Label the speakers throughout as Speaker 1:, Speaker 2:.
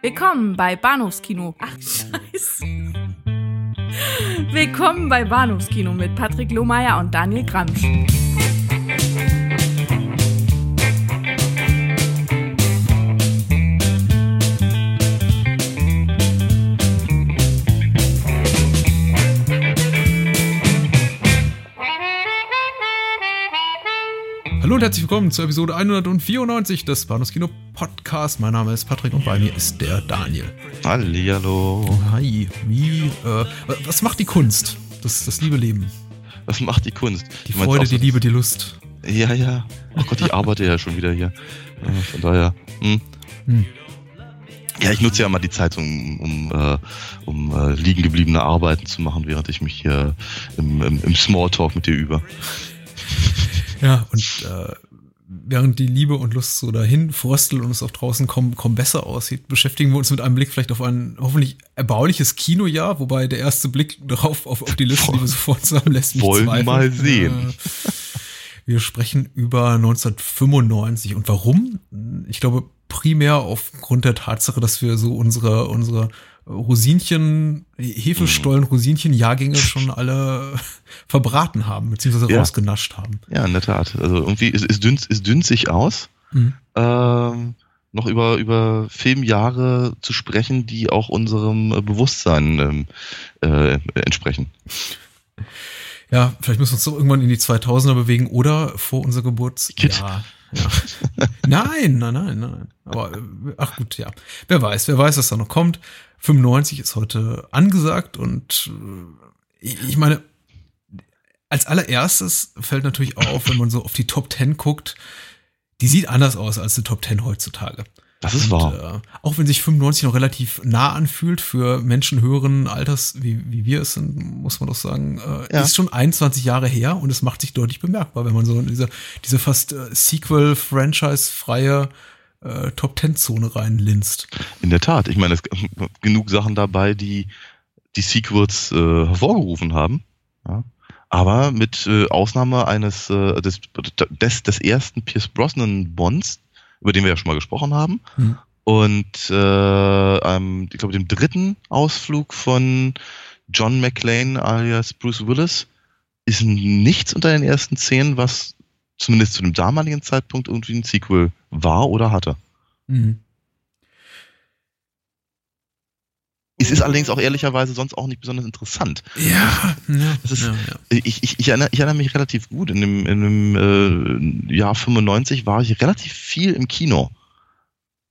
Speaker 1: Willkommen bei Bahnhofskino. Ach, scheiße. Willkommen bei Bahnhofskino mit Patrick Lohmeier und Daniel Gramsch.
Speaker 2: Hallo und herzlich willkommen zur Episode 194 des Bahnhofskino Podcast. Mein Name ist Patrick und bei mir ist der Daniel.
Speaker 3: Hallihallo.
Speaker 2: Hi, wie, äh, was macht die Kunst? Das, das liebe Leben.
Speaker 3: Was macht die Kunst?
Speaker 2: Die
Speaker 3: Du
Speaker 2: Freude,
Speaker 3: so-
Speaker 2: die Liebe, die Lust.
Speaker 3: Ja, ja. Oh Gott, ich arbeite ja schon wieder hier. Äh, Von daher. Hm.
Speaker 2: Hm.
Speaker 3: Ja, ich nutze ja mal die Zeit, um, um, äh, um äh, liegen gebliebene Arbeiten zu machen, während ich mich hier im, im, im Smalltalk mit dir übe.
Speaker 2: Ja, und äh, während die Liebe und Lust so dahin frösteln und es auch draußen kaum, kaum besser aussieht, beschäftigen wir uns mit einem Blick vielleicht auf ein hoffentlich erbauliches Kinojahr, wobei der erste Blick drauf auf, auf die Liste, die wir sofort zusammen lässt, mich
Speaker 3: Wollen
Speaker 2: zweifeln.
Speaker 3: mal sehen.
Speaker 2: Wir sprechen über 1995 und warum? Ich glaube primär aufgrund der Tatsache, dass wir so unsere unsere Rosinchen, Hefestollen, Rosinchen Jahrgänge schon alle verbraten haben beziehungsweise
Speaker 3: Ja.
Speaker 2: rausgenascht haben.
Speaker 3: Ja, in der Tat. Also irgendwie, es, es, dünnt, es dünnt sich aus,
Speaker 2: Mhm.
Speaker 3: ähm, noch über, über Filmjahre zu sprechen, die auch unserem äh, Bewusstsein ähm, äh, entsprechen.
Speaker 2: Ja, vielleicht müssen wir uns doch irgendwann in die 2000er bewegen oder vor unser Geburt. Ja. nein, nein, nein, nein. Aber äh, ach gut, ja. Wer weiß, wer weiß, was da noch kommt. 95 ist heute angesagt und äh, ich meine, als allererstes fällt natürlich auf, wenn man so auf die Top 10 guckt, die sieht anders aus als die Top 10 heutzutage.
Speaker 3: Das ist
Speaker 2: Und,
Speaker 3: wahr.
Speaker 2: Äh, auch wenn sich 95 noch relativ nah anfühlt für Menschen höheren Alters, wie, wie wir es sind, muss man doch sagen, äh,
Speaker 3: Ja.
Speaker 2: ist schon 21 Jahre her und es macht sich deutlich bemerkbar, wenn man so in diese, diese fast äh, Sequel-Franchise-freie äh, Top-10-Zone reinlinst.
Speaker 3: In der Tat. Ich meine, es gibt genug Sachen dabei, die die Sequels äh, hervorgerufen haben. Ja. Aber mit äh, Ausnahme eines äh, des, des, des ersten Pierce Brosnan Bonds, über den wir ja schon mal gesprochen haben,
Speaker 2: Hm.
Speaker 3: und äh, einem, ich glaube, dem dritten Ausflug von John McClane alias Bruce Willis, ist nichts unter den ersten zehn, was zumindest zu dem damaligen Zeitpunkt irgendwie ein Sequel war oder hatte.
Speaker 2: Mhm.
Speaker 3: Es ist allerdings auch ehrlicherweise sonst auch nicht besonders interessant.
Speaker 2: Ja, ja,
Speaker 3: ist-
Speaker 2: ja, ja.
Speaker 3: Ich, ich, ich, erinnere, ich erinnere mich relativ gut. In dem, in dem äh, Jahr 95 war ich relativ viel im Kino.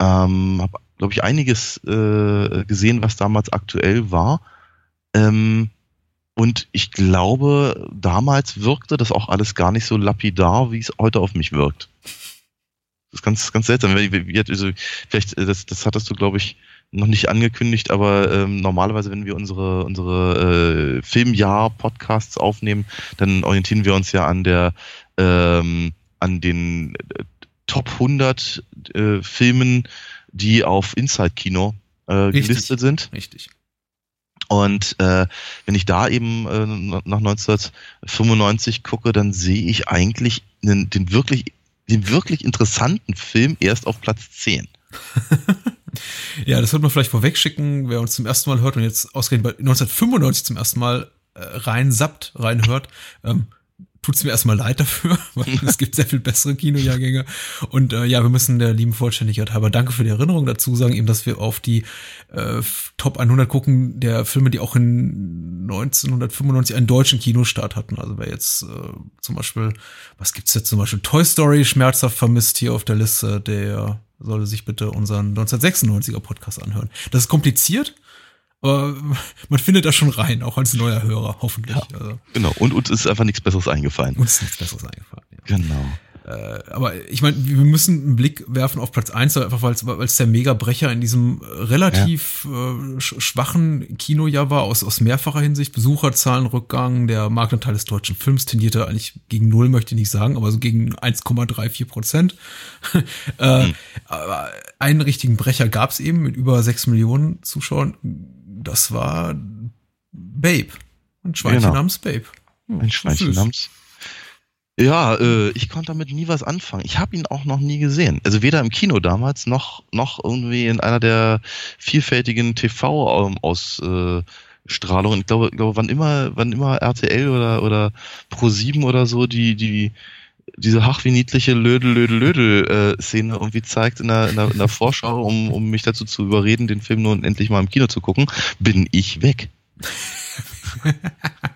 Speaker 3: Ähm, habe, glaube ich, einiges äh, gesehen, was damals aktuell war. Ähm, und ich glaube, damals wirkte das auch alles gar nicht so lapidar, wie es heute auf mich wirkt. Das ist ganz, ganz seltsam. Also, vielleicht, äh, das, das hattest du, glaube ich, noch nicht angekündigt, aber ähm, normalerweise, wenn wir unsere, unsere äh, Filmjahr-Podcasts aufnehmen, dann orientieren wir uns ja an der ähm, an den äh, Top 100 äh, Filmen, die auf Inside Kino äh,
Speaker 2: Richtig.
Speaker 3: gelistet sind.
Speaker 2: Richtig.
Speaker 3: Und äh, wenn ich da eben äh, nach 1995 gucke, dann sehe ich eigentlich den, den wirklich den wirklich interessanten Film erst auf Platz 10.
Speaker 2: Ja, das wird man vielleicht vorwegschicken, wer uns zum ersten Mal hört und jetzt ausgerechnet bei 1995 zum ersten Mal äh, rein sappt, reinhört, ähm, tut's mir erstmal leid dafür, weil es gibt sehr viel bessere Kinojahrgänge. Und äh, ja, wir müssen der lieben Vollständigkeit halber danke für die Erinnerung dazu sagen, eben, dass wir auf die äh, Top 100 gucken der Filme, die auch in 1995 einen deutschen Kinostart hatten. Also wer jetzt äh, zum Beispiel, was gibt's jetzt zum Beispiel? Toy Story schmerzhaft vermisst hier auf der Liste, der sollte sich bitte unseren 1996er Podcast anhören. Das ist kompliziert, aber man findet da schon rein, auch als neuer Hörer, hoffentlich. Also,
Speaker 3: Genau. Und uns ist einfach nichts Besseres eingefallen.
Speaker 2: uns ist nichts Besseres eingefallen. Ja.
Speaker 3: Genau.
Speaker 2: Äh, aber ich meine, wir müssen einen Blick werfen auf Platz 1, einfach weil es der Megabrecher in diesem äh, relativ äh, sch- schwachen Kinojahr war, aus, aus mehrfacher Hinsicht. Besucherzahlenrückgang, der Marktanteil des deutschen Films tendierte eigentlich gegen Null, möchte ich nicht sagen, aber so gegen 1,34 Prozent. äh, Aber einen richtigen Brecher gab es eben mit über 6 Millionen Zuschauern. Das war Babe. Ein Schweinchen
Speaker 3: Genau.
Speaker 2: namens Babe. Hm,
Speaker 3: Ein Schweinchen
Speaker 2: süß.
Speaker 3: namens Ja, äh, ich konnte damit nie was anfangen. Ich habe ihn auch noch nie gesehen. Also weder im Kino damals noch noch irgendwie in einer der vielfältigen TV-Ausstrahlungen. Ich glaube, ich glaube, wann immer, wann immer RTL oder oder Pro7 oder so die die diese hach wie niedliche Lödel, Lödel, Lödel äh, irgendwie zeigt in der, in, der, in der Vorschau, um, um mich dazu zu überreden, den Film nun endlich mal im Kino zu gucken, bin ich weg.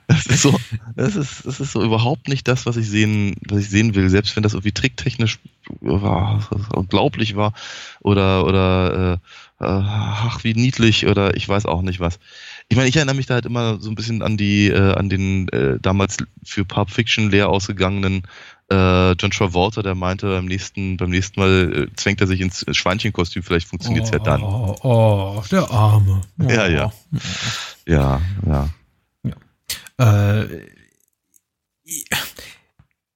Speaker 3: das ist so, das ist, das ist so überhaupt nicht das, was ich sehen, was ich sehen will. Selbst wenn das irgendwie tricktechnisch war, unglaublich war oder oder äh, ach wie niedlich oder ich weiß auch nicht was. Ich meine, ich erinnere mich da halt immer so ein bisschen an die, äh, an den äh, damals für Pulp Fiction leer ausgegangenen äh, John Travolta, der meinte, beim nächsten, beim nächsten Mal äh, zwängt er sich ins Schweinchenkostüm, vielleicht funktioniert es
Speaker 2: oh,
Speaker 3: ja dann.
Speaker 2: Oh, oh, der Arme. Oh.
Speaker 3: Ja, ja. Ja, ja.
Speaker 2: ja. Äh,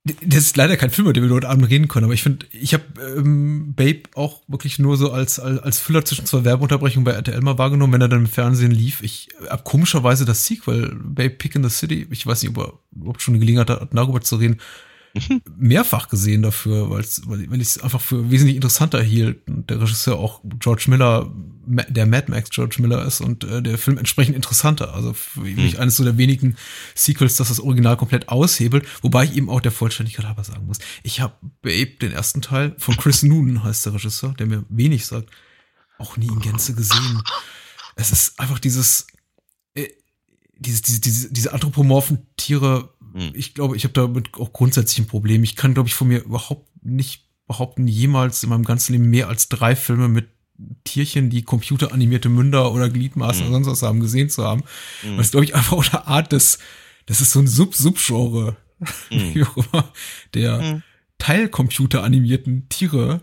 Speaker 2: das ist leider kein Film, über den wir heute Abend reden können, aber ich finde, ich habe ähm, Babe auch wirklich nur so als, als, als Füller zwischen zwei Werbeunterbrechungen bei RTL mal wahrgenommen, wenn er dann im Fernsehen lief. Ich habe komischerweise das Sequel, Babe Pick in the City, ich weiß nicht, ob er überhaupt schon eine Gelegenheit hat, darüber zu reden, mehrfach gesehen dafür, weil, ich es einfach für wesentlich interessanter hielt. Und der Regisseur auch George Miller, der Mad Max George Miller ist und äh, der Film entsprechend interessanter. Also für mich hm. eines so der wenigen Sequels, das das Original komplett aushebelt, wobei ich eben auch der Vollständigkeit halber sagen muss. Ich habe Babe, den ersten Teil, von Chris Noonan heißt der Regisseur, der mir wenig sagt, auch nie in Gänze gesehen. Es ist einfach dieses, äh, diese, diese, diese, diese anthropomorphen Tiere hm. Ich glaube, ich habe damit auch grundsätzlich ein Problem. Ich kann, glaube ich, von mir überhaupt nicht behaupten, jemals in meinem ganzen Leben mehr als drei Filme mit Tierchen, die computeranimierte Münder oder Gliedmaßen mhm. oder sonst was haben, gesehen zu haben. Mhm. Das ist, glaube ich, einfach auch eine Art des, das ist so ein Sub-Sub-Genre, mhm. wie auch immer, der mhm. teilcomputeranimierten Tiere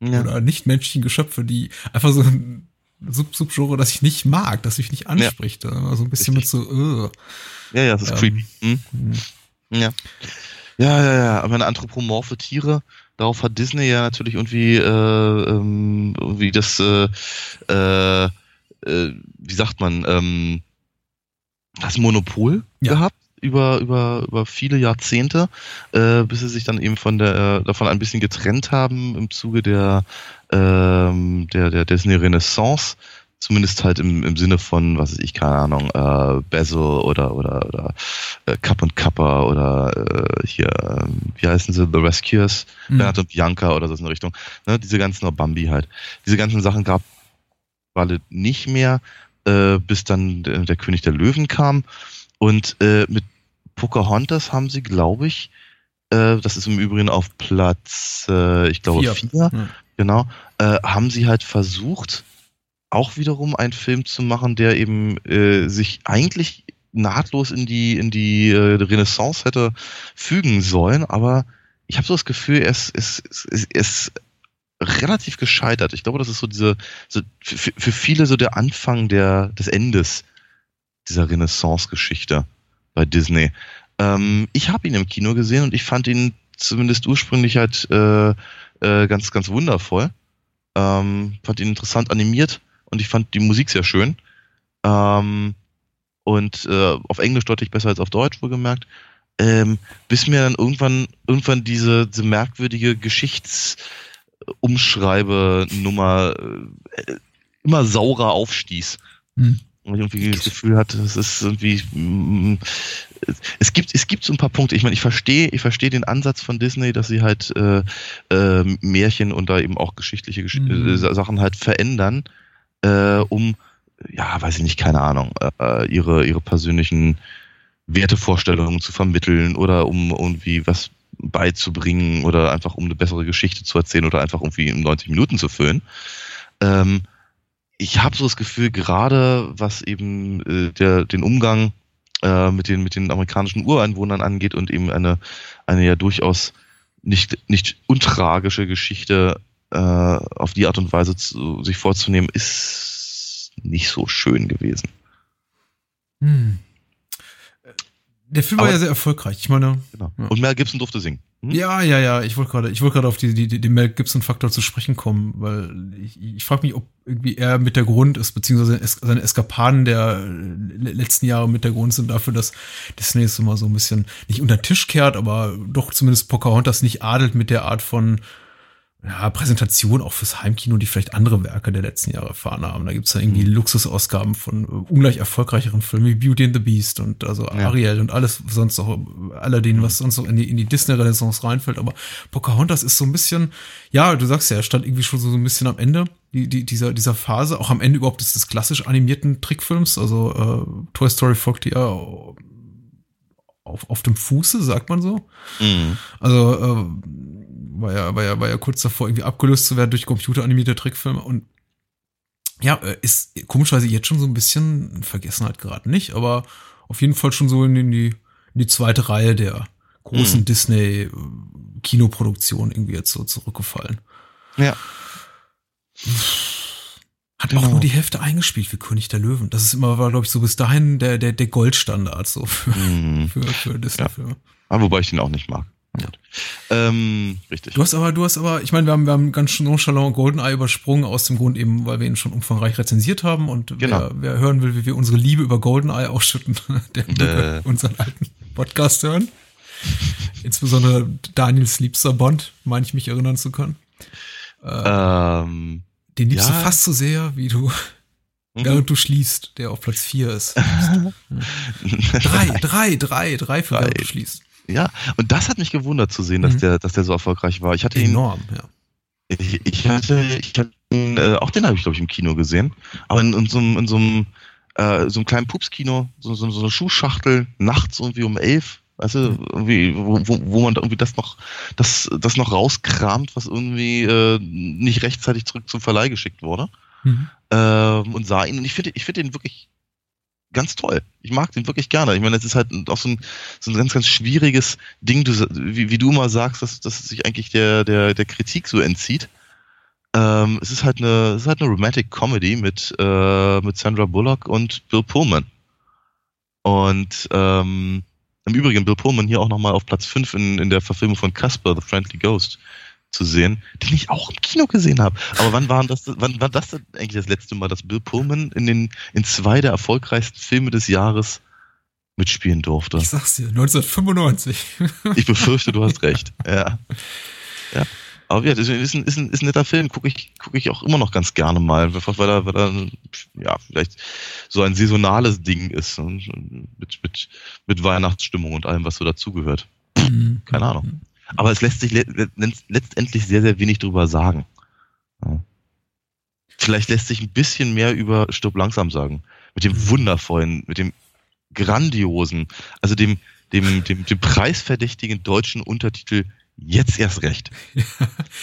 Speaker 2: ja. oder nichtmenschlichen Geschöpfe, die einfach so ein Sub-Sub-Genre, das ich nicht mag, das mich nicht anspricht. Ja. So ein bisschen Richtig. mit so, uh.
Speaker 3: Ja, ja, das ist ähm, creepy. Hm? hm? Ja. Ja, ja, ja, aber eine anthropomorphe Tiere, darauf hat Disney ja natürlich irgendwie, äh, ähm, irgendwie das, äh, äh, äh, wie sagt man, ähm, das Monopol ja. gehabt über, über, über viele Jahrzehnte, äh, bis sie sich dann eben von der, davon ein bisschen getrennt haben im Zuge der, ähm, der, der Disney Renaissance zumindest halt im, im Sinne von, was weiß ich, keine Ahnung, äh, Basil oder oder oder äh, Cup und Kappa oder äh, hier, äh, wie heißen sie, The Rescuers, mhm. Bernhard und Bianca oder so in der Richtung. Ne, diese ganzen, Bambi halt. Diese ganzen Sachen gab alle nicht mehr, äh, bis dann der, der König der Löwen kam. Und äh, mit Pocahontas haben sie, glaube ich, äh, das ist im Übrigen auf Platz, äh, ich glaube, vier, vier. Genau, äh, haben sie halt versucht, auch wiederum ein Film zu machen, der eben äh, sich eigentlich nahtlos in die in die äh, Renaissance hätte fügen sollen, aber ich habe so das Gefühl, es ist es, es, es relativ gescheitert. Ich glaube, das ist so diese so für, für viele so der Anfang der des Endes dieser Renaissance-Geschichte bei Disney. Ähm, ich habe ihn im Kino gesehen und ich fand ihn zumindest ursprünglich halt äh, äh, ganz ganz wundervoll. Ähm, fand ihn interessant animiert und ich fand die Musik sehr schön. Ähm, und äh, auf Englisch deutlich besser als auf Deutsch, wohlgemerkt. Ähm, bis mir dann irgendwann, irgendwann diese, diese merkwürdige Geschichtsumschreibe-Nummer äh, immer saurer aufstieß. Hm. Und ich irgendwie das Gefühl hatte, es ist irgendwie, mm, es gibt, es gibt so ein paar Punkte. Ich meine, ich verstehe, ich verstehe den Ansatz von Disney, dass sie halt äh, äh, Märchen und da eben auch geschichtliche Gesch mhm. Sachen halt verändern äh, um, ja, weiß ich nicht, keine Ahnung, äh, ihre, ihre persönlichen Wertevorstellungen zu vermitteln oder um irgendwie was beizubringen oder einfach um eine bessere Geschichte zu erzählen oder einfach irgendwie in 90 Minuten zu füllen. Ähm, ich habe so das Gefühl, gerade was eben äh, der, den Umgang äh, mit, den, mit den amerikanischen Ureinwohnern angeht und eben eine, eine ja durchaus nicht, nicht untragische Geschichte äh, auf die Art und Weise zu, sich vorzunehmen, ist nicht so schön gewesen.
Speaker 2: Hm. Der Film war ja sehr erfolgreich. Ich meine.
Speaker 3: Genau. Ja. Und Mel Gibson durfte singen.
Speaker 2: Hm? Ja, ja, ja. Ich wollte gerade, ich wollte gerade auf die, die, den Mel Gibson-Faktor zu sprechen kommen, weil ich, ich frage mich, ob irgendwie er mit der Grund ist, beziehungsweise seine Eskapaden der letzten Jahre mit der Grund sind dafür, dass Disney es immer so ein bisschen nicht unter den Tisch kehrt, aber doch zumindest Pocahontas nicht adelt mit der Art von ja, Präsentation auch fürs Heimkino, die vielleicht andere Werke der letzten Jahre erfahren haben. Da gibt's ja irgendwie mhm. Luxusausgaben von äh, ungleich erfolgreicheren Filmen wie Beauty and the Beast und also ja. Ariel und alles sonst auch, Aladdin, was sonst noch in die, in die Disney-Renaissance reinfällt. Aber Pocahontas ist so ein bisschen, ja, du sagst ja, er stand irgendwie schon so ein bisschen am Ende die, die, dieser, dieser Phase, auch am Ende überhaupt des, des klassisch animierten Trickfilms. Also äh, Toy Story folgte ja auf, auf dem Fuße, sagt man so. Mhm. Also äh, war ja, war ja, war ja kurz davor, irgendwie abgelöst zu werden durch computeranimierte Trickfilme und ja, äh, ist komischerweise jetzt schon so ein bisschen in Vergessenheit geraten nicht, aber auf jeden Fall schon so in die, in die zweite Reihe der großen mhm. Disney Kinoproduktion irgendwie jetzt so zurückgefallen.
Speaker 3: Ja.
Speaker 2: Hat genau. auch nur die Hälfte eingespielt für König der Löwen. Das ist immer, war, glaube ich, so bis dahin der, der, der Goldstandard so für, mhm. für, für Disney-Filme. Ja.
Speaker 3: Aber wobei ich den auch nicht mag. Ja. Ähm, richtig.
Speaker 2: Du hast aber, du hast aber, ich meine, wir haben, wir haben ganz nonchalant GoldenEye übersprungen aus dem Grund eben, weil wir ihn schon umfangreich rezensiert haben und genau. wer, wer hören will, wie wir unsere Liebe über GoldenEye ausschütten, der äh. unseren alten Podcast hören. Insbesondere Daniels liebster Bond, meine ich mich erinnern zu können. Äh, ähm, den liebst ja. du fast so sehr, wie du mhm. während du schließt, der auf Platz 4 ist. drei, drei, drei, drei für während du schließt.
Speaker 3: Ja, und das hat mich gewundert zu sehen, dass mhm. der, dass der so erfolgreich war. Ich hatte
Speaker 2: enorm,
Speaker 3: ihn, ja. Ich, ich hatte, ich hatte ihn, äh, auch den habe ich glaube ich im Kino gesehen, aber in, in so einem, in so einem, äh, so einem kleinen Pupskino, so, so, so eine Schuhschachtel nachts irgendwie um elf, weißt du, irgendwie, wo, wo, wo man da irgendwie das noch, das, das noch rauskramt, was irgendwie äh, nicht rechtzeitig zurück zum Verleih geschickt wurde. Mhm. Ähm, und sah ihn. Und ich finde, ich finde ihn wirklich ganz toll. Ich mag den wirklich gerne. Ich meine, es ist halt auch so ein, so ein ganz, ganz schwieriges Ding, du, wie, wie du immer sagst, dass, dass sich eigentlich der, der, der Kritik so entzieht. Ähm, es ist halt eine, es ist halt eine Romantic Comedy mit, äh, mit Sandra Bullock und Bill Pullman. Und ähm, im Übrigen Bill Pullman hier auch nochmal auf Platz 5 in, in der Verfilmung von Casper, The Friendly Ghost zu sehen, den ich auch im Kino gesehen habe. Aber wann waren das, wann war das denn eigentlich das letzte Mal, dass Bill Pullman in den, in zwei der erfolgreichsten Filme des Jahres mitspielen durfte?
Speaker 2: Ich sag's dir, 1995.
Speaker 3: ich befürchte, du hast recht. Ja. Ja. Aber ja, das ist ein, ist ein, ist ein netter Film, gucke ich, guck ich auch immer noch ganz gerne mal, weil er, weil er ja, vielleicht so ein saisonales Ding ist mit, mit, mit Weihnachtsstimmung und allem, was so dazugehört. Mhm. Keine Ahnung. Aber es lässt sich letztendlich sehr, sehr wenig drüber sagen. Ja. Vielleicht lässt sich ein bisschen mehr über Stirb langsam sagen. Mit dem mhm. wundervollen, mit dem grandiosen, also dem, dem, dem, dem preisverdächtigen deutschen Untertitel Jetzt erst recht.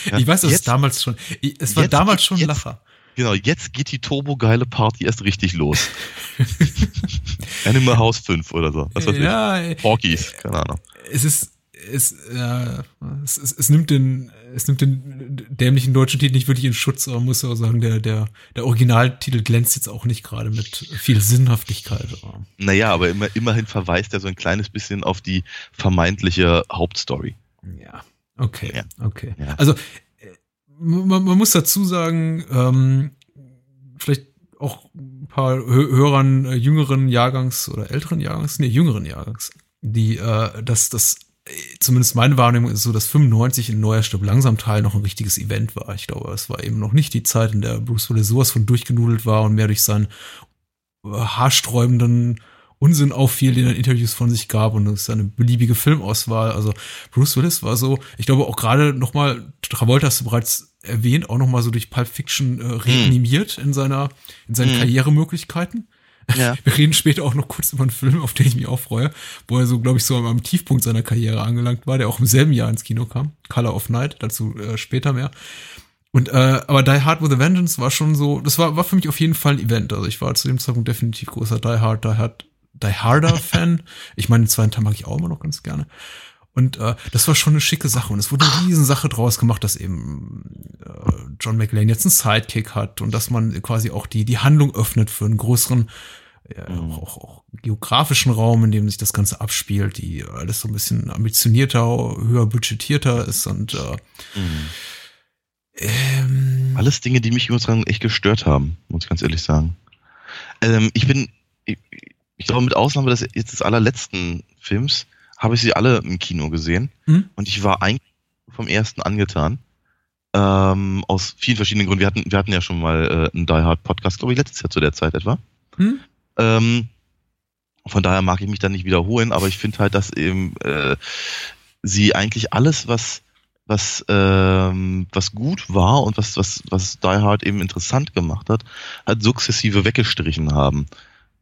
Speaker 2: Ja. ich weiß, es ist damals schon, es war damals schon
Speaker 3: jetzt,
Speaker 2: Lacher.
Speaker 3: Genau, jetzt geht die turbo-geile Party erst richtig los. Animal House 5 oder so. Was weiß ja, ich. Porkies, keine Ahnung.
Speaker 2: Es ist, es, ja, es, es, es, nimmt den, es nimmt den dämlichen deutschen Titel nicht wirklich in Schutz, aber muss auch sagen, der, der, der Originaltitel glänzt jetzt auch nicht gerade mit viel Sinnhaftigkeit.
Speaker 3: Naja, aber immer, immerhin verweist er so ein kleines bisschen auf die vermeintliche Hauptstory.
Speaker 2: Ja, okay, ja. okay. Ja. Also, man, man, muss dazu sagen, ähm, vielleicht auch ein paar Hörern äh, jüngeren Jahrgangs oder älteren Jahrgangs, nee, jüngeren Jahrgangs, die äh, dass das zumindest meine Wahrnehmung ist so, dass 95 in Neuer Stück langsam Teil noch ein richtiges Event war. Ich glaube, es war eben noch nicht die Zeit, in der Bruce Willis sowas von durchgenudelt war und mehr durch seinen äh, haarsträubenden Unsinn auffiel, den er in Interviews von sich gab und es seine beliebige Filmauswahl. Also Bruce Willis war so, ich glaube auch gerade nochmal, Travolta hast du bereits erwähnt, auch nochmal so durch Pulp Fiction äh, reanimiert mm. in seiner, in seinen mm. Karrieremöglichkeiten. Ja. Wir reden später auch noch kurz über einen Film, auf den ich mich auch freue, wo er so, glaube ich, so am Tiefpunkt seiner Karriere angelangt war, der auch im selben Jahr ins Kino kam. Color of Night, dazu äh, später mehr. Und äh, aber Die Hard with a Vengeance war schon so, das war, war für mich auf jeden Fall ein Event. Also ich war zu dem Zeitpunkt definitiv großer Die Hard, Die Hard, Die Harder Fan. ich meine, den zweiten Teil mag ich auch immer noch ganz gerne. Und äh, das war schon eine schicke Sache. Und es wurde eine Riesensache draus gemacht, dass eben äh, John McLean jetzt einen Sidekick hat und dass man quasi auch die, die Handlung öffnet für einen größeren ja, mhm. auch, auch, auch geografischen Raum, in dem sich das Ganze abspielt, die alles so ein bisschen ambitionierter, höher budgetierter ist und äh, mhm.
Speaker 3: ähm, alles Dinge, die mich übrigens echt gestört haben, muss ich ganz ehrlich sagen. Ähm, ich bin, ich, ich, glaube, mit Ausnahme des jetzt des allerletzten Films habe ich sie alle im Kino gesehen mhm. und ich war eigentlich vom ersten angetan. Ähm, aus vielen verschiedenen Gründen. Wir hatten, wir hatten ja schon mal äh, einen Die Hard Podcast, glaube ich, letztes Jahr zu der Zeit etwa. Mhm. Ähm, von daher mag ich mich da nicht wiederholen, aber ich finde halt, dass eben äh, sie eigentlich alles, was was ähm, was gut war und was was was Die Hard eben interessant gemacht hat, halt sukzessive weggestrichen haben.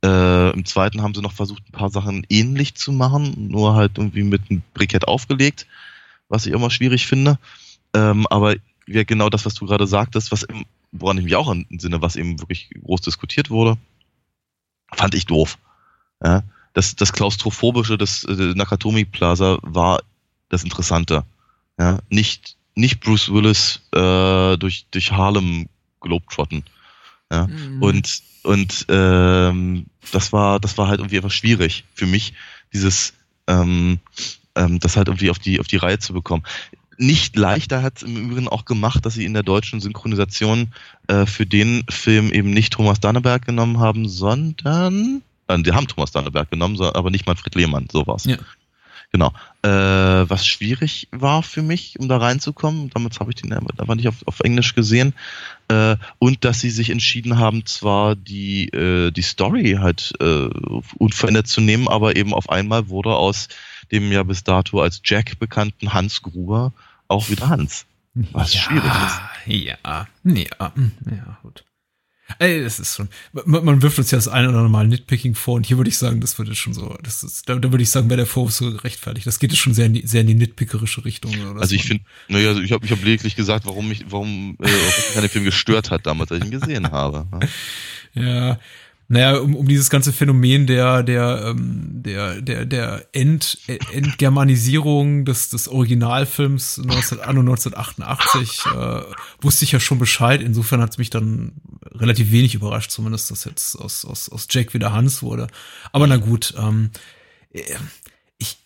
Speaker 3: Äh, Im zweiten haben sie noch versucht, ein paar Sachen ähnlich zu machen, nur halt irgendwie mit einem Brikett aufgelegt, was ich immer schwierig finde. Ähm, aber ja, genau das, was du gerade sagtest, was im, woran ich mich auch im Sinne, was eben wirklich groß diskutiert wurde, fand ich doof. Ja, das, das Klaustrophobische des äh, Nakatomi Plaza war das Interessante. Ja, nicht, nicht Bruce Willis äh, durch, durch Harlem Globetrotten. Ja, mhm. und und ähm, das war das war halt irgendwie einfach schwierig für mich dieses ähm, ähm, das halt irgendwie auf die auf die Reihe zu bekommen nicht leichter hat es im Übrigen auch gemacht, dass sie in der deutschen Synchronisation äh, für den Film eben nicht Thomas Danneberg genommen haben, sondern äh, die haben Thomas Danneberg genommen, aber nicht Manfred Lehmann, sowas. Ja. Genau. Äh, was schwierig war für mich, um da reinzukommen, damals habe ich den einfach nicht auf, auf Englisch gesehen, äh, und dass sie sich entschieden haben, zwar die, äh, die Story halt äh, unverändert zu nehmen, aber eben auf einmal wurde aus dem ja bis dato als Jack bekannten Hans Gruber auch wieder Hans.
Speaker 2: Was ja, schwierig ist. Ja, ja, ja, gut. Ey, das ist schon. Man, man, wirft uns ja das eine oder andere Mal Nitpicking vor und hier würde ich sagen, das würde schon so. Das ist, da, da würde ich sagen, wäre der Vorwurf so gerechtfertigt. Das geht schon sehr in die, sehr in die nitpickerische Richtung.
Speaker 3: also ich finde, naja, also ich habe ich hab lediglich gesagt, warum mich, warum äh, mich dem Film gestört hat damals, als ich ihn gesehen habe.
Speaker 2: Ja, naja, um, um dieses ganze Phänomen der, der, ähm, der, der, der Ent, Entgermanisierung des, des Originalfilms 19, anno 1988 äh, wusste ich ja schon Bescheid. Insofern hat es mich dann relativ wenig überrascht, zumindest, dass jetzt aus, aus, aus Jack wieder Hans wurde. Aber na gut, ähm, äh, ich,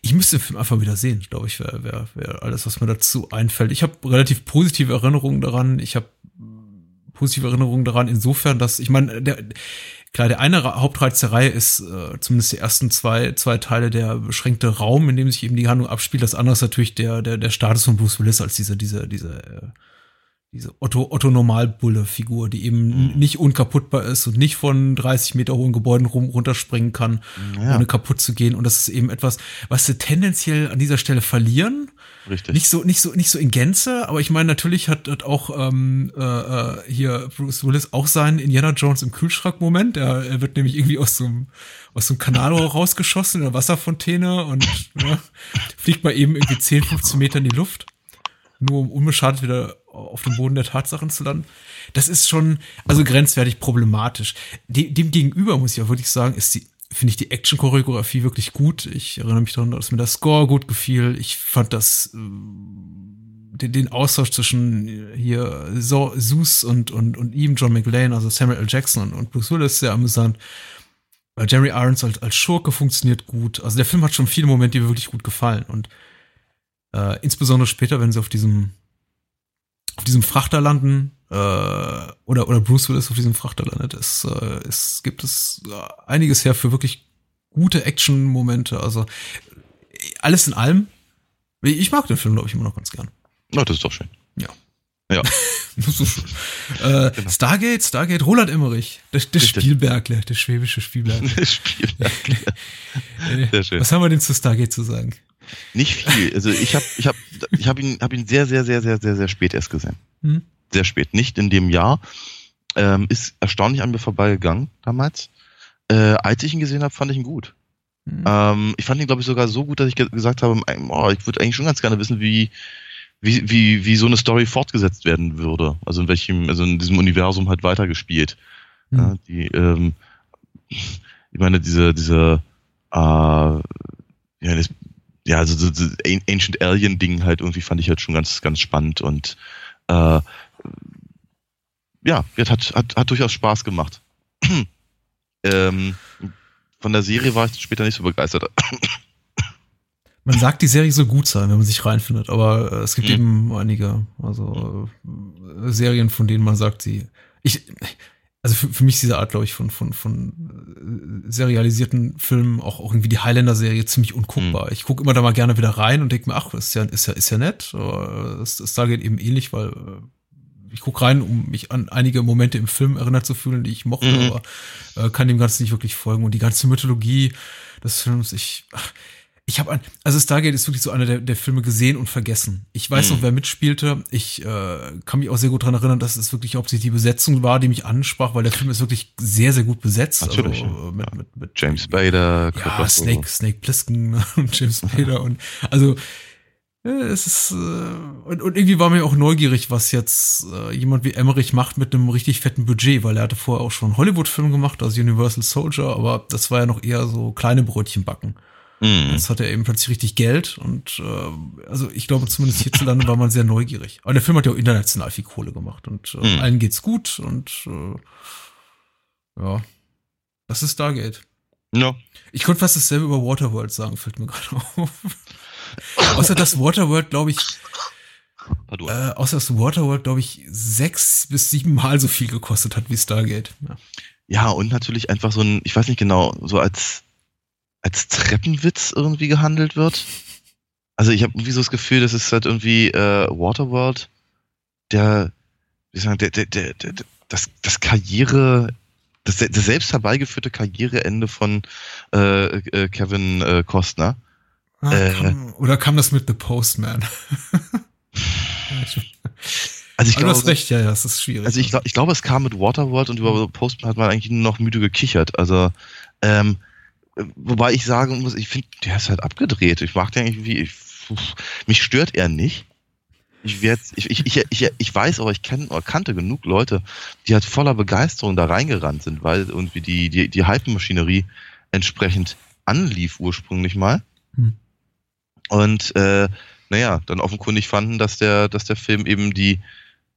Speaker 2: ich müsste den Film einfach wieder sehen, glaube ich, wäre wär, wär alles, was mir dazu einfällt. Ich habe relativ positive Erinnerungen daran. Ich habe positive Erinnerungen daran, insofern, dass, ich meine, der, klar, der eine Hauptreiz der Reihe ist äh, zumindest die ersten zwei, zwei Teile der beschränkte Raum, in dem sich eben die Handlung abspielt. Das andere ist natürlich der, der, der Status von Bruce Willis als diese, diese, diese, äh, diese Otto, Otto Normalbulle-Figur, die eben mhm. nicht unkaputtbar ist und nicht von 30 Meter hohen Gebäuden rum, runterspringen kann, ja. ohne kaputt zu gehen. Und das ist eben etwas, was sie tendenziell an dieser Stelle verlieren Richtig. Nicht so, nicht so, nicht so in Gänze, aber ich meine, natürlich hat, hat auch ähm, äh, äh, hier Bruce Willis auch seinen Indiana Jones im Kühlschrank-Moment. Er, er wird nämlich irgendwie aus so einem, aus so einem Kanalrohr rausgeschossen in der Wasserfontäne und ja, fliegt mal eben irgendwie 10, 15 Meter in die Luft. Nur um unbeschadet wieder auf dem Boden der Tatsachen zu landen. Das ist schon, also grenzwertig problematisch. Dem, dem gegenüber muss ich auch wirklich sagen, ist die finde ich die Action-Choreografie wirklich gut. Ich erinnere mich daran, dass mir der Score gut gefiel. Ich fand das äh, den, den Austausch zwischen äh, hier so, Zeus und, und, und ihm, John McLean, also Samuel L. Jackson und, und Bruce Willis sehr amüsant. Weil Jerry Irons als, als Schurke funktioniert gut. Also der Film hat schon viele Momente, die mir wirklich gut gefallen. Und äh, insbesondere später, wenn sie auf diesem auf diesem Frachter landen, äh, oder, oder Bruce Willis auf diesem Frachter landet, es, äh, es gibt es äh, einiges her für wirklich gute Action-Momente. Also alles in allem. Ich mag den Film, glaube ich, immer noch ganz gern.
Speaker 3: Na, das ist doch schön.
Speaker 2: Ja. Ja. äh, genau. Stargate, Stargate, Roland Emmerich, der, der Spielbergler, der schwäbische Spielberg. Der Spielbergler. Sehr schön. Was haben wir denn zu Stargate zu sagen?
Speaker 3: Nicht viel. Also ich habe ich hab, ich hab ihn, hab ihn sehr, sehr, sehr, sehr, sehr, sehr spät erst gesehen. Hm. Sehr spät. Nicht in dem Jahr. Ähm, ist erstaunlich an mir vorbeigegangen damals. Äh, als ich ihn gesehen habe, fand ich ihn gut. Hm. Ähm, ich fand ihn, glaube ich, sogar so gut, dass ich ge gesagt habe, oh, ich würde eigentlich schon ganz gerne wissen, wie, wie, wie, wie so eine Story fortgesetzt werden würde. Also in welchem, also in diesem Universum halt weitergespielt. Hm. Ja, die, ähm, ich meine, diese, diese, äh, ja, das ja, also so, so Ancient Alien Ding halt irgendwie fand ich halt schon ganz, ganz spannend und äh, ja, hat, hat, hat durchaus Spaß gemacht. Ähm, von der Serie war ich später nicht so begeistert.
Speaker 2: Man sagt, die Serie soll gut sein, wenn man sich reinfindet, aber äh, es gibt mhm. eben einige, also äh, Serien, von denen man sagt, sie. Ich, also für, für mich ist diese Art, glaube ich, von, von, von äh, serialisierten Filmen, auch, auch irgendwie die Highlander-Serie ziemlich unguckbar. Mhm. Ich gucke immer da mal gerne wieder rein und denke mir, ach, ist ja, ist ja, ist ja nett. Es, es da geht eben ähnlich, weil äh, ich gucke rein, um mich an einige Momente im Film erinnert zu fühlen, die ich mochte, mhm. aber äh, kann dem Ganzen nicht wirklich folgen. Und die ganze Mythologie des Films, ich, ach, ich habe also Stargate ist wirklich so einer der, der Filme gesehen und vergessen. Ich weiß mhm. noch, wer mitspielte. Ich äh, kann mich auch sehr gut dran erinnern, dass es wirklich hauptsächlich die Besetzung war, die mich ansprach, weil der Film ist wirklich sehr, sehr gut besetzt.
Speaker 3: Natürlich.
Speaker 2: Also,
Speaker 3: mit, mit, mit, James Spader,
Speaker 2: ja, Snake, Snake Plissken und James Spader und also es ist äh, und, und irgendwie war mir auch neugierig, was jetzt äh, jemand wie Emmerich macht mit einem richtig fetten Budget, weil er hatte vorher auch schon Hollywood-Film gemacht, also Universal Soldier, aber das war ja noch eher so kleine Brötchen backen. Mhm. Jetzt hat er eben plötzlich richtig Geld und äh, also ich glaube zumindest hierzulande war man sehr neugierig. Aber der Film hat ja auch international viel Kohle gemacht und äh, mhm. allen geht's gut und äh, ja, das ist Stargate.
Speaker 3: Ja.
Speaker 2: Ich konnte fast dasselbe über Waterworld sagen, fällt mir gerade auf. außer dass Waterworld, glaube ich, äh, außer dass Waterworld, glaube ich, sechs bis sieben Mal so viel gekostet hat wie Stargate.
Speaker 3: Ja. ja, und natürlich einfach so ein, ich weiß nicht genau, so als als Treppenwitz irgendwie gehandelt wird. Also ich habe irgendwie so das Gefühl, das ist halt irgendwie äh, Waterworld, der, wie sagen, der, der, der, der, das, das Karriere, das, das selbst herbeigeführte Karriereende von äh, äh, Kevin äh, Costner.
Speaker 2: Ah, äh, kam, oder kam das mit The Postman?
Speaker 3: Also ich glaube,
Speaker 2: du hast recht, ja, ja, das ist schwierig.
Speaker 3: Also ich, glaub, ich glaube, es kam mit Waterworld und über The Postman hat man eigentlich nur noch müde gekichert. Also ähm, Wobei ich sagen muss, ich finde, der ist halt abgedreht. Ich mag den irgendwie, ich, mich stört er nicht. Ich, werd, ich, ich, ich, ich, weiß aber, ich oder kannte genug Leute, die halt voller Begeisterung da reingerannt sind, weil irgendwie die, die, die Hype-Maschinerie entsprechend anlief ursprünglich mal. Hm. Und äh, naja, dann offenkundig fanden, dass der, dass der Film eben die,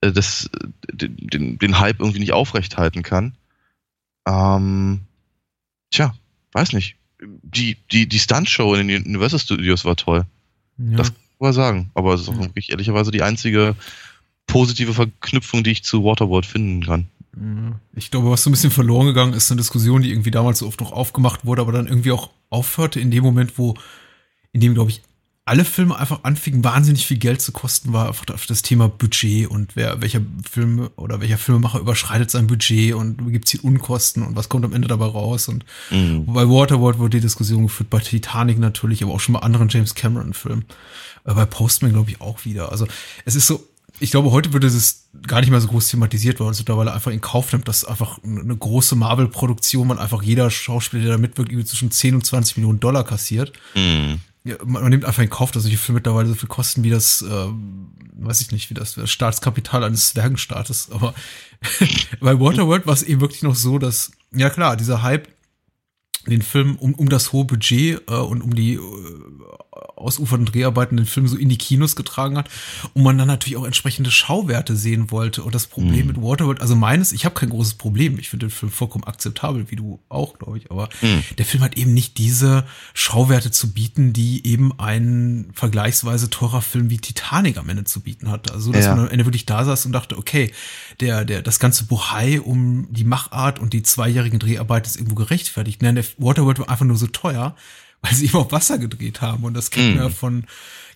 Speaker 3: äh, das, den, den Hype irgendwie nicht aufrechthalten kann. Ähm, tja, weiß nicht, die, die, die Stunt-Show in den Universal Studios war toll. Ja. Das kann man sagen. Aber es ist auch wirklich ehrlicherweise die einzige positive Verknüpfung, die ich zu Waterworld finden kann.
Speaker 2: Ich glaube, was so ein bisschen verloren gegangen ist, eine Diskussion, die irgendwie damals so oft noch aufgemacht wurde, aber dann irgendwie auch aufhörte in dem Moment, wo, in dem, glaube ich, alle Filme einfach anfingen, wahnsinnig viel Geld zu kosten, war einfach das Thema Budget und wer, welcher Film oder welcher Filmemacher überschreitet sein Budget und gibt hier Unkosten und was kommt am Ende dabei raus. Und mhm. bei Waterworld wurde die Diskussion geführt, bei Titanic natürlich, aber auch schon bei anderen James Cameron-Filmen. Äh, bei Postman, glaube ich, auch wieder. Also es ist so, ich glaube, heute würde es gar nicht mehr so groß thematisiert, weil es mittlerweile einfach in Kauf nimmt, dass einfach eine große Marvel-Produktion man einfach jeder Schauspieler, der da mitwirkt, zwischen 10 und 20 Millionen Dollar kassiert. Mhm ja, man, nimmt einfach in Kauf, dass solche Filme mittlerweile so viel kosten wie das, äh, weiß ich nicht, wie das, das Staatskapital eines Zwergenstaates. Aber bei Waterworld war es eben wirklich noch so, dass, ja klar, dieser Hype den Film um, um das hohe Budget äh, und um die äh, ausufernden Dreharbeiten den Film so in die Kinos getragen hat und man dann natürlich auch entsprechende Schauwerte sehen wollte. Und das Problem mhm. mit Waterworld, also meines, ich habe kein großes Problem. Ich finde den Film vollkommen akzeptabel, wie du auch, glaube ich. Aber mhm. der Film hat eben nicht diese Schauwerte zu bieten, die eben ein vergleichsweise teurer Film wie Titanic am Ende zu bieten hat. Also, dass ja. man am Ende wirklich da saß und dachte, okay, der, der, das ganze Buhai um die Machart und die zweijährigen Dreharbeiten ist irgendwo gerechtfertigt. Nein, der Waterworld war einfach nur so teuer, weil sie eben auf Wasser gedreht haben. Und das kennt man mm. ja von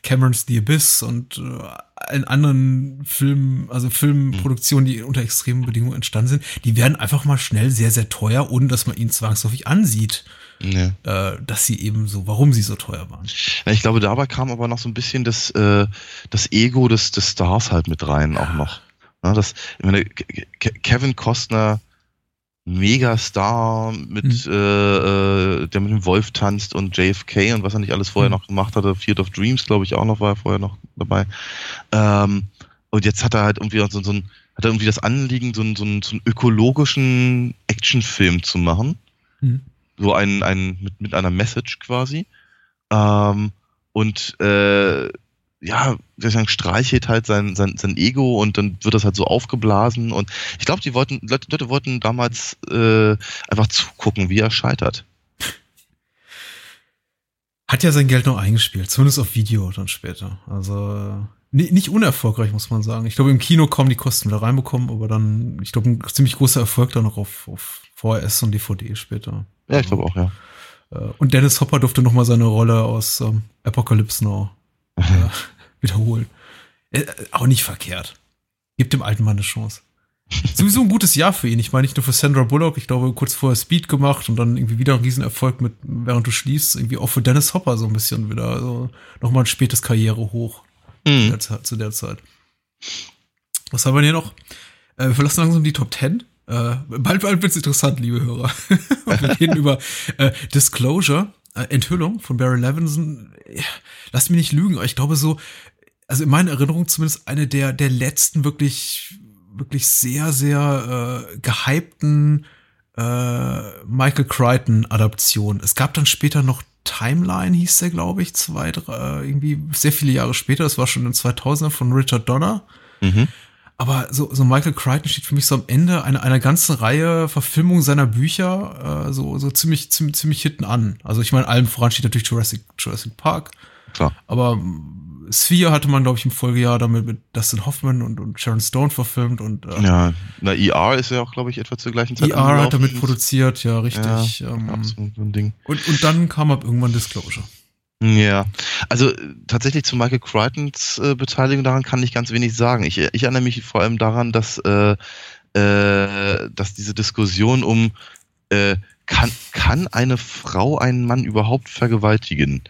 Speaker 2: Cameron's The Abyss und äh, allen anderen Filmen, also Filmproduktionen, die unter extremen Bedingungen entstanden sind, die werden einfach mal schnell sehr, sehr teuer, ohne dass man ihnen zwangsläufig ansieht. Ja. Äh, dass sie eben so, warum sie so teuer waren.
Speaker 3: Ja, ich glaube, dabei kam aber noch so ein bisschen das, äh, das Ego des, des Stars halt mit rein auch noch. Ja, das, ich meine, Kevin Costner Megastar mit mhm. äh, der mit dem Wolf tanzt und JFK und was er nicht alles vorher mhm. noch gemacht hatte. Field of Dreams, glaube ich, auch noch war er vorher noch dabei. Ähm, und jetzt hat er halt irgendwie so, so ein, hat er irgendwie das Anliegen, so einen, so einen, so einen ökologischen Actionfilm zu machen. Mhm. So einen, einen mit, mit einer Message quasi. Ähm, und äh, ja, sagen, streichelt halt sein, sein, sein Ego und dann wird das halt so aufgeblasen. Und ich glaube, die wollten, Leute, Leute wollten damals äh, einfach zugucken, wie er scheitert.
Speaker 2: Hat ja sein Geld noch eingespielt, zumindest auf Video dann später. Also nicht unerfolgreich, muss man sagen. Ich glaube, im Kino kommen die Kosten wieder reinbekommen, aber dann, ich glaube, ein ziemlich großer Erfolg dann noch auf, auf VHS und DVD später.
Speaker 3: Ja, ich glaube auch, ja.
Speaker 2: Äh, und Dennis Hopper durfte noch mal seine Rolle aus ähm, Apocalypse Now äh, wiederholen. Äh, auch nicht verkehrt. Gibt dem alten Mann eine Chance. Sowieso ein gutes Jahr für ihn. Ich meine, nicht nur für Sandra Bullock, ich glaube, kurz vorher Speed gemacht und dann irgendwie wieder ein Riesenerfolg mit, während du schließt, irgendwie auch für Dennis Hopper so ein bisschen wieder. Also nochmal ein spätes Karriere hoch mhm. zu der Zeit. Was haben wir hier noch? Äh, wir verlassen langsam die Top 10. Äh, bald, bald wird's interessant, liebe Hörer. wir reden über äh, Disclosure, Enthüllung von Barry Levinson. Lass mich nicht lügen, aber ich glaube so, also in meiner Erinnerung zumindest eine der, der letzten wirklich wirklich sehr, sehr äh, gehypten äh, Michael Crichton-Adaption. Es gab dann später noch Timeline, hieß der, glaube ich, zwei, drei, irgendwie sehr viele Jahre später. Das war schon in 2000 von Richard Donner. Mhm. Aber so, so Michael Crichton steht für mich so am Ende einer, einer ganzen Reihe Verfilmungen seiner Bücher äh, so, so ziemlich, ziemlich, ziemlich hinten an. Also ich meine, allem voran steht natürlich Jurassic, Jurassic Park. Klar. Aber Sphere hatte man, glaube ich, im Folgejahr damit mit Dustin Hoffman und, und Sharon Stone verfilmt und
Speaker 3: äh, ja, na ER ist ja auch, glaube ich, etwa zur gleichen Zeit.
Speaker 2: ER hat damit produziert, ja, richtig. Ja, ähm, so ein Ding. Und, und dann kam ab irgendwann Disclosure.
Speaker 3: Ja, also tatsächlich zu Michael Crichtons äh, Beteiligung daran kann ich ganz wenig sagen. Ich, ich erinnere mich vor allem daran, dass, äh, äh, dass diese Diskussion um äh, kann, kann eine Frau einen Mann überhaupt vergewaltigen?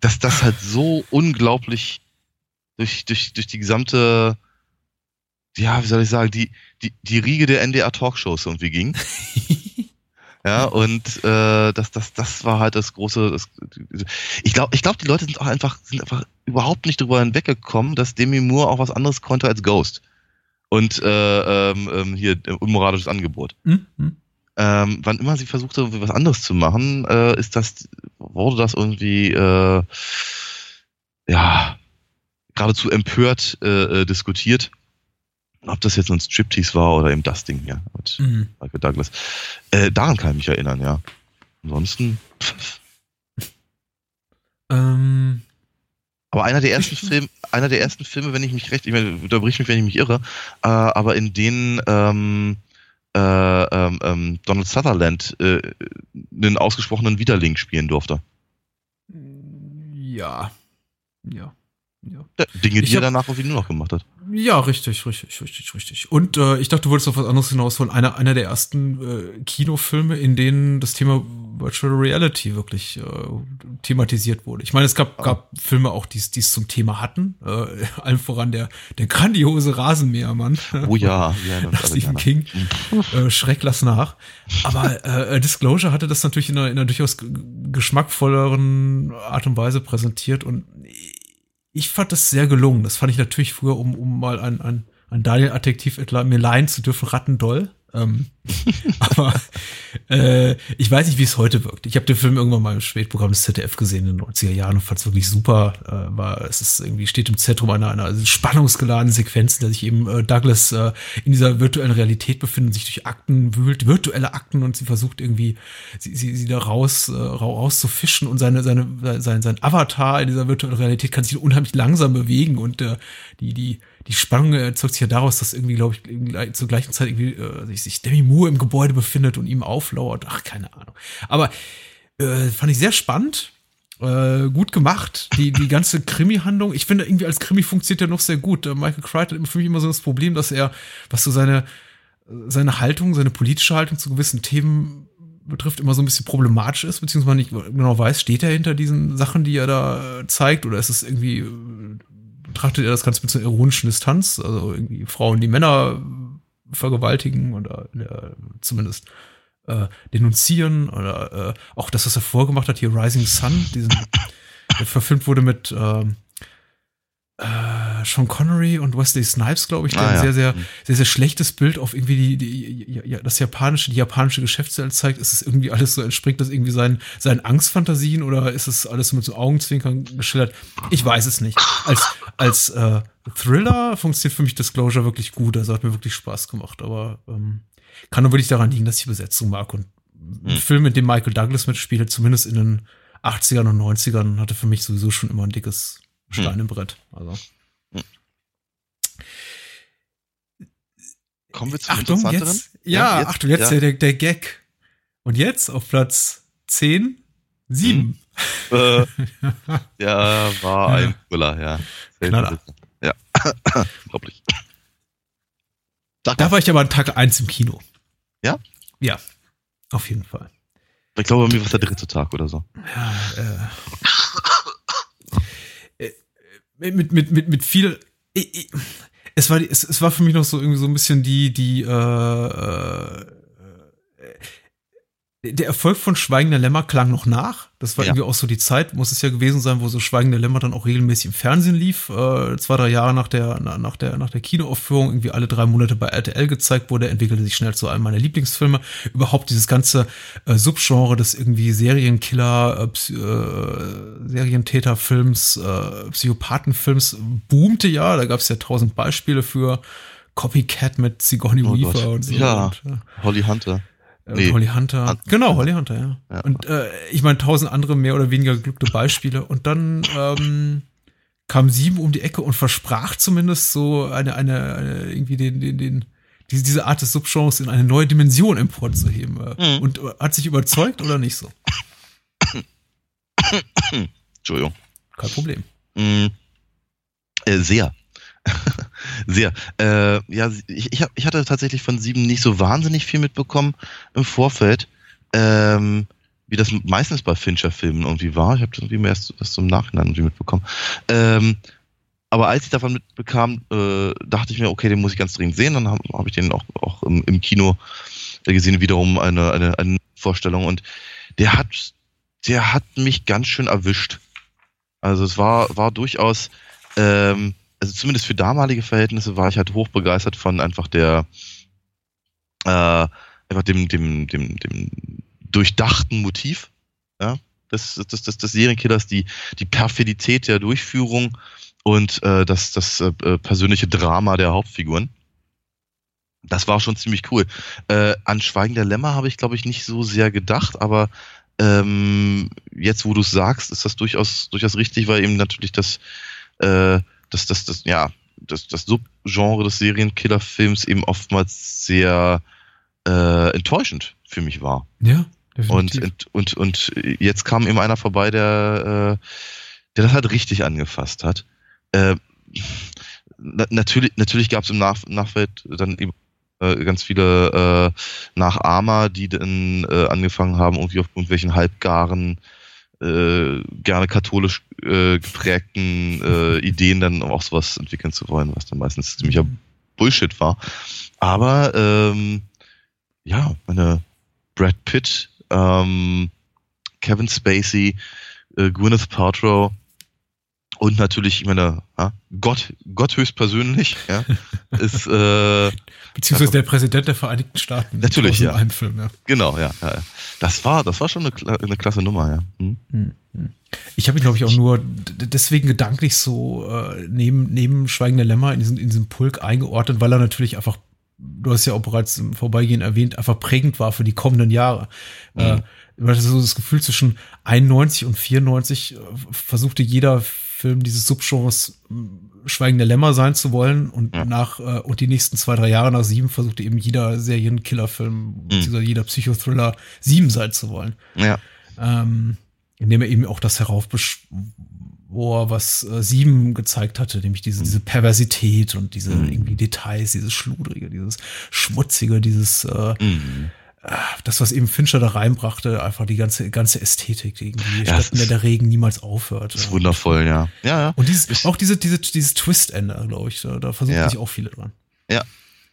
Speaker 3: dass das halt so unglaublich durch, durch, durch die gesamte, ja, wie soll ich sagen, die, die, die Riege der NDR Talkshows irgendwie ging. ja, und äh, das, das, das war halt das große. Das, ich glaube, ich glaub, die Leute sind auch einfach, sind einfach überhaupt nicht drüber hinweggekommen, dass Demi Moore auch was anderes konnte als Ghost. Und äh, ähm, ähm hier unmoralisches Angebot. Mhm ähm, wann immer sie versuchte, was anderes zu machen, äh, ist das, wurde das irgendwie, äh, ja, geradezu empört äh, äh, diskutiert. Ob das jetzt ein Striptease war oder eben das Ding, ja, mit mhm. Michael Douglas. Äh, daran kann ich mich erinnern, ja. Ansonsten. Ähm, aber einer der ersten Filme, einer der ersten Filme, wenn ich mich recht, ich meine, unterbrich mich, wenn ich mich irre, äh, aber in denen ähm, äh, ähm, ähm, Donald Sutherland äh, einen ausgesprochenen Widerling spielen durfte.
Speaker 2: Ja. Ja.
Speaker 3: Ja. Dinge, die ich er danach irgendwie nur noch gemacht hat.
Speaker 2: Ja, richtig, richtig, richtig, richtig. Und äh, ich dachte, du wolltest auf was anderes hinausholen. Einer, einer der ersten äh, Kinofilme, in denen das Thema Virtual Reality wirklich äh, thematisiert wurde. Ich meine, es gab, gab Filme auch, die es zum Thema hatten. Äh, allem voran der, der grandiose Rasenmähermann.
Speaker 3: Oh ja,
Speaker 2: ja Stephen King. äh, Schreck lass nach. Aber äh, Disclosure hatte das natürlich in einer, in einer durchaus geschmackvolleren Art und Weise präsentiert und ich fand das sehr gelungen. Das fand ich natürlich früher, um, um mal ein, ein, ein Daniel-Adjektiv mir leihen zu dürfen, rattendoll. Ähm, aber äh, ich weiß nicht, wie es heute wirkt. Ich habe den Film irgendwann mal im Spätprogramm des ZDF gesehen in den 90er Jahren und fand es wirklich super. Äh, war, es ist irgendwie steht im Zentrum einer, einer spannungsgeladenen Sequenz, der sich eben äh, Douglas äh, in dieser virtuellen Realität befindet, sich durch Akten wühlt, virtuelle Akten und sie versucht irgendwie sie, sie, sie da raus, äh, raus zu fischen und seine, seine, sein, sein Avatar in dieser virtuellen Realität kann sich unheimlich langsam bewegen und äh, die, die die Spannung erzeugt sich ja daraus, dass irgendwie, glaube ich, zur gleichen Zeit irgendwie äh, sich, sich Demi Moore im Gebäude befindet und ihm auflauert. Ach, keine Ahnung. Aber äh, fand ich sehr spannend. Äh, gut gemacht, die, die ganze Krimi-Handlung. Ich finde, irgendwie als Krimi funktioniert er noch sehr gut. Äh, Michael Crichton hat für mich immer so das Problem, dass er, was so seine, seine Haltung, seine politische Haltung zu gewissen Themen betrifft, immer so ein bisschen problematisch ist, beziehungsweise nicht genau weiß, steht er hinter diesen Sachen, die er da äh, zeigt, oder ist es irgendwie äh, betrachtet er das Ganze mit einer ironischen Distanz, also irgendwie Frauen, die Männer vergewaltigen oder äh, zumindest äh, denunzieren oder äh, auch das, was er vorgemacht hat, hier Rising Sun, diesen, der verfilmt wurde mit, äh, äh, Sean Connery und Wesley Snipes, glaube ich, der
Speaker 3: Ah,
Speaker 2: ein
Speaker 3: ja.
Speaker 2: sehr, sehr,
Speaker 3: Mhm.
Speaker 2: sehr, sehr schlechtes Bild auf irgendwie die, die ja, das japanische, die japanische Geschäftswelt zeigt. Ist es irgendwie alles so, entspringt das irgendwie seinen, seinen Angstfantasien oder ist es alles mit so Augenzwinkern geschildert? Ich weiß es nicht. Als, als äh, Thriller funktioniert für mich Disclosure wirklich gut. Also hat mir wirklich Spaß gemacht. Aber ähm, kann nur wirklich daran liegen, dass ich die Besetzung mag. Und ein
Speaker 3: Hm.
Speaker 2: Film, in dem Michael Douglas mitspielt, zumindest in den 80ern und 90ern, hatte für mich sowieso schon immer ein dickes Stein im Brett. Also.
Speaker 3: Kommen wir zu
Speaker 2: Achtung, jetzt. Ja,
Speaker 3: jetzt,
Speaker 2: Achtung, jetzt
Speaker 3: ja.
Speaker 2: Der, der, Gag. Und jetzt auf Platz 10, 7.
Speaker 3: Äh, ja, war
Speaker 2: Ja.
Speaker 3: ein Thriller, ja.
Speaker 2: Knaller.
Speaker 3: Ja. Unglaublich.
Speaker 2: Da
Speaker 3: mal,
Speaker 2: war ich aber an Tag 1 im Kino.
Speaker 3: Ja?
Speaker 2: Ja, auf jeden Fall.
Speaker 3: ich glaube, bei mir war es der dritte Tag oder so.
Speaker 2: Ja, äh, mit, mit, mit, mit viel. Ich, ich, es, war, es, es war für mich noch so irgendwie so ein bisschen die, die, äh, äh, der Erfolg von Schweigender Lämmer klang noch nach. Das war
Speaker 3: Ja.
Speaker 2: irgendwie auch so die Zeit, muss es ja gewesen sein, wo so Schweigender Lämmer dann auch regelmäßig im Fernsehen lief. Äh, zwei, drei Jahre nach der, na- nach der, nach der Kinoaufführung, irgendwie alle drei Monate bei RTL gezeigt wurde, entwickelte sich schnell zu einem meiner Lieblingsfilme. Überhaupt dieses ganze äh, Subgenre des irgendwie Serienkiller, äh, äh, Serientäterfilms, äh, Psychopathenfilms boomte ja. Da gab es ja tausend Beispiele für. Copycat mit Sigourney
Speaker 3: Oh
Speaker 2: Weaver
Speaker 3: Gott.
Speaker 2: und so.
Speaker 3: Ja.
Speaker 2: Und, ja.
Speaker 3: Holly Hunter.
Speaker 2: Äh,
Speaker 3: Nee.
Speaker 2: Holly Hunter.
Speaker 3: Hunt-
Speaker 2: Genau, Holly Hunter, ja.
Speaker 3: Ja.
Speaker 2: Und äh, ich meine, tausend andere mehr oder weniger geglückte Beispiele. Und dann ähm, kam Sieben um die Ecke und versprach zumindest so eine, eine, eine irgendwie den, den, den, diese, diese Art des Subgenres in eine neue Dimension emporzuheben. Äh,
Speaker 3: Mhm.
Speaker 2: Und äh, hat sich überzeugt oder nicht so?
Speaker 3: Entschuldigung.
Speaker 2: Kein Problem.
Speaker 3: Äh, sehr. Sehr. Äh, ja, ich, ich, hab, ich hatte tatsächlich von sieben nicht so wahnsinnig viel mitbekommen im Vorfeld. Ähm, wie das meistens bei Fincher-Filmen irgendwie war. Ich habe das irgendwie mehr erst, erst im Nachhinein irgendwie mitbekommen. Ähm, aber als ich davon mitbekam, äh, dachte ich mir, okay, den muss ich ganz dringend sehen. Dann habe hab ich den auch, auch im, im Kino gesehen, wiederum eine, eine, eine Vorstellung. Und der hat, der hat mich ganz schön erwischt. Also es war, war durchaus, ähm, also zumindest für damalige Verhältnisse war ich halt hochbegeistert von einfach der, äh, einfach dem, dem, dem, dem durchdachten Motiv, ja, des, des, des, des Serienkillers, die, die Perfidität der Durchführung und äh, das, das äh, persönliche Drama der Hauptfiguren. Das war schon ziemlich cool. Äh, an Schweigen der Lämmer habe ich, glaube ich, nicht so sehr gedacht, aber ähm, jetzt, wo du es sagst, ist das durchaus, durchaus richtig, weil eben natürlich das, äh, das, das, das, ja, das, das Subgenre des Serienkillerfilms eben oftmals sehr äh, enttäuschend für mich war.
Speaker 2: Ja,
Speaker 3: Und,
Speaker 2: definitiv.
Speaker 3: und, und, und jetzt kam eben einer vorbei, der, äh, der das halt richtig angefasst hat. Äh, na, natürlich natürlich gab es im Nach Nachfeld dann eben äh, ganz viele äh, Nachahmer, die dann äh, angefangen haben, irgendwie auf irgendwelchen halbgaren, äh, gerne katholisch äh, geprägten äh, Ideen dann auch sowas entwickeln zu wollen, was dann meistens ziemlicher Bullshit war. Aber ähm, ja, meine Brad Pitt, ähm, Kevin Spacey, äh, Gwyneth Paltrow und natürlich, ich meine, ja, Gott, Gott höchstpersönlich, ja, ist, äh,
Speaker 2: Beziehungsweise der Präsident der Vereinigten Staaten.
Speaker 3: Natürlich, ja.
Speaker 2: einen Film, ja.
Speaker 3: genau, ja, ja. Das war, das war schon eine, eine klasse Nummer, ja. Hm?
Speaker 2: Ich habe ihn, glaube ich, auch nur deswegen gedanklich so äh, neben, neben Schweigende Lämmer in diesen, in diesen Pulk eingeordnet, weil er natürlich einfach, du hast ja auch bereits im Vorbeigehen erwähnt, einfach prägend war für die kommenden Jahre. Äh, weil das so das Gefühl zwischen 91 und 94 äh, versuchte jeder Film dieses Subgenres mh, Schweigende Lämmer sein zu wollen und
Speaker 3: Ja.
Speaker 2: nach äh, und die nächsten zwei, drei Jahre nach sieben versuchte eben jeder Serienkillerfilm, beziehungsweise jeder Psychothriller sieben sein zu wollen.
Speaker 3: Ja,
Speaker 2: ähm, indem er eben auch das heraufbeschwor, was äh, Sieben gezeigt hatte, nämlich diese, diese Perversität und diese irgendwie Details, dieses Schludrige, dieses Schmutzige, dieses äh,
Speaker 3: Mhm.
Speaker 2: Das, was eben Fincher da reinbrachte, einfach die ganze, ganze Ästhetik, die irgendwie
Speaker 3: Ja, es
Speaker 2: statt in der Regen niemals aufhört.
Speaker 3: ist
Speaker 2: ja.
Speaker 3: wundervoll, ja. Ja, ja.
Speaker 2: Und dieses, auch diese, diese, dieses Twist-Ende, glaube ich, da, da versuchen
Speaker 3: Ja.
Speaker 2: sich auch viele dran.
Speaker 3: Ja,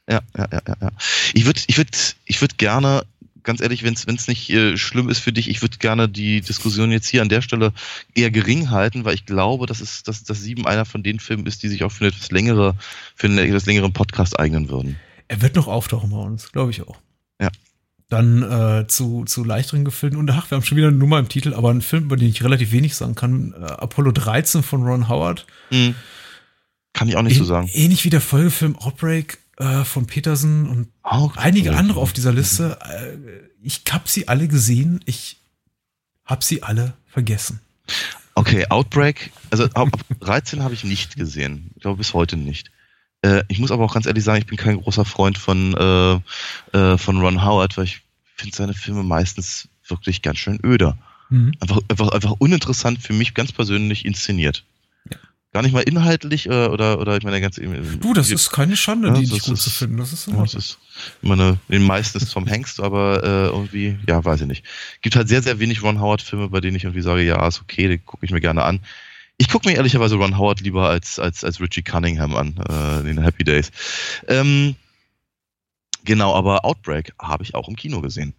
Speaker 3: ja, ja, ja, ja. Ich würde, ich würde, ich würde gerne ganz ehrlich, wenn es nicht äh, schlimm ist für dich, ich würde gerne die Diskussion jetzt hier an der Stelle eher gering halten, weil ich glaube, dass es, dass, dass Sieben einer von den Filmen ist, die sich auch für eine etwas längere, für einen etwas längeren Podcast eignen würden.
Speaker 2: Er wird noch auftauchen bei uns, glaube ich auch. Dann äh, zu, zu leichteren Gefilden. Und ach, wir haben schon wieder eine Nummer im Titel, aber ein Film, über den ich relativ wenig sagen kann. Äh, Apollo 13 von Ron Howard.
Speaker 3: Hm. Kann ich auch nicht so sagen.
Speaker 2: Ähnlich wie der Folgefilm Outbreak äh, von Peterson und
Speaker 3: Auch
Speaker 2: einige andere auf dieser Liste. Äh, ich habe sie alle gesehen. Ich habe sie alle vergessen.
Speaker 3: Okay, Outbreak, also ab 13 habe ich nicht gesehen. Ich glaube bis heute nicht. Äh, ich muss aber auch ganz ehrlich sagen, ich bin kein großer Freund von, äh, äh, von Ron Howard, weil ich finde seine Filme meistens wirklich ganz schön öder.
Speaker 2: Mhm.
Speaker 3: Einfach, einfach, einfach uninteressant für mich ganz persönlich inszeniert.
Speaker 2: Ja.
Speaker 3: Gar nicht mal inhaltlich äh, oder, oder ich meine ganz
Speaker 2: Du, das ist keine Schande,
Speaker 3: Ja,
Speaker 2: die nicht gut
Speaker 3: ist-
Speaker 2: zu finden. Das ist in
Speaker 3: Ja, das
Speaker 2: Ordnung.
Speaker 3: ist meine, den meisten ist Tom Hanks, aber äh, irgendwie, ja, weiß ich nicht. Gibt halt sehr, sehr wenig Ron Howard-Filme, bei denen ich irgendwie sage, ja, ist okay, den gucke ich mir gerne an. Ich gucke mir ehrlicherweise Ron Howard lieber als, als, als Richie Cunningham an, äh, in den Happy Days. Ähm, genau, aber Outbreak habe ich auch im Kino gesehen.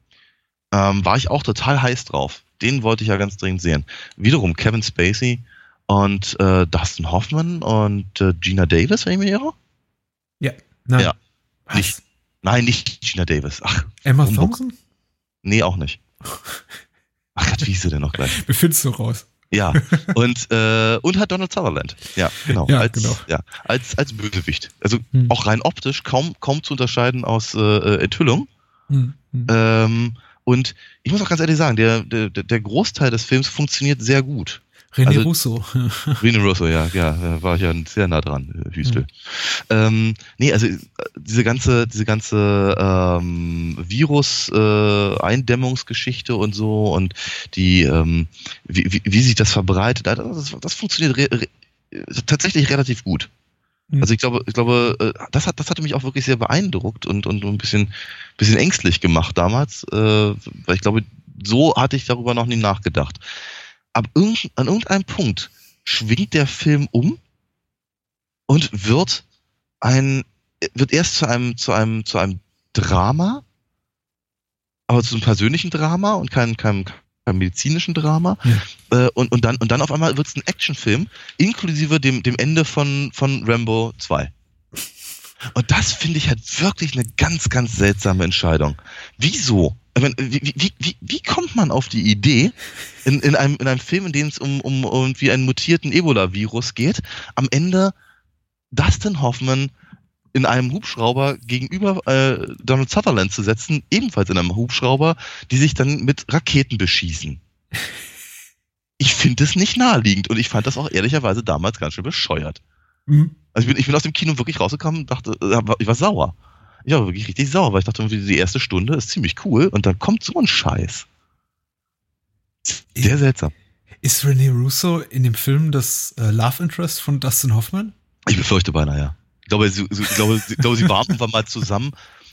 Speaker 3: Ähm, war ich auch total heiß drauf. Den wollte ich ja ganz dringend sehen. Wiederum Kevin Spacey und äh, Dustin Hoffman und äh, Gina Davis, wenn ich mich irre?
Speaker 2: Nein.
Speaker 3: Ja. Nicht. Nein, nicht Gina Davis. Ach,
Speaker 2: Emma
Speaker 3: Humbug.
Speaker 2: Thompson?
Speaker 3: Nee, auch nicht. Ach Gott, wie ist sie denn noch gleich?
Speaker 2: Es noch raus.
Speaker 3: Ja, und, äh, und hat Donald Sutherland. Ja, genau.
Speaker 2: Ja,
Speaker 3: als,
Speaker 2: genau.
Speaker 3: Ja, als, als Bösewicht. Also
Speaker 2: Hm.
Speaker 3: auch rein optisch kaum, kaum zu unterscheiden aus äh, äh, Enthüllung.
Speaker 2: Hm, hm.
Speaker 3: Ähm, und ich muss auch ganz ehrlich sagen, der, der, der Großteil des Films funktioniert sehr gut.
Speaker 2: René
Speaker 3: also-
Speaker 2: Russo.
Speaker 3: Rene Russo, ja, ja, da war ich ja sehr nah dran, äh, Hüstel. Ähm, nee, also äh, diese ganze, diese ganze ähm, Virus-Eindämmungsgeschichte und so und die, ähm, wie, wie, wie sich das verbreitet, das, das funktioniert re, re, tatsächlich relativ gut.
Speaker 2: Mhm.
Speaker 3: Also ich glaube, ich glaube, äh, das hat, das hatte mich auch wirklich sehr beeindruckt und, und ein bisschen, bisschen ängstlich gemacht damals, äh, weil ich glaube, so hatte ich darüber noch nie nachgedacht. Ab irgend, an irgendeinem Punkt schwingt der Film um und wird ein, wird erst zu einem, zu einem, zu einem Drama, aber zu einem persönlichen Drama und keinem, keinem, keinem medizinischen Drama. Äh, und, und dann, und dann auf einmal wird es ein Actionfilm, inklusive dem, dem Ende von, von Rambo 2. Und das finde ich halt wirklich eine ganz, ganz seltsame Entscheidung. Wieso? Meine, wie, wie, wie, wie kommt man auf die Idee, in, in, einem, in einem Film, in dem es um, um irgendwie einen mutierten Ebola-Virus geht, am Ende Dustin Hoffman in einem Hubschrauber gegenüber äh, Donald Sutherland zu setzen, ebenfalls in einem Hubschrauber, die sich dann mit Raketen beschießen. Ich finde es nicht naheliegend und ich fand das auch ehrlicherweise damals ganz schön bescheuert.
Speaker 2: Hm.
Speaker 3: Also ich bin, ich bin aus dem Kino wirklich rausgekommen und dachte, äh, ich war sauer. Ich war wirklich richtig sauer, weil ich dachte, irgendwie die erste Stunde ist ziemlich cool und dann kommt so ein Scheiß. Sehr seltsam.
Speaker 2: Ist René Russo in dem Film das äh, Love Interest von Dustin Hoffman?
Speaker 3: Ich befürchte beinahe, ja. Ich glaube, sie, sie, glaube, sie, glaube, sie waren irgendwann mal zusammen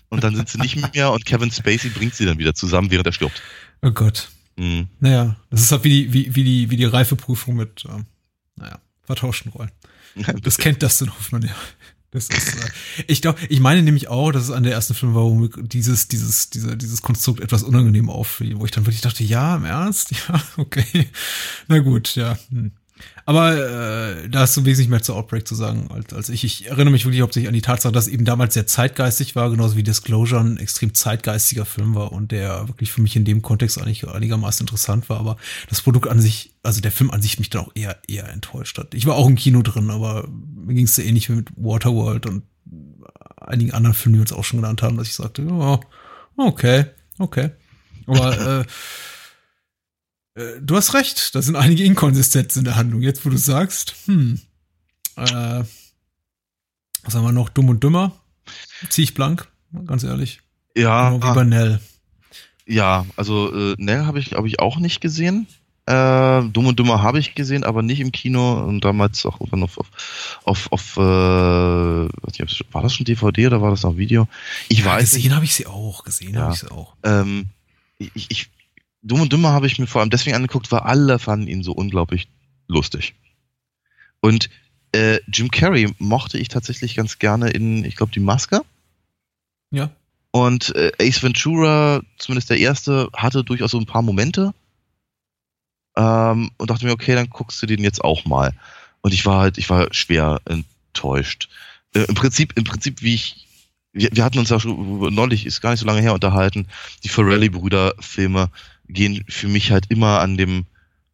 Speaker 3: und dann sind sie nicht mehr und Kevin Spacey bringt sie dann wieder zusammen, während er stirbt.
Speaker 2: Oh Gott.
Speaker 3: Mhm.
Speaker 2: Naja, das ist halt wie die, wie, wie die, wie die Reifeprüfung mit, ähm, naja, vertauschten Rollen. Das kennt Dustin Hoffmann, ja. Das ist, äh, ich glaube, ich meine nämlich auch, dass es an der ersten Film war, wo mir dieses, dieses, diese, dieses Konstrukt etwas unangenehm auffiel, wo ich dann wirklich dachte, ja, im Ernst? Ja, okay. Na gut, ja. Hm. Aber äh, da hast du wesentlich mehr zu Outbreak zu sagen als, als ich. Ich erinnere mich wirklich hauptsächlich an die Tatsache, dass eben damals sehr zeitgeistig war, genauso wie Disclosure ein extrem zeitgeistiger Film war und der wirklich für mich in dem Kontext eigentlich einigermaßen interessant war. Aber das Produkt an sich, also der Film an sich mich dann auch eher, eher enttäuscht hat. Ich war auch im Kino drin, aber mir ging es so ähnlich wie mit Waterworld und einigen anderen Filmen, die wir uns auch schon genannt haben, dass ich sagte, ja, okay, okay. Aber äh, äh, du hast recht, da sind einige Inkonsistenzen in der Handlung. Jetzt, wo du sagst, hm, äh, was haben wir noch? Dumm und Dümmer? Zieh ich blank, ganz ehrlich.
Speaker 3: Ja,
Speaker 2: Genau wie bei Nell.
Speaker 3: ja, also äh, Nell habe ich, hab ich auch nicht gesehen. Äh, Dumm und Dümmer habe ich gesehen, aber nicht im Kino und damals auch irgendwann auf, auf, auf, auf äh, war das schon DVD oder war das noch Video? Ich
Speaker 2: Ja,
Speaker 3: weiß
Speaker 2: gesehen habe ich sie auch, gesehen
Speaker 3: Ja.
Speaker 2: habe ich sie auch.
Speaker 3: Ähm, ich, ich, Dumm und Dümmer habe ich mir vor allem deswegen angeguckt, weil alle fanden ihn so unglaublich lustig. Und äh, Jim Carrey mochte ich tatsächlich ganz gerne in, ich glaube, die Maske.
Speaker 2: Ja.
Speaker 3: Und äh, Ace Ventura, zumindest der erste, hatte durchaus so ein paar Momente. Ähm, und dachte mir, okay, dann guckst du den jetzt auch mal. Und ich war halt, ich war schwer enttäuscht. Äh, Im Prinzip, im Prinzip, wie ich, wir, wir hatten uns ja schon neulich, ist gar nicht so lange her, unterhalten, die Ferrelli-Brüder-Filme gehen für mich halt immer an dem,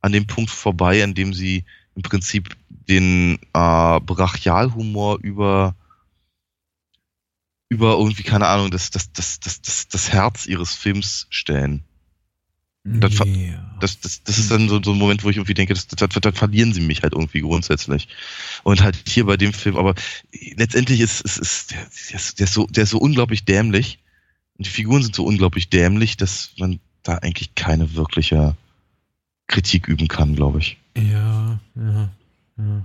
Speaker 3: an dem Punkt vorbei, an dem sie im Prinzip den äh, Brachialhumor über über irgendwie, keine Ahnung, das, das, das, das, das, das Herz ihres Films stellen. Das, yeah. das, das, das ist dann so, so ein Moment, wo ich irgendwie denke, das, das, das, verlieren sie mich halt irgendwie grundsätzlich. Und halt hier bei dem Film, aber letztendlich ist, ist, ist der, der, ist, der, ist so, der ist so unglaublich dämlich. Und die Figuren sind so unglaublich dämlich, dass man da eigentlich keine wirkliche Kritik üben kann, glaube ich.
Speaker 2: Ja, ja, ja.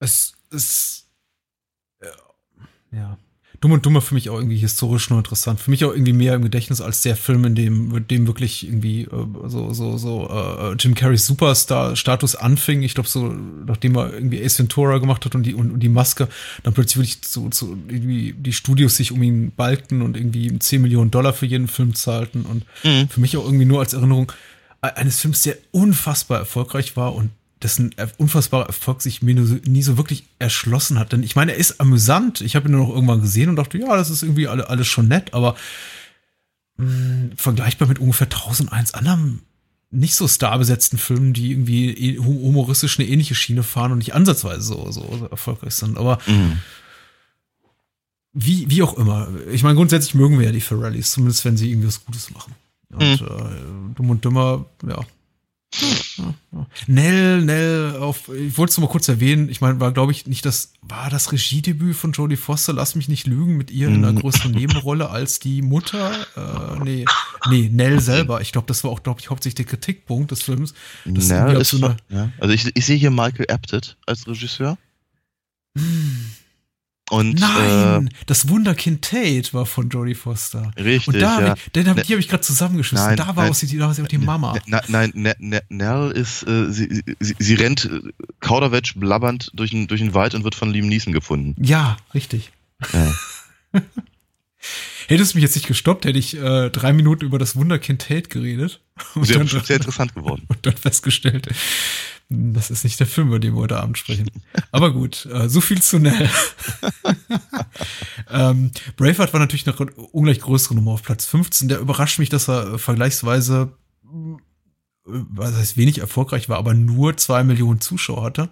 Speaker 2: Es ist ja. Dumm und Dummer für mich auch irgendwie historisch nur interessant. Für mich auch irgendwie mehr im Gedächtnis als der Film, in dem, mit dem wirklich irgendwie äh, so, so, so äh, Jim Carreys Superstar-Status anfing. Ich glaube, so, nachdem er irgendwie Ace Ventura gemacht hat und die, und, und die Maske, dann plötzlich wirklich so, so irgendwie die Studios sich um ihn balgten und irgendwie 10 Millionen Dollar für jeden Film zahlten. Und mhm. für mich auch irgendwie nur als Erinnerung äh, eines Films, der unfassbar erfolgreich war und dessen unfassbarer Erfolg sich mir nie so wirklich erschlossen hat. Denn ich meine, er ist amüsant. Ich habe ihn nur noch irgendwann gesehen und dachte, ja, das ist irgendwie alle, alles schon nett, aber mh, hm, vergleichbar mit ungefähr 1001 anderen nicht so starbesetzten Filmen, die irgendwie e, humoristisch eine ähnliche Schiene fahren und nicht ansatzweise so, so, so erfolgreich sind. Aber mhm. wie, wie auch immer. Ich meine, grundsätzlich mögen wir ja die Ferrellis, zumindest wenn sie irgendwie was Gutes machen. Und mhm. äh, Dumm und Dümmer, ja, Nell, Nell, auf, ich wollte es nur mal kurz erwähnen, ich meine, war, glaube ich, nicht das, war das Regiedebüt von Jodie Foster, lass mich nicht lügen, mit ihr in einer mhm. größeren Nebenrolle als die Mutter, äh, nee, nee, Nell selber, ich glaube, das war auch, glaube ich, hauptsächlich der Kritikpunkt des Films.
Speaker 3: Nell ist, so eine, ja. Also ich, ich sehe hier Michael Apted als Regisseur. Hm.
Speaker 2: Und, Nein, äh, das Wunderkind Tate war von Jodie Foster.
Speaker 3: Richtig.
Speaker 2: Und da
Speaker 3: ja.
Speaker 2: hab ich, den hab, ne, die habe ich gerade zusammengeschmissen. Nein, da war nein, auch die, da war sie auch die Mama.
Speaker 3: Ne, nein, nein, ne, Nell ist, äh, sie, sie, sie rennt äh, Kauderwetsch blabbernd durch den, durch den Wald und wird von Liam Neeson gefunden.
Speaker 2: Ja, richtig. Ja. Hättest du mich jetzt nicht gestoppt, hätte ich äh, drei Minuten über das Wunderkind Tate geredet.
Speaker 3: Und sehr, dann, sehr interessant geworden.
Speaker 2: Und dann festgestellt, das ist nicht der Film, über den wir heute Abend sprechen. Aber gut, äh, so viel zu Nell. ähm, Braveheart war natürlich eine ungleich größere Nummer auf Platz 15. Der überrascht mich, dass er vergleichsweise, äh, was heißt wenig erfolgreich war, aber nur zwei Millionen Zuschauer hatte.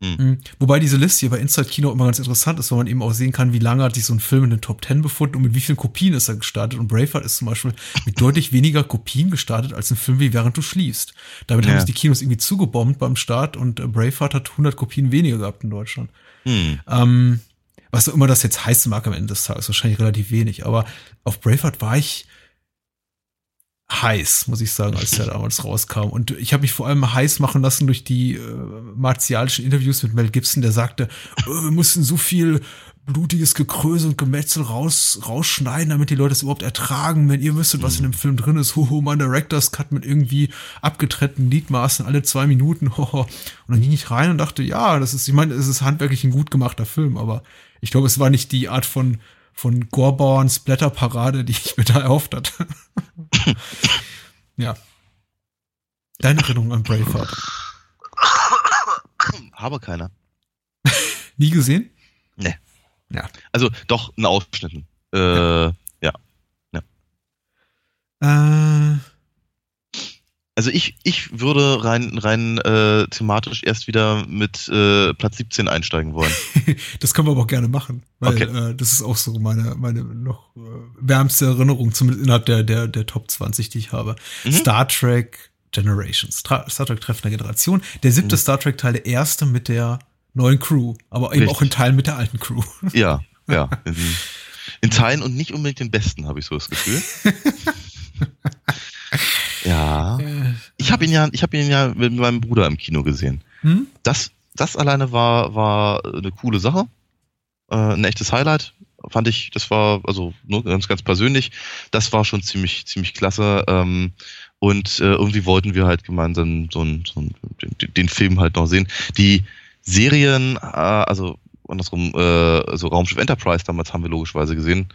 Speaker 2: Mhm. mhm. Wobei diese Liste hier bei Inside Kino immer ganz interessant ist, weil man eben auch sehen kann, wie lange hat sich so ein Film in den Top Ten befunden und mit wie vielen Kopien ist er gestartet. Und Braveheart ist zum Beispiel mit deutlich weniger Kopien gestartet als ein Film wie Während du schliefst. Damit ja. haben sich die Kinos irgendwie zugebombt beim Start und äh, Braveheart hat 100 Kopien weniger gehabt in Deutschland. Mhm. Ähm, was auch immer das jetzt heißt mag am Ende des Tages, wahrscheinlich relativ wenig. Aber auf Braveheart war ich heiß, muss ich sagen, als der damals rauskam. Und ich habe mich vor allem heiß machen lassen durch die äh, martialischen Interviews mit Mel Gibson, der sagte, oh, wir mussten so viel blutiges Gekröse und Gemetzel raus, rausschneiden, damit die Leute es überhaupt ertragen. Wenn ihr wüsstet, was in dem Film drin ist, hoho, mein Director's Cut mit irgendwie abgetrennten Liedmaßen alle zwei Minuten, hoho. Und dann ging ich rein und dachte, ja, das ist, ich meine, es ist handwerklich ein gut gemachter Film, aber ich glaube, es war nicht die Art von von Gorbauerns Blätterparade, die ich mir da erhofft hatte. ja. Deine Erinnerung an Braveheart?
Speaker 3: Habe keiner.
Speaker 2: Nie gesehen?
Speaker 3: Nee. Ja. Also doch, ein Ausschnitten. Äh, ja. ja. ja. Äh, also ich, ich würde rein, rein äh, thematisch erst wieder mit äh, Platz 17 einsteigen wollen.
Speaker 2: das können wir aber auch gerne machen, weil okay. äh, das ist auch so meine, meine noch äh, wärmste Erinnerung, zumindest innerhalb der, der, der Top 20, die ich habe. Mhm. Star Trek Generations, Tra Star Trek Treffen der Generation. Der siebte mhm. Star Trek Teil, der erste mit der neuen Crew, aber eben Richtig. auch in Teilen mit der alten Crew.
Speaker 3: Ja, ja. In, in Teilen und nicht unbedingt den besten, habe ich so das Gefühl. Ich habe ihn ja, ich habe ihn ja mit meinem Bruder im Kino gesehen. Hm? Das, das alleine war, war eine coole Sache. Äh, ein echtes Highlight. Fand ich, das war, also nur ganz, ganz persönlich, das war schon ziemlich, ziemlich klasse. Ähm, und äh, irgendwie wollten wir halt gemeinsam so, ein, so ein, den, den Film halt noch sehen. Die Serien, äh, also andersrum, äh, so Raumschiff Enterprise damals haben wir logischerweise gesehen,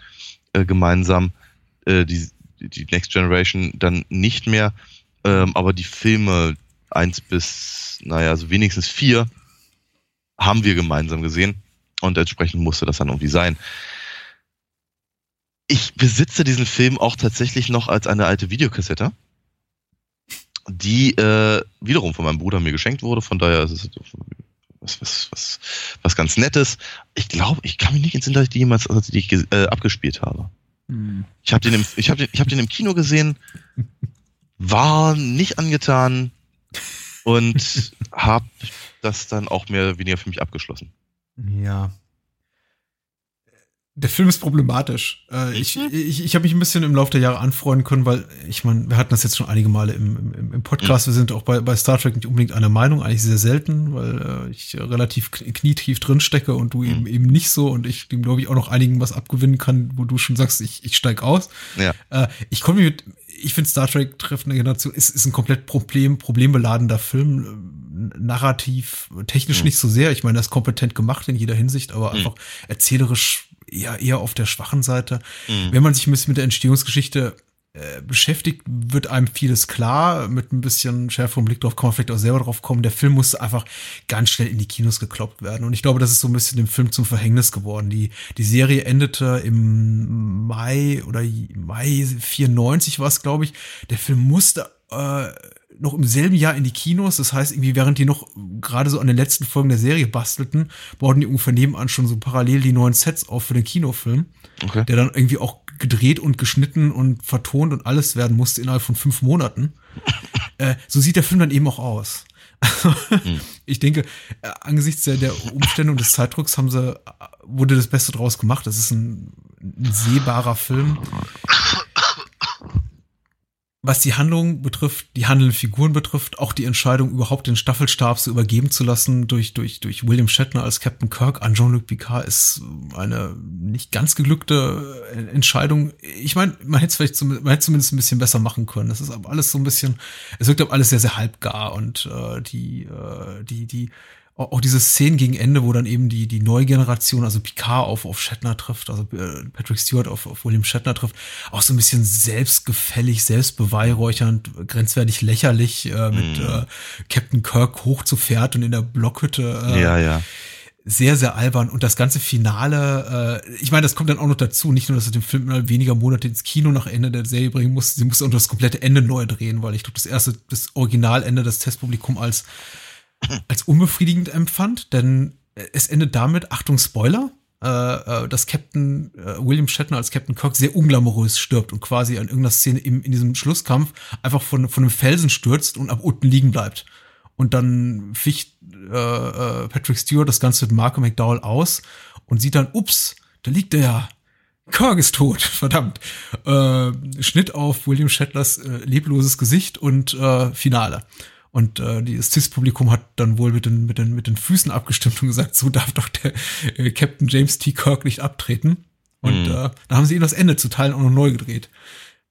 Speaker 3: äh, gemeinsam, äh, die, die Next Generation dann nicht mehr, ähm, aber die Filme eins bis, naja, also wenigstens vier haben wir gemeinsam gesehen und entsprechend musste das dann irgendwie sein. Ich besitze diesen Film auch tatsächlich noch als eine alte Videokassette, die äh, wiederum von meinem Bruder mir geschenkt wurde. Von daher ist es was, was, was, was ganz Nettes. Ich glaube, ich kann mich nicht entsinnen, dass ich die jemals also die ich, äh, abgespielt habe. Hm. Ich habe den, im, ich hab den, ich hab den im Kino gesehen, war nicht angetan und habe das dann auch mehr oder weniger für mich abgeschlossen.
Speaker 2: Ja, der Film ist problematisch. Äh, ich ich, ich habe mich ein bisschen im Laufe der Jahre anfreunden können, weil ich meine, wir hatten das jetzt schon einige Male im, im, im Podcast. Mhm. Wir sind auch bei, bei Star Trek nicht unbedingt einer Meinung, eigentlich sehr selten, weil äh, ich relativ knietief drin stecke und du mhm. eben eben nicht so und ich dem glaube ich auch noch einigen was abgewinnen kann, wo du schon sagst, ich, ich steig aus. Ja. Äh, ich komme mit ich finde Star Trek treffende Generation ist, ist ein komplett Problem, problembeladener Film. Narrativ, technisch mhm. nicht so sehr. Ich meine, das ist kompetent gemacht in jeder Hinsicht, aber mhm. einfach erzählerisch eher, eher auf der schwachen Seite. Mhm. Wenn man sich ein bisschen mit der Entstehungsgeschichte äh, beschäftigt, wird einem vieles klar. Mit ein bisschen schärferem Blick drauf kann man vielleicht auch selber drauf kommen. Der Film musste einfach ganz schnell in die Kinos gekloppt werden. Und ich glaube, das ist so ein bisschen dem Film zum Verhängnis geworden. Die, die Serie endete im Mai oder Mai 94 war es, glaube ich. Der Film musste äh, noch im selben Jahr in die Kinos. Das heißt, irgendwie, während die noch gerade so an den letzten Folgen der Serie bastelten, bauten die ungefähr nebenan schon so parallel die neuen Sets auf für den Kinofilm, okay. der dann irgendwie auch gedreht und geschnitten und vertont und alles werden musste innerhalb von fünf Monaten. äh, so sieht der Film dann eben auch aus. Also, hm. ich denke, äh, angesichts der, der Umstände und des Zeitdrucks haben sie, wurde das Beste draus gemacht. Das ist ein, ein sehbarer Film was die Handlung betrifft, die handelnden Figuren betrifft, auch die Entscheidung, überhaupt den Staffelstab so übergeben zu lassen durch, durch, durch William Shatner als Captain Kirk an Jean-Luc Picard ist eine nicht ganz geglückte äh, Entscheidung. Ich meine, man hätte es vielleicht zum, man hätte zumindest ein bisschen besser machen können. Das ist aber alles so ein bisschen, es wirkt aber alles sehr, sehr halbgar und äh, die, äh, die, die auch diese Szenen gegen Ende, wo dann eben die, die neue Generation, also Picard auf, auf Shatner trifft, also äh, Patrick Stewart auf, auf William Shatner trifft, auch so ein bisschen selbstgefällig, selbstbeweihräuchernd, grenzwertig lächerlich, äh, mit mm. äh, Captain Kirk hoch zu Pferd und in der Blockhütte.
Speaker 3: Äh, ja, ja.
Speaker 2: Sehr, sehr albern. Und das ganze Finale, äh, ich meine, das kommt dann auch noch dazu, nicht nur, dass er den Film innerhalb weniger Monate ins Kino nach Ende der Serie bringen muss, sie muss auch das komplette Ende neu drehen, weil ich glaube, das erste, das Originalende, das Testpublikum als als unbefriedigend empfand, denn es endet damit, Achtung Spoiler, äh, äh, dass Captain äh, William Shatner als Captain Kirk sehr unglamourös stirbt und quasi in irgendeiner Szene im, in diesem Schlusskampf einfach von, von einem Felsen stürzt und ab unten liegen bleibt. Und dann ficht äh, äh, Patrick Stewart das Ganze mit Marco McDowell aus und sieht dann, ups, da liegt der ja. Kirk ist tot, verdammt. Äh, Schnitt auf William Shatners äh, lebloses Gesicht und äh, Finale. Und äh, das CIS-Publikum hat dann wohl mit den, mit, den, mit den Füßen abgestimmt und gesagt, so darf doch der äh, Captain James T. Kirk nicht abtreten. Und mhm. äh, da haben sie ihm das Ende zu teilen auch noch neu gedreht.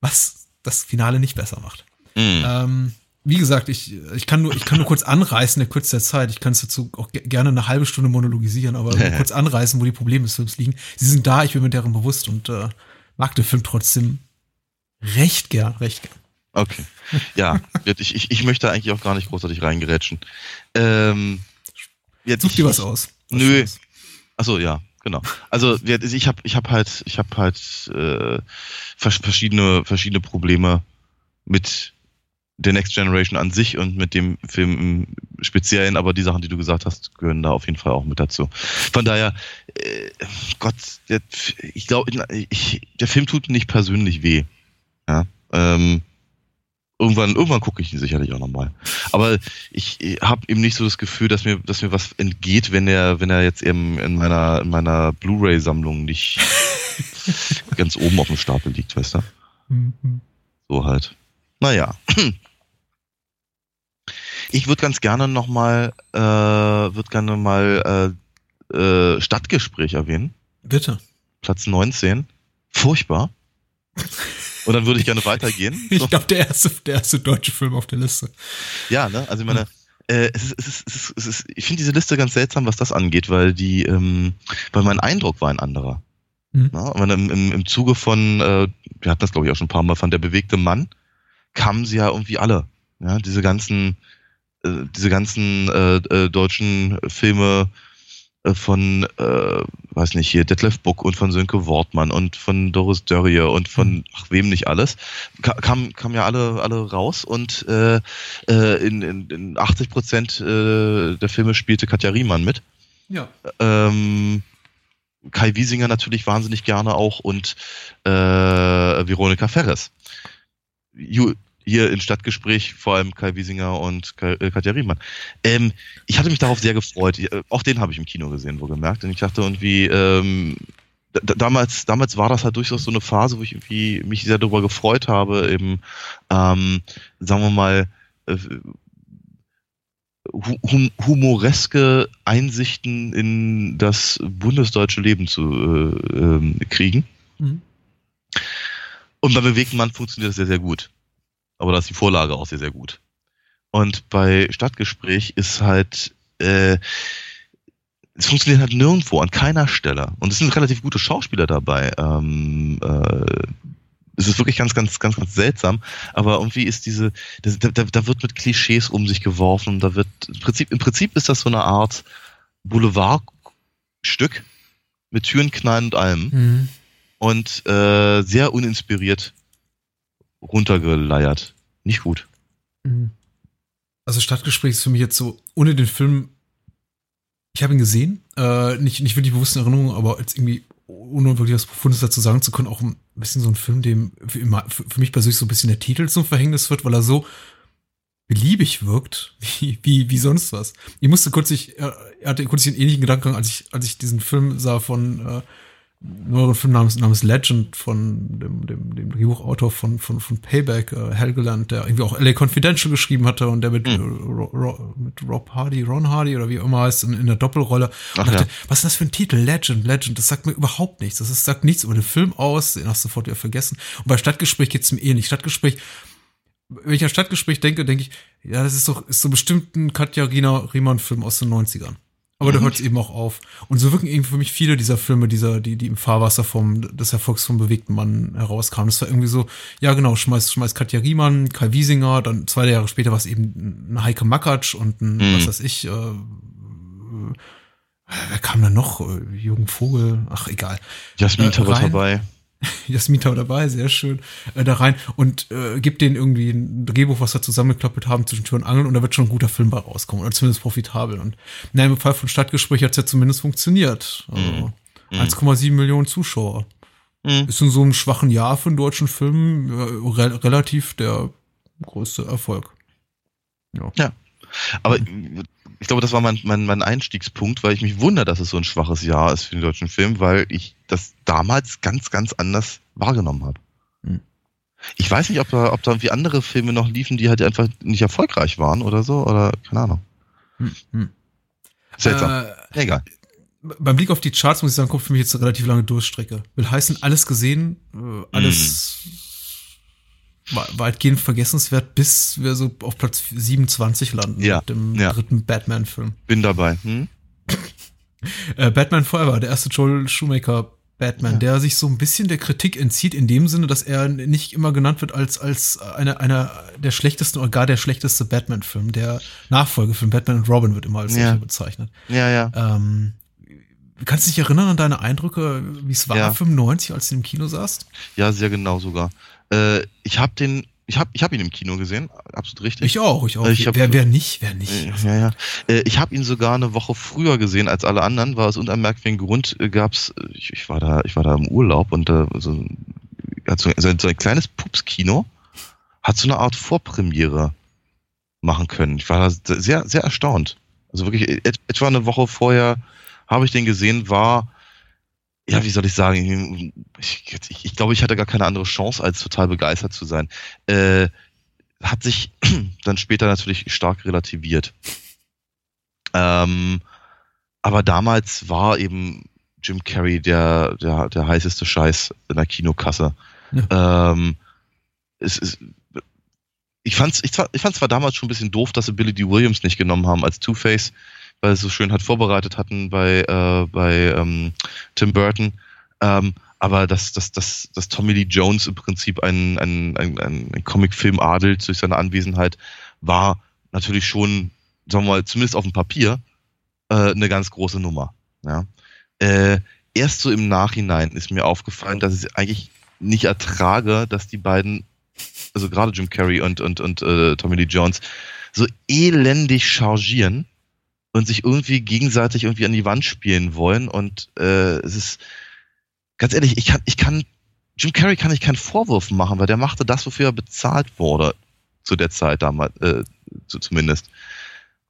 Speaker 2: Was das Finale nicht besser macht. Mhm. Ähm, wie gesagt, ich, ich, kann nur, ich kann nur kurz anreißen in der Kürze der Zeit. Ich kann es dazu auch gerne eine halbe Stunde monologisieren, aber kurz anreißen, wo die Probleme des Films liegen. Sie sind da, ich bin mir deren bewusst und äh, mag den Film trotzdem recht gern, recht gern.
Speaker 3: Okay. Ja, ich, ich, ich möchte eigentlich auch gar nicht großartig reingerätschen. Ähm,
Speaker 2: jetzt, Such dir was aus.
Speaker 3: Was nö. Achso, ja, genau. Also ich habe ich hab halt, ich habe halt äh, verschiedene, verschiedene Probleme mit der Next Generation an sich und mit dem Film im Speziellen, aber die Sachen, die du gesagt hast, gehören da auf jeden Fall auch mit dazu. Von daher, äh, Gott, der, ich glaube, der Film tut nicht persönlich weh. Ja, ähm, irgendwann, irgendwann gucke ich ihn sicherlich auch nochmal. Aber ich habe eben nicht so das Gefühl, dass mir, dass mir was entgeht, wenn er, wenn er jetzt eben in meiner, in meiner Blu-ray-Sammlung nicht ganz oben auf dem Stapel liegt, weißt du? Mhm. So halt. Naja. Ich würde ganz gerne nochmal, äh, würde gerne mal äh, äh, Stadtgespräch erwähnen.
Speaker 2: Bitte.
Speaker 3: Platz 19. Furchtbar. Und dann würde ich gerne weitergehen.
Speaker 2: ich glaube, der erste, der erste deutsche Film auf der Liste.
Speaker 3: Ja, ne? Also ich meine, Äh, es ist, es ist, es ist, es ist, ich finde diese Liste ganz seltsam, was das angeht, weil die, ähm, weil mein Eindruck war ein anderer. Mhm. Ja, im, im, Im Zuge von, äh, wir hatten das glaube ich auch schon ein paar Mal, von der bewegte Mann, kamen sie ja irgendwie alle. Ja, diese ganzen, äh, diese ganzen äh, äh, deutschen Filme von, äh, weiß nicht, hier Detlef Buck und von Sönke Wortmann und von Doris Dörrie und von mhm. ach, wem nicht alles, kam, kam ja alle, alle raus und äh, äh, in, in, in 80 Prozent äh, der Filme spielte Katja Riemann mit.
Speaker 2: Ja.
Speaker 3: Ähm, Kai Wiesinger natürlich wahnsinnig gerne auch und äh, Veronika Ferres. Ju hier im Stadtgespräch, vor allem Kai Wiesinger und Kai, äh, Katja Riemann. Ähm, ich hatte mich darauf sehr gefreut. Äh, auch den habe ich im Kino gesehen, wo gemerkt. Und ich dachte irgendwie, ähm, damals, damals war das halt durchaus so eine Phase, wo ich irgendwie mich sehr darüber gefreut habe, eben, ähm, sagen wir mal, äh, hum humoreske Einsichten in das bundesdeutsche Leben zu äh, äh, kriegen. Mhm. Und bei bewegten Mann funktioniert das sehr, sehr gut. Aber da ist die Vorlage auch sehr, sehr gut. Und bei Stadtgespräch ist halt, äh, es funktioniert halt nirgendwo, an keiner Stelle. Und es sind relativ gute Schauspieler dabei. Ähm, äh, es ist wirklich ganz, ganz, ganz, ganz seltsam. Aber irgendwie ist diese, da, da, da wird mit Klischees um sich geworfen. Da wird, im Prinzip, im Prinzip ist das so eine Art Boulevardstück mit Türen, Knallen und allem. Mhm. Und äh, sehr uninspiriert runtergeleiert. Nicht gut. Mhm.
Speaker 2: Also Stadtgespräch ist für mich jetzt so, ohne den Film, ich habe ihn gesehen, äh, nicht, nicht wirklich bewusst in Erinnerung, aber als irgendwie, ohne wirklich was Profundes dazu sagen zu können, auch ein bisschen so ein Film, dem für, immer, für, für mich persönlich so ein bisschen der Titel zum Verhängnis wird, weil er so beliebig wirkt, wie, wie, wie sonst was. Ich musste kurz, ich, er hatte kurz einen ähnlichen Gedanken, als ich, als ich diesen Film sah von äh, neueren Film namens, namens Legend von dem, dem, dem Drehbuchautor von, von, von Payback, äh, Helgeland, der irgendwie auch LA Confidential geschrieben hatte und der mit, mhm. Ro, Ro, mit Rob Hardy, Ron Hardy oder wie immer heißt, in, in der Doppelrolle. Ach, dachte, ja. was ist das für ein Titel? Legend, Legend, das sagt mir überhaupt nichts. Das ist, sagt nichts über den Film aus, den hast du sofort wieder vergessen. Und bei Stadtgespräch geht's mir ähnlich. Stadtgespräch, wenn ich an Stadtgespräch denke, denke ich, ja, das ist doch, ist so bestimmt ein Katja Riemann-Film aus den 90ern. Aber da mhm. hört es eben auch auf. Und so wirken eben für mich viele dieser Filme, dieser, die, die im Fahrwasser vom, des Erfolgs vom bewegten Mann herauskamen. Das war irgendwie so, ja genau, schmeiß, schmeiß Katja Riemann, Kai Wiesinger, dann zwei Jahre später war es eben ein Heike Makatsch und ein, mhm. was weiß ich, äh, wer kam da noch? Jürgen Vogel, ach egal.
Speaker 3: Jasmin äh, war dabei.
Speaker 2: Jasmin Tau dabei, sehr schön, äh, da rein und äh, gibt denen irgendwie ein Drehbuch, was wir zusammengeklappt haben zwischen Tür und Angeln und da wird schon ein guter Film bei rauskommen oder zumindest profitabel. Und nein, im Fall von Stadtgespräch hat es ja zumindest funktioniert. Also, mhm. 1,7 Millionen Zuschauer. Mhm. Ist in so einem schwachen Jahr für einen deutschen Film äh, re relativ der größte Erfolg.
Speaker 3: Ja. ja. Aber ich glaube, das war mein, mein, mein Einstiegspunkt, weil ich mich wundere, dass es so ein schwaches Jahr ist für den deutschen Film, weil ich das damals ganz, ganz anders wahrgenommen habe. Hm. Ich weiß nicht, ob da, ob da irgendwie andere Filme noch liefen, die halt einfach nicht erfolgreich waren oder so, oder keine Ahnung. Hm. Hm. Seltsam. Äh, Egal.
Speaker 2: Beim Blick auf die Charts muss ich sagen, kommt für mich jetzt eine relativ lange Durchstrecke. Will heißen, alles gesehen, äh, alles hm weitgehend vergessenswert, bis wir so auf Platz 27 landen
Speaker 3: ja,
Speaker 2: mit dem
Speaker 3: ja.
Speaker 2: dritten Batman-Film.
Speaker 3: Bin dabei. Hm?
Speaker 2: äh, Batman Forever, der erste Joel Shoemaker Batman, ja. der sich so ein bisschen der Kritik entzieht, in dem Sinne, dass er nicht immer genannt wird als, als einer einer der schlechtesten oder gar der schlechteste Batman-Film. Der Nachfolgefilm Batman und Robin wird immer als solcher bezeichnet.
Speaker 3: Ja, ja.
Speaker 2: Ähm, kannst du dich erinnern an deine Eindrücke, wie es war, ja. 95, als du im Kino saßt?
Speaker 3: Ja, sehr genau sogar. Äh, ich habe den, ich habe ich hab ihn im Kino gesehen, absolut richtig.
Speaker 2: Ich auch, ich auch. Ich
Speaker 3: hab,
Speaker 2: wer, wer nicht, wer nicht.
Speaker 3: Äh, ja, ja. Äh, ich habe ihn sogar eine Woche früher gesehen als alle anderen, war es unter merkwürdigen Grund äh, gab's, ich, ich, war da, ich war da im Urlaub und äh, so, hat so, so ein kleines Pupskino hat so eine Art Vorpremiere machen können. Ich war da sehr, sehr erstaunt. Also wirklich etwa eine Woche vorher habe ich den gesehen, war ja, wie soll ich sagen, ich, ich, ich glaube, ich hatte gar keine andere Chance, als total begeistert zu sein. Äh, hat sich dann später natürlich stark relativiert. Ähm, aber damals war eben Jim Carrey der, der, der heißeste Scheiß in der Kinokasse. Ja. Ähm, es ist, ich fand's, ich, ich fand zwar damals schon ein bisschen doof, dass sie Billy D. Williams nicht genommen haben als Two-Face, weil sie so schön halt vorbereitet hatten bei, äh, bei ähm, Tim Burton. Ähm, aber dass, dass, dass, dass Tommy Lee Jones im Prinzip einen, einen, einen, einen Comicfilm adelt durch seine Anwesenheit, war natürlich schon, sagen wir mal, zumindest auf dem Papier, äh, eine ganz große Nummer. Ja. Äh, erst so im Nachhinein ist mir aufgefallen, dass ich eigentlich nicht ertrage, dass die beiden, also gerade Jim Carrey und, und, und äh, Tommy Lee Jones, so elendig chargieren und sich irgendwie gegenseitig irgendwie an die Wand spielen wollen. Und äh, es ist, ganz ehrlich, ich kann, ich kann, Jim Carrey kann ich keinen Vorwurf machen, weil der machte das, wofür er bezahlt wurde, zu der Zeit damals, äh, zu, zumindest.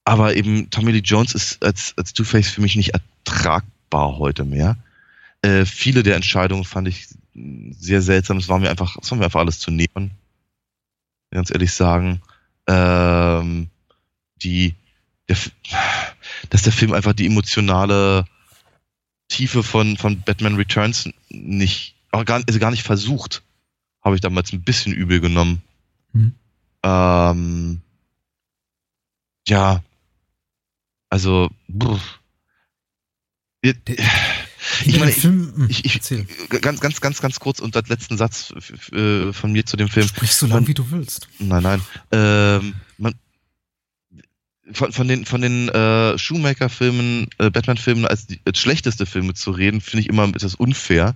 Speaker 3: Aber eben Tommy Lee Jones ist als, als Two-Face für mich nicht ertragbar heute mehr. Äh, viele der Entscheidungen fand ich sehr seltsam. Es war mir einfach, es war mir einfach alles zu nehmen. Ganz ehrlich sagen. Ähm, die, der, dass der Film einfach die emotionale Tiefe von, von Batman Returns nicht, auch gar, also gar nicht versucht, habe ich damals ein bisschen übel genommen. Hm. Ähm, ja, also, brr. Ich meine, Film, ich, ich, ganz, ganz, ganz, ganz kurz unter letzten Satz von mir zu dem Film.
Speaker 2: Sprich so lang, wie du willst.
Speaker 3: Nein, nein. Ähm, man, von, von den, von den äh, Shoemaker-Filmen, äh, Batman-Filmen als, die, als schlechteste Filme zu reden, finde ich immer etwas unfair.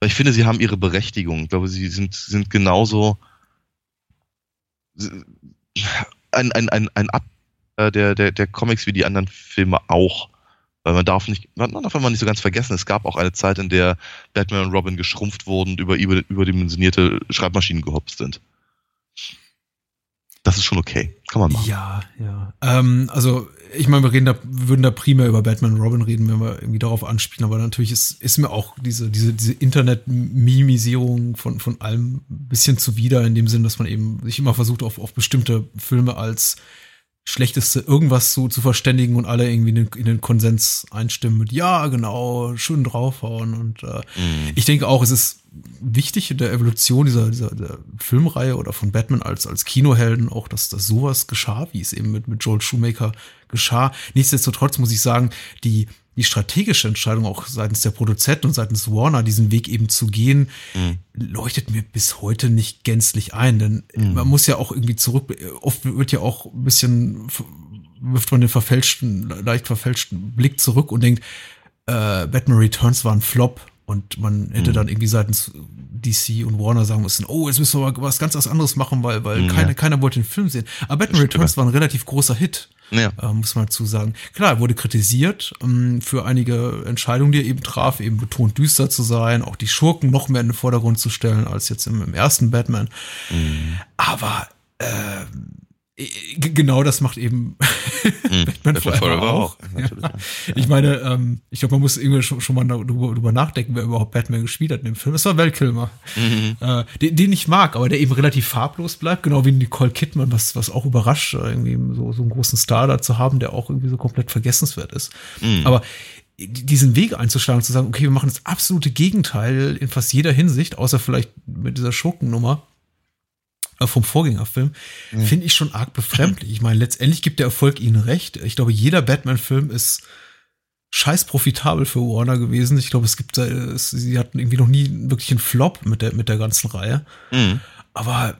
Speaker 3: Weil ich finde, sie haben ihre Berechtigung. Ich glaube, sie sind, sind genauso ein, ein, ein, ein Ab äh, der, der, der Comics wie die anderen Filme auch. Weil man darf nicht, man darf immer nicht so ganz vergessen, es gab auch eine Zeit, in der Batman und Robin geschrumpft wurden und über, über überdimensionierte Schreibmaschinen gehopst sind. Das ist schon okay. Kann man machen.
Speaker 2: Ja, ja. Ähm, also, ich meine, wir reden da, würden da primär über Batman Robin reden, wenn wir irgendwie darauf anspielen, aber natürlich ist, ist mir auch diese, diese, diese Internet-Mimisierung von, von allem ein bisschen zuwider, in dem Sinn, dass man eben sich immer versucht, auf, auf bestimmte Filme als Schlechteste irgendwas zu, zu verständigen und alle irgendwie in den, in den Konsens einstimmen mit, ja, genau, schön draufhauen. Und äh, mhm. ich denke auch, es ist wichtig in der Evolution dieser, dieser, dieser Filmreihe oder von Batman als, als Kinohelden auch, dass, dass sowas geschah, wie es eben mit, mit Joel Shoemaker geschah. Nichtsdestotrotz muss ich sagen, die, die strategische Entscheidung auch seitens der Produzenten und seitens Warner, diesen Weg eben zu gehen, mhm. leuchtet mir bis heute nicht gänzlich ein. Denn mhm. man muss ja auch irgendwie zurück, oft wird ja auch ein bisschen, wirft man den verfälschten, leicht verfälschten Blick zurück und denkt, äh, Batman Returns war ein Flop und man hätte mhm. dann irgendwie seitens DC und Warner sagen müssen, oh, jetzt müssen wir was ganz anderes machen, weil, weil mhm, keine, keiner wollte den Film sehen. Aber Batman Returns war ein relativ großer Hit. Ja. Äh, muss man dazu sagen. Klar, er wurde kritisiert ähm, für einige Entscheidungen, die er eben traf, eben betont düster zu sein, auch die Schurken noch mehr in den Vordergrund zu stellen als jetzt im, im ersten Batman. Mhm. Aber äh, Genau das macht eben hm, Batman Forever, Forever auch. Ja. Ich meine, ähm, ich glaube, man muss irgendwie schon, schon mal darüber, darüber, nachdenken, wer überhaupt Batman gespielt hat in dem Film. Das war Val Kilmer, mhm. äh, den, den, ich mag, aber der eben relativ farblos bleibt, genau wie Nicole Kidman, was, was auch überrascht, irgendwie so, so einen großen Star da zu haben, der auch irgendwie so komplett vergessenswert ist. Mhm. Aber diesen Weg einzuschlagen, zu sagen, okay, wir machen das absolute Gegenteil in fast jeder Hinsicht, außer vielleicht mit dieser Schurkennummer äh, vom Vorgängerfilm, mhm. finde ich schon arg befremdlich. Ich meine, letztendlich gibt der Erfolg ihnen recht. Ich glaube, jeder Batman-Film ist scheiß profitabel für Warner gewesen. Ich glaube, es gibt, es, sie hatten irgendwie noch nie wirklich einen Flop mit der, mit der ganzen Reihe. Mhm. Aber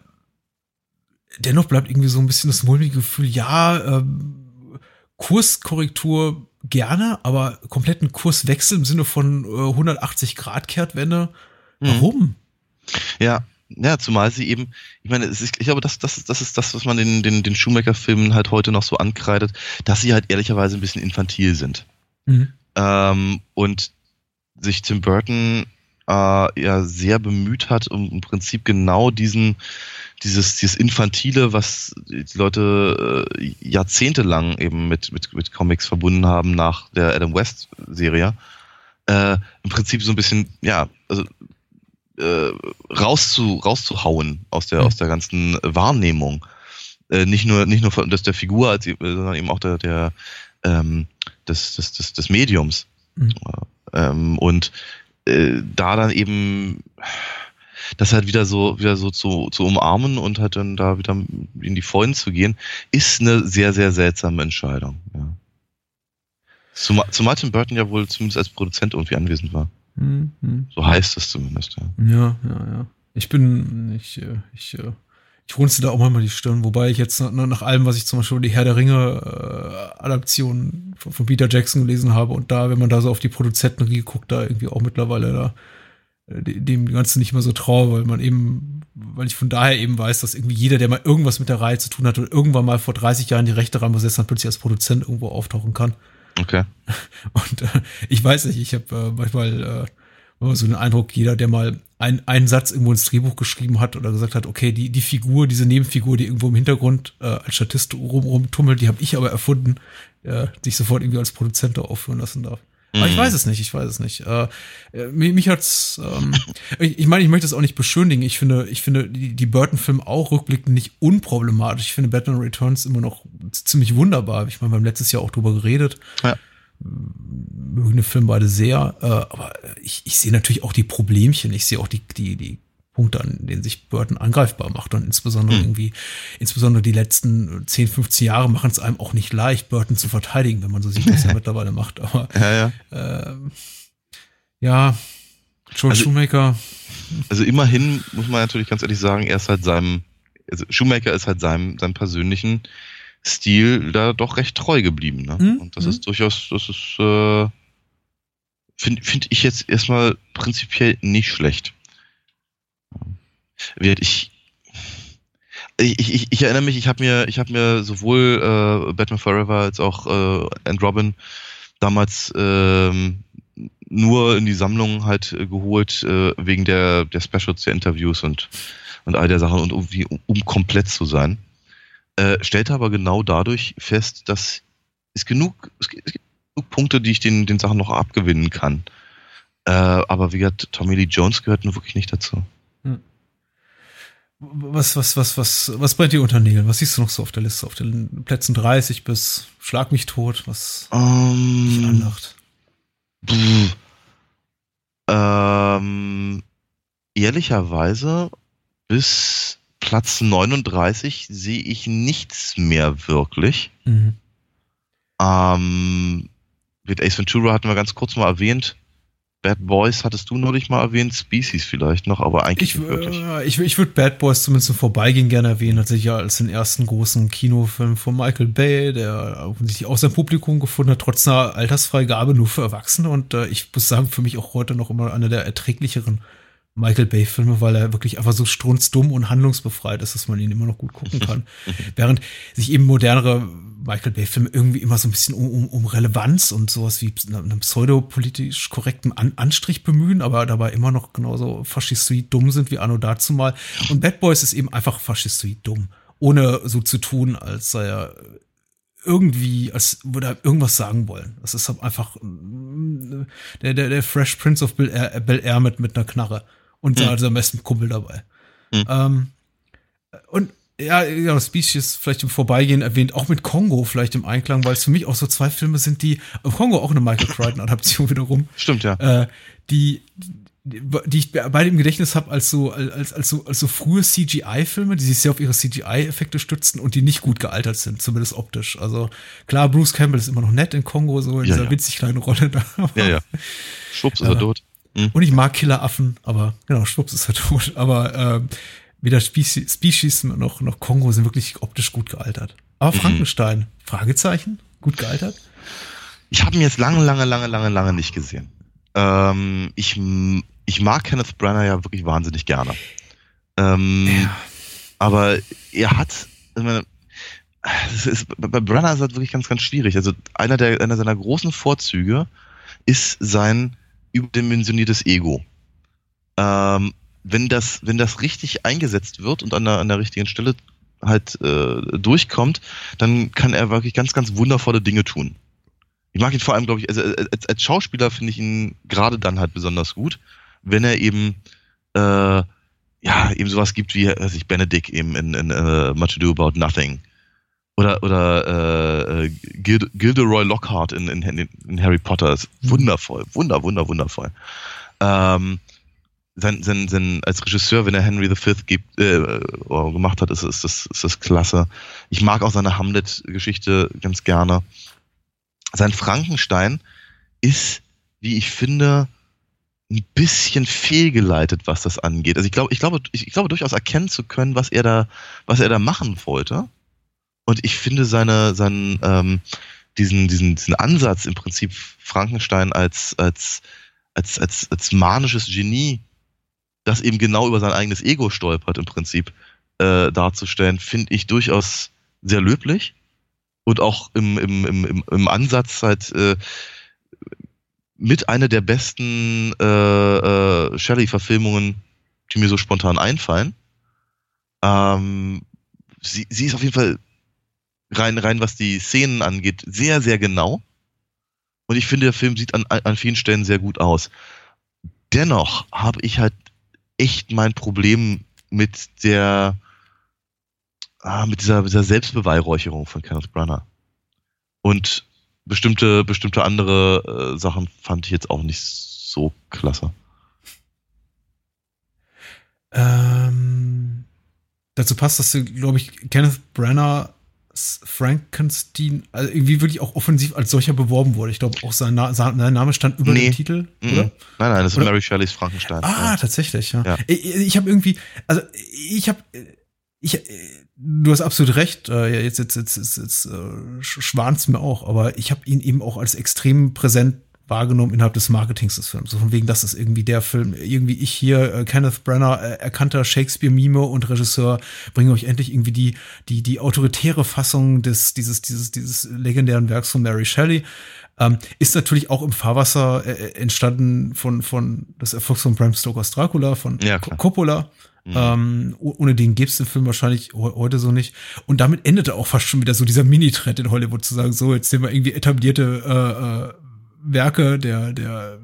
Speaker 2: dennoch bleibt irgendwie so ein bisschen das mulmige Gefühl, ja, ähm, Kurskorrektur gerne, aber kompletten Kurswechsel im Sinne von äh, 180 Grad Kehrtwende. Mhm. Warum?
Speaker 3: Ja, ja, zumal sie eben, ich meine, ist, ich glaube, das, das, das ist das, was man den, den, den Schumacher-Filmen halt heute noch so ankreidet, dass sie halt ehrlicherweise ein bisschen infantil sind. Mhm. Ähm, und sich Tim Burton äh, ja sehr bemüht hat, um im Prinzip genau diesen, dieses, dieses Infantile, was die Leute äh, jahrzehntelang eben mit, mit, mit Comics verbunden haben nach der Adam West-Serie, äh, im Prinzip so ein bisschen, ja, also äh, rauszu, rauszuhauen aus der, mhm. aus der ganzen Wahrnehmung. Äh, nicht nur, nicht nur von das der Figur, sondern eben auch der, der ähm, des, des, des, des Mediums. Mhm. Ähm, und äh, da dann eben das halt wieder so, wieder so zu, zu umarmen und halt dann da wieder in die Freuden zu gehen, ist eine sehr, sehr seltsame Entscheidung. Ja. Zumal Tim Burton ja wohl zumindest als Produzent irgendwie anwesend war. Mhm. So heißt es zumindest, ja.
Speaker 2: Ja, ja, ja. Ich bin, ich, äh, ich, äh, ich runze da auch manchmal die Stirn, wobei ich jetzt nach allem, was ich zum Beispiel die Herr der Ringe äh, Adaption von, von, Peter Jackson gelesen habe und da, wenn man da so auf die Produzenten guckt, da irgendwie auch mittlerweile da äh, dem Ganzen nicht mehr so traue, weil man eben, weil ich von daher eben weiß, dass irgendwie jeder, der mal irgendwas mit der Reihe zu tun hat und irgendwann mal vor 30 Jahren die Rechte ran besetzt hat, plötzlich als Produzent irgendwo auftauchen kann.
Speaker 3: Okay.
Speaker 2: Und äh, ich weiß nicht, ich habe äh, manchmal äh, so den Eindruck, jeder, der mal ein, einen Satz irgendwo ins Drehbuch geschrieben hat oder gesagt hat, okay, die, die Figur, diese Nebenfigur, die irgendwo im Hintergrund äh, als Statist rum, rumtummelt, die habe ich aber erfunden, äh, die ich sofort irgendwie als Produzent da aufführen lassen darf. Aber ich mhm. weiß es nicht, ich weiß es nicht. Äh, mich, mich hat's, ähm, ich, ich meine, ich möchte es auch nicht beschönigen. Ich finde, ich finde die, die Burton-Filme auch rückblickend nicht unproblematisch. Ich finde Batman Returns immer noch ziemlich wunderbar. Ich meine, wir haben letztes Jahr auch drüber geredet. Ja mögen den Film beide sehr, äh, aber ich, ich sehe natürlich auch die Problemchen, ich sehe auch die, die, die Punkte, an denen sich Burton angreifbar macht und insbesondere mhm. irgendwie, insbesondere die letzten 10, 15 Jahre machen es einem auch nicht leicht, Burton zu verteidigen, wenn man so sieht, was er mittlerweile macht, aber
Speaker 3: ja, ja.
Speaker 2: Äh, ja Joel also, Shoemaker.
Speaker 3: Also immerhin muss man natürlich ganz ehrlich sagen, er ist halt seinem, also Shoemaker ist halt seinem, seinem persönlichen Stil da doch recht treu geblieben. Ne? Mhm. Und das mhm. ist durchaus, das ist, äh, finde find ich jetzt erstmal prinzipiell nicht schlecht. Ich, ich, ich, ich erinnere mich, ich habe mir, habe mir sowohl äh, Batman Forever als auch äh, And Robin damals ähm, nur in die Sammlung halt äh, geholt äh, wegen der der Specials, der Interviews und und all der Sachen und irgendwie um, um komplett zu sein. Äh, stellte aber genau dadurch fest, dass es genug, es gibt genug Punkte, die ich den, den Sachen noch abgewinnen kann. Äh, aber wie gesagt, Tommy Lee Jones gehört nur wirklich nicht dazu.
Speaker 2: Was, was, was, was, was brennt dir unter Nägeln? Was siehst du noch so auf der Liste? Auf den Plätzen 30 bis Schlag mich tot, was
Speaker 3: um,
Speaker 2: dich anlacht?
Speaker 3: Ähm, ehrlicherweise bis Platz 39 sehe ich nichts mehr wirklich. Mhm. Ähm, mit Ace Ventura hatten wir ganz kurz mal erwähnt. Bad Boys hattest du neulich mal erwähnt, Species vielleicht noch, aber eigentlich
Speaker 2: ich, wirklich. Äh, ich, ich würde Bad Boys zumindest im Vorbeigehen gerne erwähnen, tatsächlich ja als den ersten großen Kinofilm von Michael Bay, der offensichtlich auch sein Publikum gefunden hat, trotz einer Altersfreigabe nur für Erwachsene und äh, ich muss sagen, für mich auch heute noch immer einer der erträglicheren Michael Bay-Filme, weil er wirklich einfach so strunzdumm und handlungsbefreit ist, dass man ihn immer noch gut gucken kann. Während sich eben modernere Michael Bay-Filme irgendwie immer so ein bisschen um, um, um Relevanz und sowas wie einem pseudopolitisch korrekten An Anstrich bemühen, aber dabei immer noch genauso faschistoid dumm sind wie Anno dazu mal. Und Bad Boys ist eben einfach faschistoid dumm, ohne so zu tun, als sei er irgendwie, als würde er irgendwas sagen wollen. Das ist einfach mm, der, der, der Fresh Prince of Bel Air, Bel Air mit, mit einer Knarre und hm. also am besten Kumpel dabei. Hm. Ähm, und ja, ja, Species vielleicht im Vorbeigehen erwähnt, auch mit Kongo vielleicht im Einklang, weil es für mich auch so zwei Filme sind, die, Kongo auch eine Michael Crichton-Adaption wiederum.
Speaker 3: Stimmt, ja.
Speaker 2: Äh, die, die ich beide im Gedächtnis habe als so als als so als so frühe CGI-Filme, die sich sehr auf ihre CGI-Effekte stützen und die nicht gut gealtert sind, zumindest optisch. Also klar, Bruce Campbell ist immer noch nett in Kongo so in ja, dieser ja. winzig kleinen Rolle da.
Speaker 3: ja ja. Schwupps ist er tot.
Speaker 2: Mhm. Und ich mag Killeraffen, aber genau, schwupps ist er tot. Aber äh, weder Species, Species noch, noch Kongo sind wirklich optisch gut gealtert. Aber mhm. Frankenstein, mhm. Fragezeichen, gut gealtert?
Speaker 3: Ich habe ihn jetzt lange, lange, lange, lange, lange nicht gesehen. Ähm, ich, ich mag Kenneth Branagh ja wirklich wahnsinnig gerne. Ähm, ja. Aber er hat, ich meine, ist, bei Branagh ist das wirklich ganz, ganz schwierig. Also einer, der, einer seiner großen Vorzüge ist sein überdimensioniertes Ego. Ähm, wenn das, wenn das richtig eingesetzt wird und an der, an der richtigen Stelle halt äh, durchkommt, dann kann er wirklich ganz, ganz wundervolle Dinge tun. Ich mag ihn vor allem, glaube ich, also als, als Schauspieler finde ich ihn gerade dann halt besonders gut, wenn er eben äh, ja eben sowas gibt wie weiß ich Benedict eben in, in uh, Much Ado About Nothing oder oder äh, Gild Gilderoy Lockhart in, in, in Harry Potter ist mhm. wundervoll, wunder, wunder, wundervoll. Ähm, sein, sein, sein, als Regisseur, wenn er Henry V gibt, äh, gemacht hat, ist, ist, das, ist das klasse. Ich mag auch seine Hamlet-Geschichte ganz gerne. Sein Frankenstein ist, wie ich finde, ein bisschen fehlgeleitet, was das angeht. Also ich glaube, ich glaube, ich, ich glaube durchaus erkennen zu können, was er da, was er da machen wollte. Und ich finde seine, seinen, ähm, diesen, diesen, diesen Ansatz im Prinzip Frankenstein als, als, als, als, als manisches Genie das eben genau über sein eigenes Ego stolpert im Prinzip äh, darzustellen, finde ich durchaus sehr löblich und auch im, im, im, im Ansatz halt äh, mit einer der besten äh, äh, Shelley-Verfilmungen, die mir so spontan einfallen. Ähm, sie, sie ist auf jeden Fall rein, rein was die Szenen angeht, sehr, sehr genau. Und ich finde, der Film sieht an, an vielen Stellen sehr gut aus. Dennoch habe ich halt echt mein Problem mit der, ah, mit dieser, dieser Selbstbeweihräucherung von Kenneth Branagh. Und bestimmte, bestimmte andere äh, Sachen fand ich jetzt auch nicht so klasse.
Speaker 2: Ähm, dazu passt, dass du, glaube ich, Kenneth Branagh Frankenstein also irgendwie wirklich auch offensiv als solcher beworben wurde. Ich glaube, auch sein, Na sein, Name stand über nee. dem Titel,
Speaker 3: oder? Nein, nein, das ist oder? Mary Shelleys Frankenstein.
Speaker 2: Ah, ja. tatsächlich, ja. ja. Ich, ich habe irgendwie, also ich habe, ich, du hast absolut recht, äh, jetzt, jetzt, jetzt, jetzt, jetzt äh, schwant's mir auch, aber ich habe ihn eben auch als extrem präsent wahrgenommen innerhalb des Marketings des Films. So von wegen, das ist irgendwie der Film, irgendwie ich hier, äh, Kenneth Brenner, äh, erkannter Shakespeare-Mime und Regisseur, bringe euch endlich irgendwie die, die, die autoritäre Fassung des, dieses, dieses, dieses legendären Werks von Mary Shelley. Ähm, ist natürlich auch im Fahrwasser äh, äh entstanden von, von des Erfolgs von Bram Stokers Dracula, von ja, Coppola. Mhm. Ähm, ohne den gäbe es den Film wahrscheinlich heute so nicht. Und damit endete auch fast schon wieder so dieser Mini-Trend in Hollywood zu sagen, so, jetzt nehmen wir irgendwie etablierte äh, äh, Werke der, der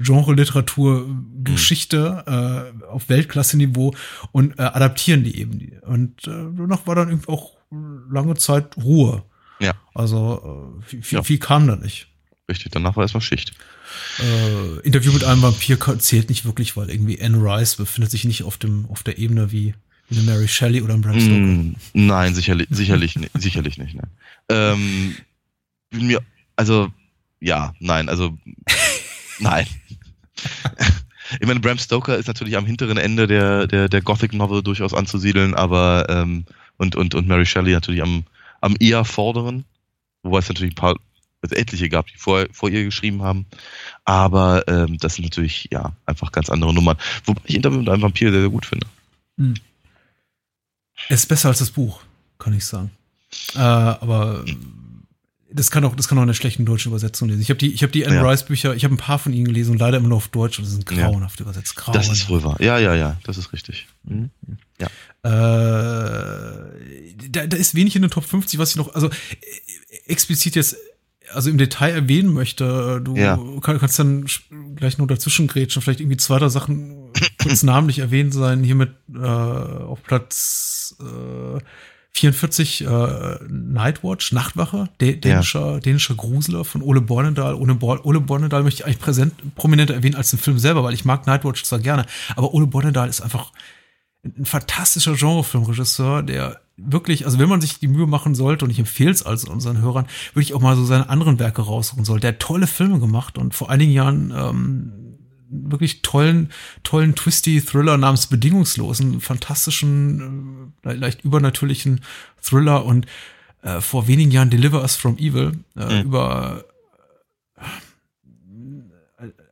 Speaker 2: Genre-Literatur, Geschichte äh, auf Weltklasse-Niveau und äh, adaptieren die eben. Und äh, danach war dann irgendwie auch lange Zeit Ruhe.
Speaker 3: Ja.
Speaker 2: Also äh, viel, viel, ja. viel kam da nicht.
Speaker 3: Richtig, danach war erstmal Schicht.
Speaker 2: Äh, Interview mit einem Vampir zählt nicht wirklich, weil irgendwie Anne Rice befindet sich nicht auf dem auf der Ebene wie, eine Mary Shelley oder ein Bram Stoker. Mm,
Speaker 3: nein, sicherlich, sicherlich, sicherlich nicht. Nein. Ähm, mir, also ja, nein, also nein. ich meine, Bram Stoker ist natürlich am hinteren Ende der, der, der Gothic Novel durchaus anzusiedeln, aber ähm, und, und, und Mary Shelley natürlich am, am eher vorderen, wobei es natürlich ein paar, also etliche gab, die vor, vor ihr geschrieben haben. Aber ähm, das sind natürlich ja einfach ganz andere Nummern. Wobei ich Interview mit einem Vampir sehr, sehr gut finde. Hm.
Speaker 2: Es ist besser als das Buch, kann ich sagen. Äh, aber das kann auch, das kann auch eine schlechten deutschen Übersetzung lesen. Ich habe die, ich habe die Anne ja. Rice Bücher, ich habe ein paar von ihnen gelesen und leider immer nur auf Deutsch und sie sind grauenhaft ja. übersetzt.
Speaker 3: Grauenhaft. Das ist wohl wahr. Ja, ja, ja, das ist richtig. Mhm.
Speaker 2: Ja. Äh, da, da ist wenig in den Top 50, was ich noch, also explizit jetzt, also im Detail erwähnen möchte. Du ja. kannst dann gleich noch dazwischen grätschen, vielleicht irgendwie zwei, drei Sachen kurz namentlich erwähnt sein. Hier mit äh, auf Platz äh, 44 äh, Nightwatch, Nachtwache, dänischer, ja. dänischer Gruseler von Ole Bornedal. Ole, Ole Bornedal möchte ich eigentlich präsent, prominenter erwähnen als den Film selber, weil ich mag Nightwatch zwar gerne, aber Ole Bornedal ist einfach ein fantastischer Genrefilmregisseur, der wirklich, also wenn man sich die Mühe machen sollte, und ich empfehle es also unseren Hörern, würde ich auch mal so seine anderen Werke raussuchen soll. Der hat tolle Filme gemacht und vor einigen Jahren ähm, wirklich tollen, tollen twisty Thriller namens Bedingungslosen, fantastischen, äh, leicht übernatürlichen Thriller und äh, vor wenigen Jahren Deliver Us from Evil äh, mhm. über äh,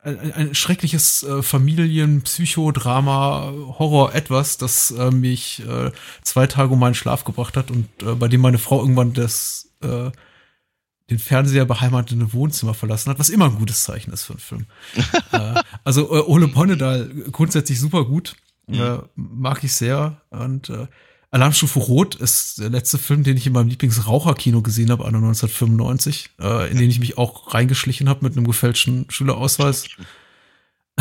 Speaker 2: ein, ein schreckliches äh, Familien, Psychodrama, Horror, etwas, das äh, mich äh, zwei Tage um meinen Schlaf gebracht hat und äh, bei dem meine Frau irgendwann das äh, den Fernseher beheimatete Wohnzimmer verlassen hat, was immer ein gutes Zeichen ist für einen Film. äh, also äh, Ole Bonnedal grundsätzlich super gut, mhm. äh, mag ich sehr und äh, Alarmstufe Rot ist der letzte Film, den ich in meinem Lieblingsraucherkino gesehen habe, anno 1995, äh, in den ich mich auch reingeschlichen habe mit einem gefälschten Schülerausweis.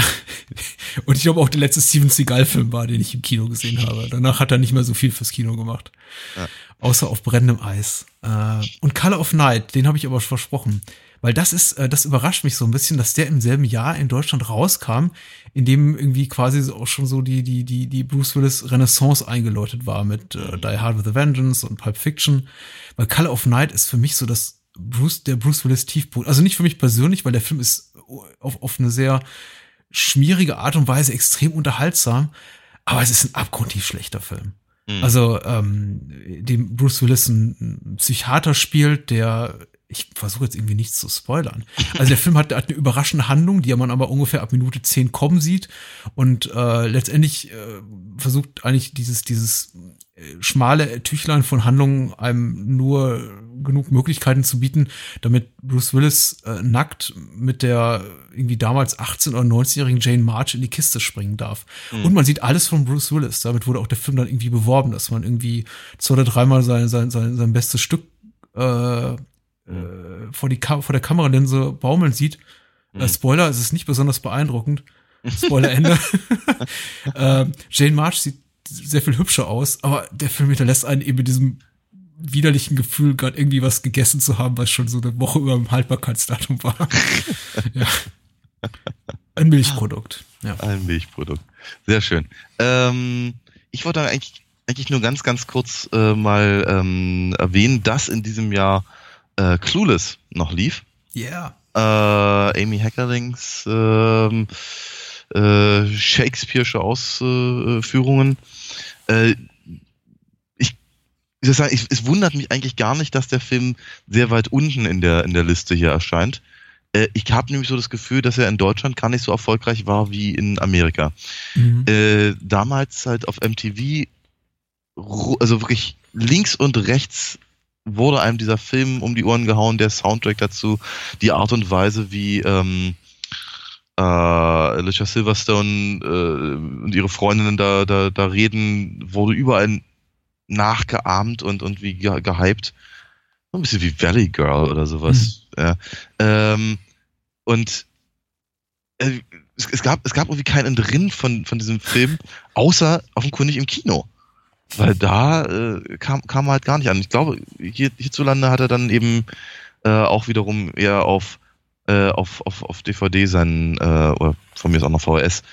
Speaker 2: Und ich glaube auch der letzte Steven Seagal-Film war, den ich im Kino gesehen habe. Danach hat er nicht mehr so viel fürs Kino gemacht. Ja. Außer auf brennendem Eis. Äh, und Color of Night, den habe ich aber versprochen. Weil das ist, äh, das überrascht mich so ein bisschen, dass der im selben Jahr in Deutschland rauskam, in dem irgendwie quasi auch schon so die, die, die, die Bruce Willis Renaissance eingeläutet war mit äh, Die Hard with a Vengeance und Pulp Fiction. Weil Color of Night ist für mich so das Bruce, der Bruce Willis Tiefpunkt. Also nicht für mich persönlich, weil der Film ist auf, auf eine sehr schmierige Art und Weise extrem unterhaltsam, aber es ist ein abgrundtief schlechter Film. Mhm. Also, ähm, dem Bruce Willis ein Psychiater spielt, der ich versuche jetzt irgendwie nichts zu spoilern. Also der Film hat, hat eine überraschende Handlung, die man aber ungefähr ab Minute 10 kommen sieht. Und äh, letztendlich äh, versucht eigentlich dieses, dieses äh, schmale Tüchlein von Handlungen einem nur genug Möglichkeiten zu bieten, damit Bruce Willis äh, nackt mit der irgendwie damals 18- oder 19-jährigen Jane March in die Kiste springen darf. Mhm. Und man sieht alles von Bruce Willis. Damit wurde auch der Film dann irgendwie beworben, dass man irgendwie zwei oder dreimal sein, sein, sein, sein bestes Stück äh, äh, vor, die vor der Kameralinse baumeln sieht. Mhm. Äh, Spoiler, es ist nicht besonders beeindruckend. Spoiler Ende. äh, Jane March sieht sehr viel hübscher aus, aber der Film hinterlässt einen eben mit diesem widerlichen Gefühl, gerade irgendwie was gegessen zu haben, was schon so eine Woche über dem Haltbarkeitsdatum war. ja. Ein Milchprodukt.
Speaker 3: Ja. Ein Milchprodukt. Sehr schön. Ähm, ich wollte eigentlich, eigentlich nur ganz, ganz kurz äh, mal ähm, erwähnen, dass in diesem Jahr äh, Clueless noch lief.
Speaker 2: Ja.
Speaker 3: Yeah. Äh, Amy Heckerlings ähm, äh, Shakespeare'sche Ausführungen. Ich sagen, ich, es wundert mich eigentlich gar nicht, dass der Film sehr weit unten in der, in der Liste hier erscheint. Äh, ich habe nämlich so das Gefühl, dass er in Deutschland gar nicht so erfolgreich war wie in Amerika. Mhm. Äh, damals halt auf MTV, also wirklich links und rechts wurde einem dieser Film um die Ohren gehauen, der Soundtrack dazu, die Art und Weise, wie ähm, äh, Alicia Silverstone äh, und ihre Freundinnen da, da, da reden, wurde überall nachgeahmt und, und wie ge gehypt. Ein bisschen wie Valley Girl oder sowas. Mhm. Ja. Ähm, und äh, es, es, gab, es gab irgendwie keinen drin von, von diesem Film, außer offenkundig im Kino. Weil da äh, kam, kam halt gar nicht an. Ich glaube, hier, hierzulande hat er dann eben äh, auch wiederum eher auf, äh, auf, auf, auf DVD seinen, äh, oder von mir ist auch noch VHS,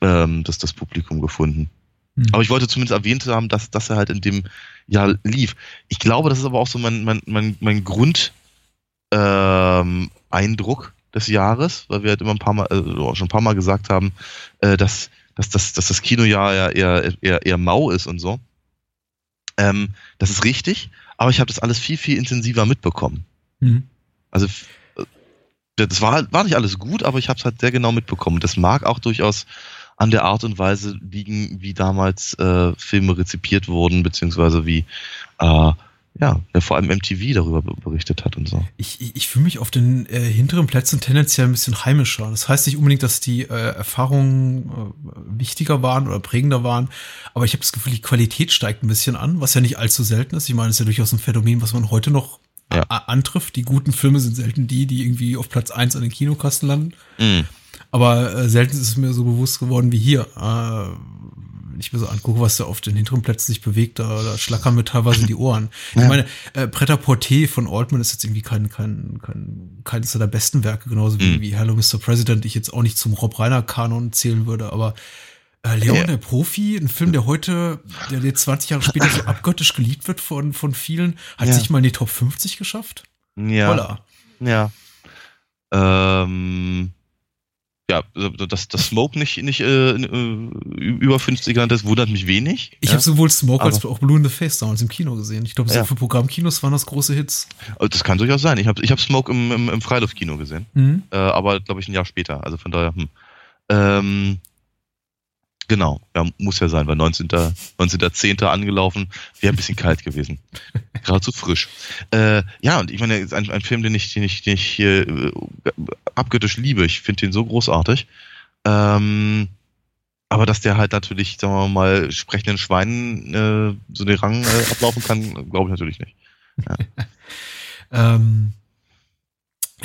Speaker 3: ähm, das, das Publikum gefunden. Mhm. Aber ich wollte zumindest erwähnt haben, dass, dass er halt in dem Jahr lief. Ich glaube, das ist aber auch so mein, mein, mein, mein Grund, ähm, Eindruck des Jahres, weil wir halt immer ein paar Mal, äh, schon ein paar Mal gesagt haben, äh, dass, dass, dass, dass das Kinojahr ja eher, eher, eher mau ist und so. Ähm, das ist richtig, aber ich habe das alles viel, viel intensiver mitbekommen. Mhm. Also äh, das war, war nicht alles gut, aber ich habe es halt sehr genau mitbekommen. Das mag auch durchaus an der Art und Weise liegen, wie damals äh, Filme rezipiert wurden, beziehungsweise wie äh, ja, der vor allem MTV darüber berichtet hat und so.
Speaker 2: Ich, ich, ich fühle mich auf den äh, hinteren Plätzen tendenziell ein bisschen heimischer. Das heißt nicht unbedingt, dass die äh, Erfahrungen äh, wichtiger waren oder prägender waren, aber ich habe das Gefühl, die Qualität steigt ein bisschen an, was ja nicht allzu selten ist. Ich meine, es ist ja durchaus ein Phänomen, was man heute noch ja. antrifft. Die guten Filme sind selten die, die irgendwie auf Platz eins an den Kinokasten landen. Mhm. Aber äh, selten ist es mir so bewusst geworden wie hier. Äh, wenn ich mir so angucke, was da auf den hinteren Plätzen sich bewegt, da, da schlackern mir teilweise die Ohren. Ich ja. meine, äh, Preta Porte von Altman ist jetzt irgendwie kein, kein, kein, keines der besten Werke, genauso wie, mhm. wie Hello Mr. President, ich jetzt auch nicht zum Rob Reiner Kanon zählen würde, aber äh, Leon, ja. der Profi, ein Film, der heute, der jetzt 20 Jahre später so abgöttisch geliebt wird von, von vielen, hat ja. sich mal in die Top 50 geschafft.
Speaker 3: Ja. Holla. Ja. Ähm, ja, dass das Smoke nicht, nicht äh, äh über 50 genannt ist, wundert mich wenig.
Speaker 2: Ich ja. habe sowohl Smoke als auch Blue in the Face damals im Kino gesehen. Ich glaube, so ja. für Programmkinos waren das große Hits.
Speaker 3: Das kann durchaus sein. Ich habe ich hab Smoke im, im, im Freiluftkino gesehen, mhm. äh, aber glaube ich ein Jahr später. Also von daher, hm. ähm, Genau, ja, muss ja sein, weil 19. 19.10. angelaufen, wäre ein bisschen kalt gewesen. Gerade zu frisch. Äh, ja, und ich meine, ein, ein Film, den ich, den ich, den ich äh, abgöttisch liebe. Ich finde den so großartig. Ähm, aber dass der halt natürlich, sagen wir mal, sprechenden Schweinen äh, so den Rang äh, ablaufen kann, glaube ich natürlich nicht. Ja.
Speaker 2: ähm,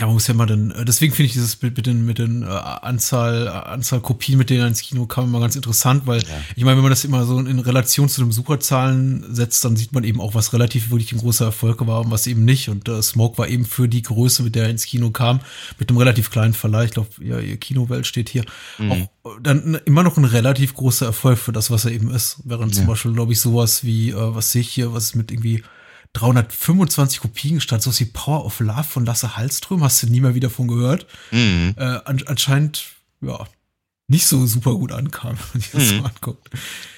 Speaker 2: Ja, man muss ja mal dann, äh, deswegen finde ich dieses Bild mit den, mit den äh, Anzahl, Anzahl Kopien, mit denen er ins Kino kam, immer ganz interessant, weil ja. ich meine, wenn man das immer so in Relation zu den Besucherzahlen setzt, dann sieht man eben auch, was relativ wirklich ein großer Erfolg war und was eben nicht. Und äh, Smoke war eben für die Größe, mit der er ins Kino kam, mit einem relativ kleinen Verleih, ich glaube, ja, ihr Kinowelt steht hier, mhm. auch dann immer noch ein relativ großer Erfolg für das, was er eben ist. Während ja. zum Beispiel, glaube ich, sowas wie, äh, was sehe ich hier, was mit irgendwie 325 Kopien stand, so wie Power of Love von Lasse Hallström, hast du nie mehr wieder von gehört. Mhm. Äh, an, anscheinend, ja, nicht so super gut ankam, wenn ich das mhm. so anguckt.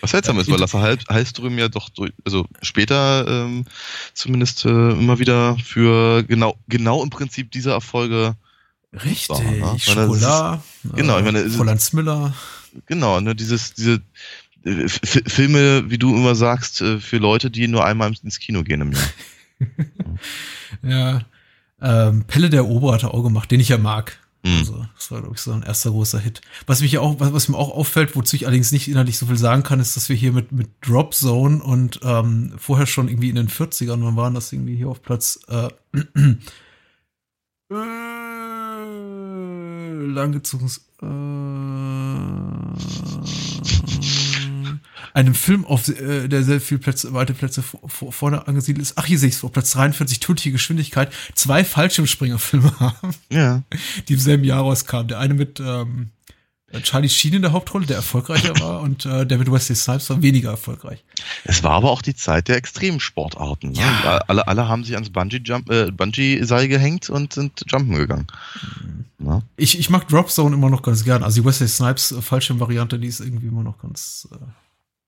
Speaker 3: Was seltsam ist, weil Lasse Hallström ja doch, also später ähm, zumindest äh, immer wieder für genau, genau im Prinzip diese Erfolge
Speaker 2: Richtig, war, ne? Schokolade,
Speaker 3: genau, ich meine,
Speaker 2: Roland Müller.
Speaker 3: Genau, ne, dieses, diese Filme, wie du immer sagst, äh, für Leute, die nur einmal ins Kino gehen im Jahr.
Speaker 2: ja. Ähm, Pelle der Ober hat er auch gemacht, den ich ja mag. Mhm. Also, das war, glaube ich, so ein erster großer Hit. Was mich auch, was, was, mir auch auffällt, wozu ich allerdings nicht inhaltlich so viel sagen kann, ist, dass wir hier mit, mit Drop Zone und ähm, vorher schon irgendwie in den 40ern, wann waren das irgendwie hier auf Platz äh, äh, langgezogenes äh, einem Film auf, äh, der sehr viel Plätze, weite Plätze vor, vorne angesiedelt ist. Ach, hier sehe ich es vor Platz 43, tödliche Geschwindigkeit, zwei Fallschirmspringerfilme haben,
Speaker 3: ja.
Speaker 2: die im selben Jahr rauskamen. Der eine mit ähm, Charlie Sheen in der Hauptrolle, der erfolgreicher war, und äh, der mit Wesley Snipes war weniger erfolgreich.
Speaker 3: Es war aber auch die Zeit der Extremsportarten. Ne? Ja. Alle, alle haben sich ans Bungee-Seil äh, Bungee gehängt und sind jumpen gegangen.
Speaker 2: Mhm. Ja. Ich, ich mag Drop Zone immer noch ganz gern. Also die Wesley Snipes äh, Fallschirm-Variante, die ist irgendwie immer noch ganz, äh,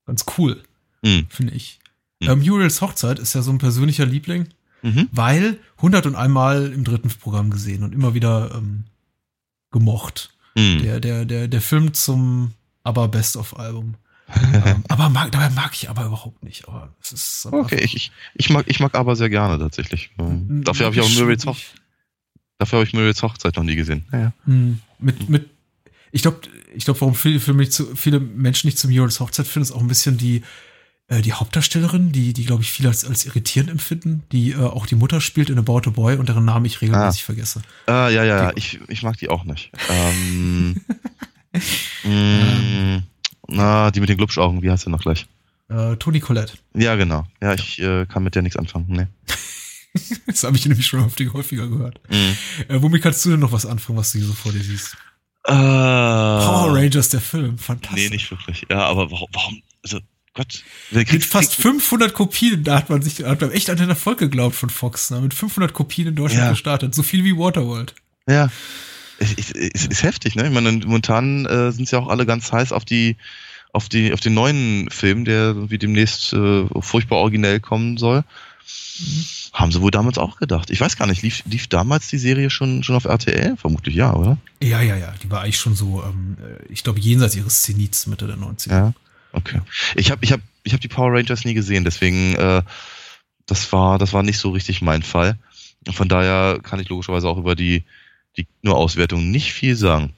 Speaker 2: ganz cool, mhm. finde ich. Mhm. Äh, Muriels Hochzeit ist ja so ein persönlicher Liebling, mhm. weil 101 Mal im dritten Programm gesehen und immer wieder ähm, gemocht. Mhm. Der, der, der, der Film zum aber Best-of-Album. ähm, aber mag, dabei mag ich aber überhaupt nicht. Aber es ist
Speaker 3: okay, ich, ich, ich, mag, ich mag aber sehr gerne tatsächlich. Ähm, dafür habe ich auch Muriels Hochzeit. Dafür habe ich Muriels Hochzeit noch nie gesehen.
Speaker 2: Ja, ja. Mhm. Mit, mit, ich glaube, ich glaube, warum viele, für mich zu, viele Menschen nicht zum Muriels Hochzeit finden, ist auch ein bisschen die, äh, die Hauptdarstellerin, die, die glaube ich, viele als, als irritierend empfinden, die äh, auch die Mutter spielt in About a Boy und deren Namen ich regelmäßig ah. vergesse.
Speaker 3: Ah, ja, ja, die, ich, ich mag die auch nicht. ähm, mh, mm, na, die mit den Glubschaugen, wie heißt sie noch gleich?
Speaker 2: Äh, Toni Collette.
Speaker 3: Ja, genau. Ja, ich äh, kann mit der nichts anfangen, ne.
Speaker 2: das habe ich nämlich schon häufiger gehört. Mhm. Äh, womit kannst du denn noch was anfangen, was du hier so vor dir siehst?
Speaker 3: Uh,
Speaker 2: Power Rangers, der Film, fantastisch.
Speaker 3: Nee, nicht wirklich. Ja, aber warum, warum also Gott.
Speaker 2: Mit fast 500 Kopien, da hat man sich, hat man echt an den Erfolg geglaubt von Fox, ne? mit 500 Kopien in Deutschland ja. gestartet, so viel wie Waterworld.
Speaker 3: Ja, ist, ist, ist heftig, ne? Ich meine, momentan äh, sind sie ja auch alle ganz heiß auf die, auf die, auf den neuen Film, der wie demnächst äh, furchtbar originell kommen soll. Mhm. Haben sie wohl damals auch gedacht. Ich weiß gar nicht, lief, lief damals die Serie schon, schon auf RTL? Vermutlich ja, oder?
Speaker 2: Ja, ja, ja. Die war eigentlich schon so, ähm, äh, ich glaube, jenseits ihres Zenits Mitte der 90er.
Speaker 3: Ja. Okay. Ich habe ich hab, ich hab die Power Rangers nie gesehen, deswegen äh, das war das war nicht so richtig mein Fall. Von daher kann ich logischerweise auch über die die nur Auswertung nicht viel sagen.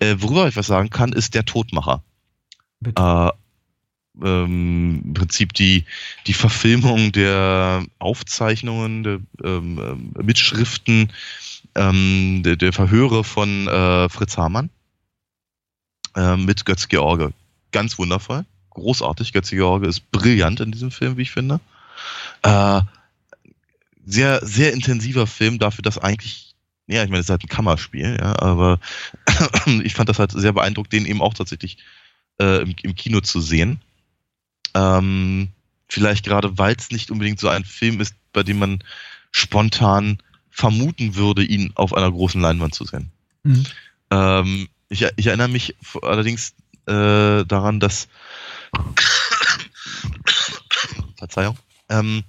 Speaker 3: Äh, worüber ich was sagen kann, ist der Todmacher. Äh, ähm, Im Prinzip die, die Verfilmung der Aufzeichnungen, der ähm, äh, Mitschriften, ähm, der, der, Verhöre von äh, Fritz Hamann äh, mit Götz George. Ganz wundervoll großartig. Götze George ist brillant in diesem Film, wie ich finde. Äh, sehr, sehr intensiver Film dafür, dass eigentlich, ja, ich meine, es ist halt ein Kammerspiel, ja, aber ich fand das halt sehr beeindruckt, den eben auch tatsächlich äh, im, im, Kino zu sehen. Ähm, vielleicht gerade, weil es nicht unbedingt so ein Film ist, bei dem man spontan vermuten würde, ihn auf einer großen Leinwand zu sehen. Mhm. Ähm, ich, ich, erinnere mich allerdings äh, daran, dass Verzeihung. Ähm,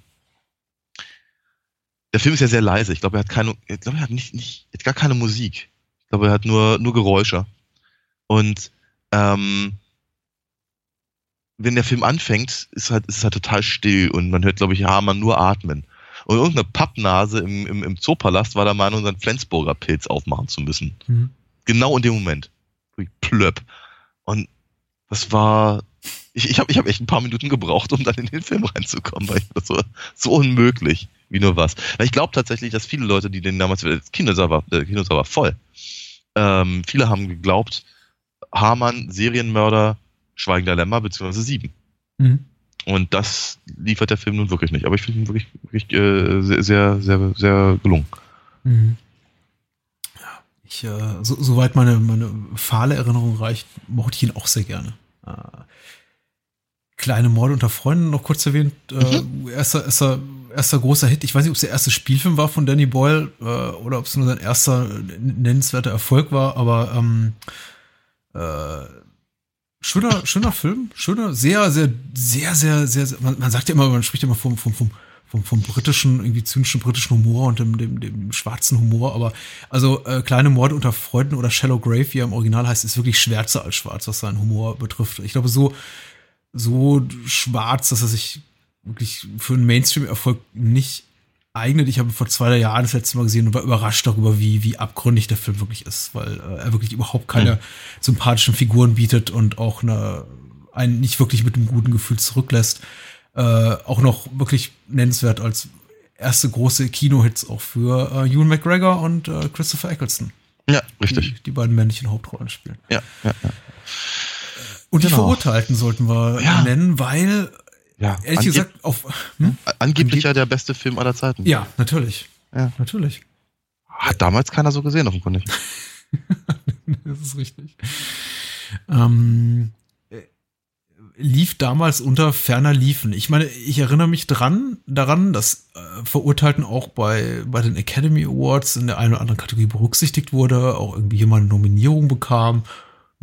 Speaker 3: der Film ist ja sehr leise. Ich glaube, er hat keine, ich glaube, er hat nicht, nicht, hat gar keine Musik. Ich glaube, er hat nur, nur Geräusche. Und ähm, wenn der Film anfängt, ist halt, ist es halt total still und man hört, glaube ich, Hamann nur atmen. Und irgendeine Pappnase im, im, im Zoopalast war der Meinung, seinen Flensburger Pilz aufmachen zu müssen. Mhm. Genau in dem Moment. Plöpp. Und das war Ich, ich habe ich hab echt ein paar Minuten gebraucht, um dann in den Film reinzukommen, weil ich das so, so unmöglich wie nur was. Weil ich glaube tatsächlich, dass viele Leute, die den damals, das Kinosaal war, der Kinosaal war voll. Ähm, viele haben geglaubt, Hamann, Serienmörder, Schweigender Lämmer, beziehungsweise Sieben. Mhm. Und das liefert der Film nun wirklich nicht. Aber ich finde ihn wirklich, wirklich äh, sehr, sehr, sehr, sehr gelungen. Mhm.
Speaker 2: Ja, ich, äh, so, soweit meine, meine fahle Erinnerung reicht, mochte ich ihn auch sehr gerne. Äh, kleine Morde unter Freunden noch kurz erwähnt. Äh, mhm. erster, erster, erster großer Hit. Ich weiß nicht, ob es der erste Spielfilm war von Danny Boyle äh, oder ob es nur sein erster nennenswerter Erfolg war, aber ähm, äh, schöner, schöner Film, schöner, sehr, sehr, sehr, sehr, sehr, sehr man, man sagt ja immer, man spricht ja immer vom, vom, vom, vom, vom britischen, irgendwie zynischen britischen Humor und dem, dem, dem schwarzen Humor, aber also äh, kleine Morde unter Freunden oder Shallow Grave, wie er im Original heißt, ist wirklich schwärzer als schwarz, was seinen Humor betrifft. Ich glaube, so, so schwarz, dass er sich wirklich für einen Mainstream-Erfolg nicht eignet. Ich habe vor zwei drei Jahren das letzte Mal gesehen und war überrascht darüber, wie, wie abgründig der Film wirklich ist, weil äh, er wirklich überhaupt keine mhm. sympathischen Figuren bietet und auch eine, einen nicht wirklich mit einem guten Gefühl zurücklässt. Äh, auch noch wirklich nennenswert als erste große Kinohits auch für äh, Ewan McGregor und äh, Christopher Eccleston.
Speaker 3: Ja, richtig.
Speaker 2: Die, die beiden männlichen Hauptrollen spielen.
Speaker 3: Ja, ja, ja.
Speaker 2: Und genau. die Verurteilten sollten wir ja. nennen, weil
Speaker 3: ja,
Speaker 2: ehrlich angeb gesagt, auf.
Speaker 3: Hm? Angeblich ja der beste Film aller Zeiten.
Speaker 2: Ja, natürlich. Ja. Natürlich.
Speaker 3: Hat damals keiner so gesehen, offenkundig.
Speaker 2: das ist richtig. Ähm, lief damals unter ferner Liefen. Ich meine, ich erinnere mich dran, daran, dass äh, Verurteilten auch bei, bei den Academy Awards in der einen oder anderen Kategorie berücksichtigt wurde, auch irgendwie jemand eine Nominierung bekam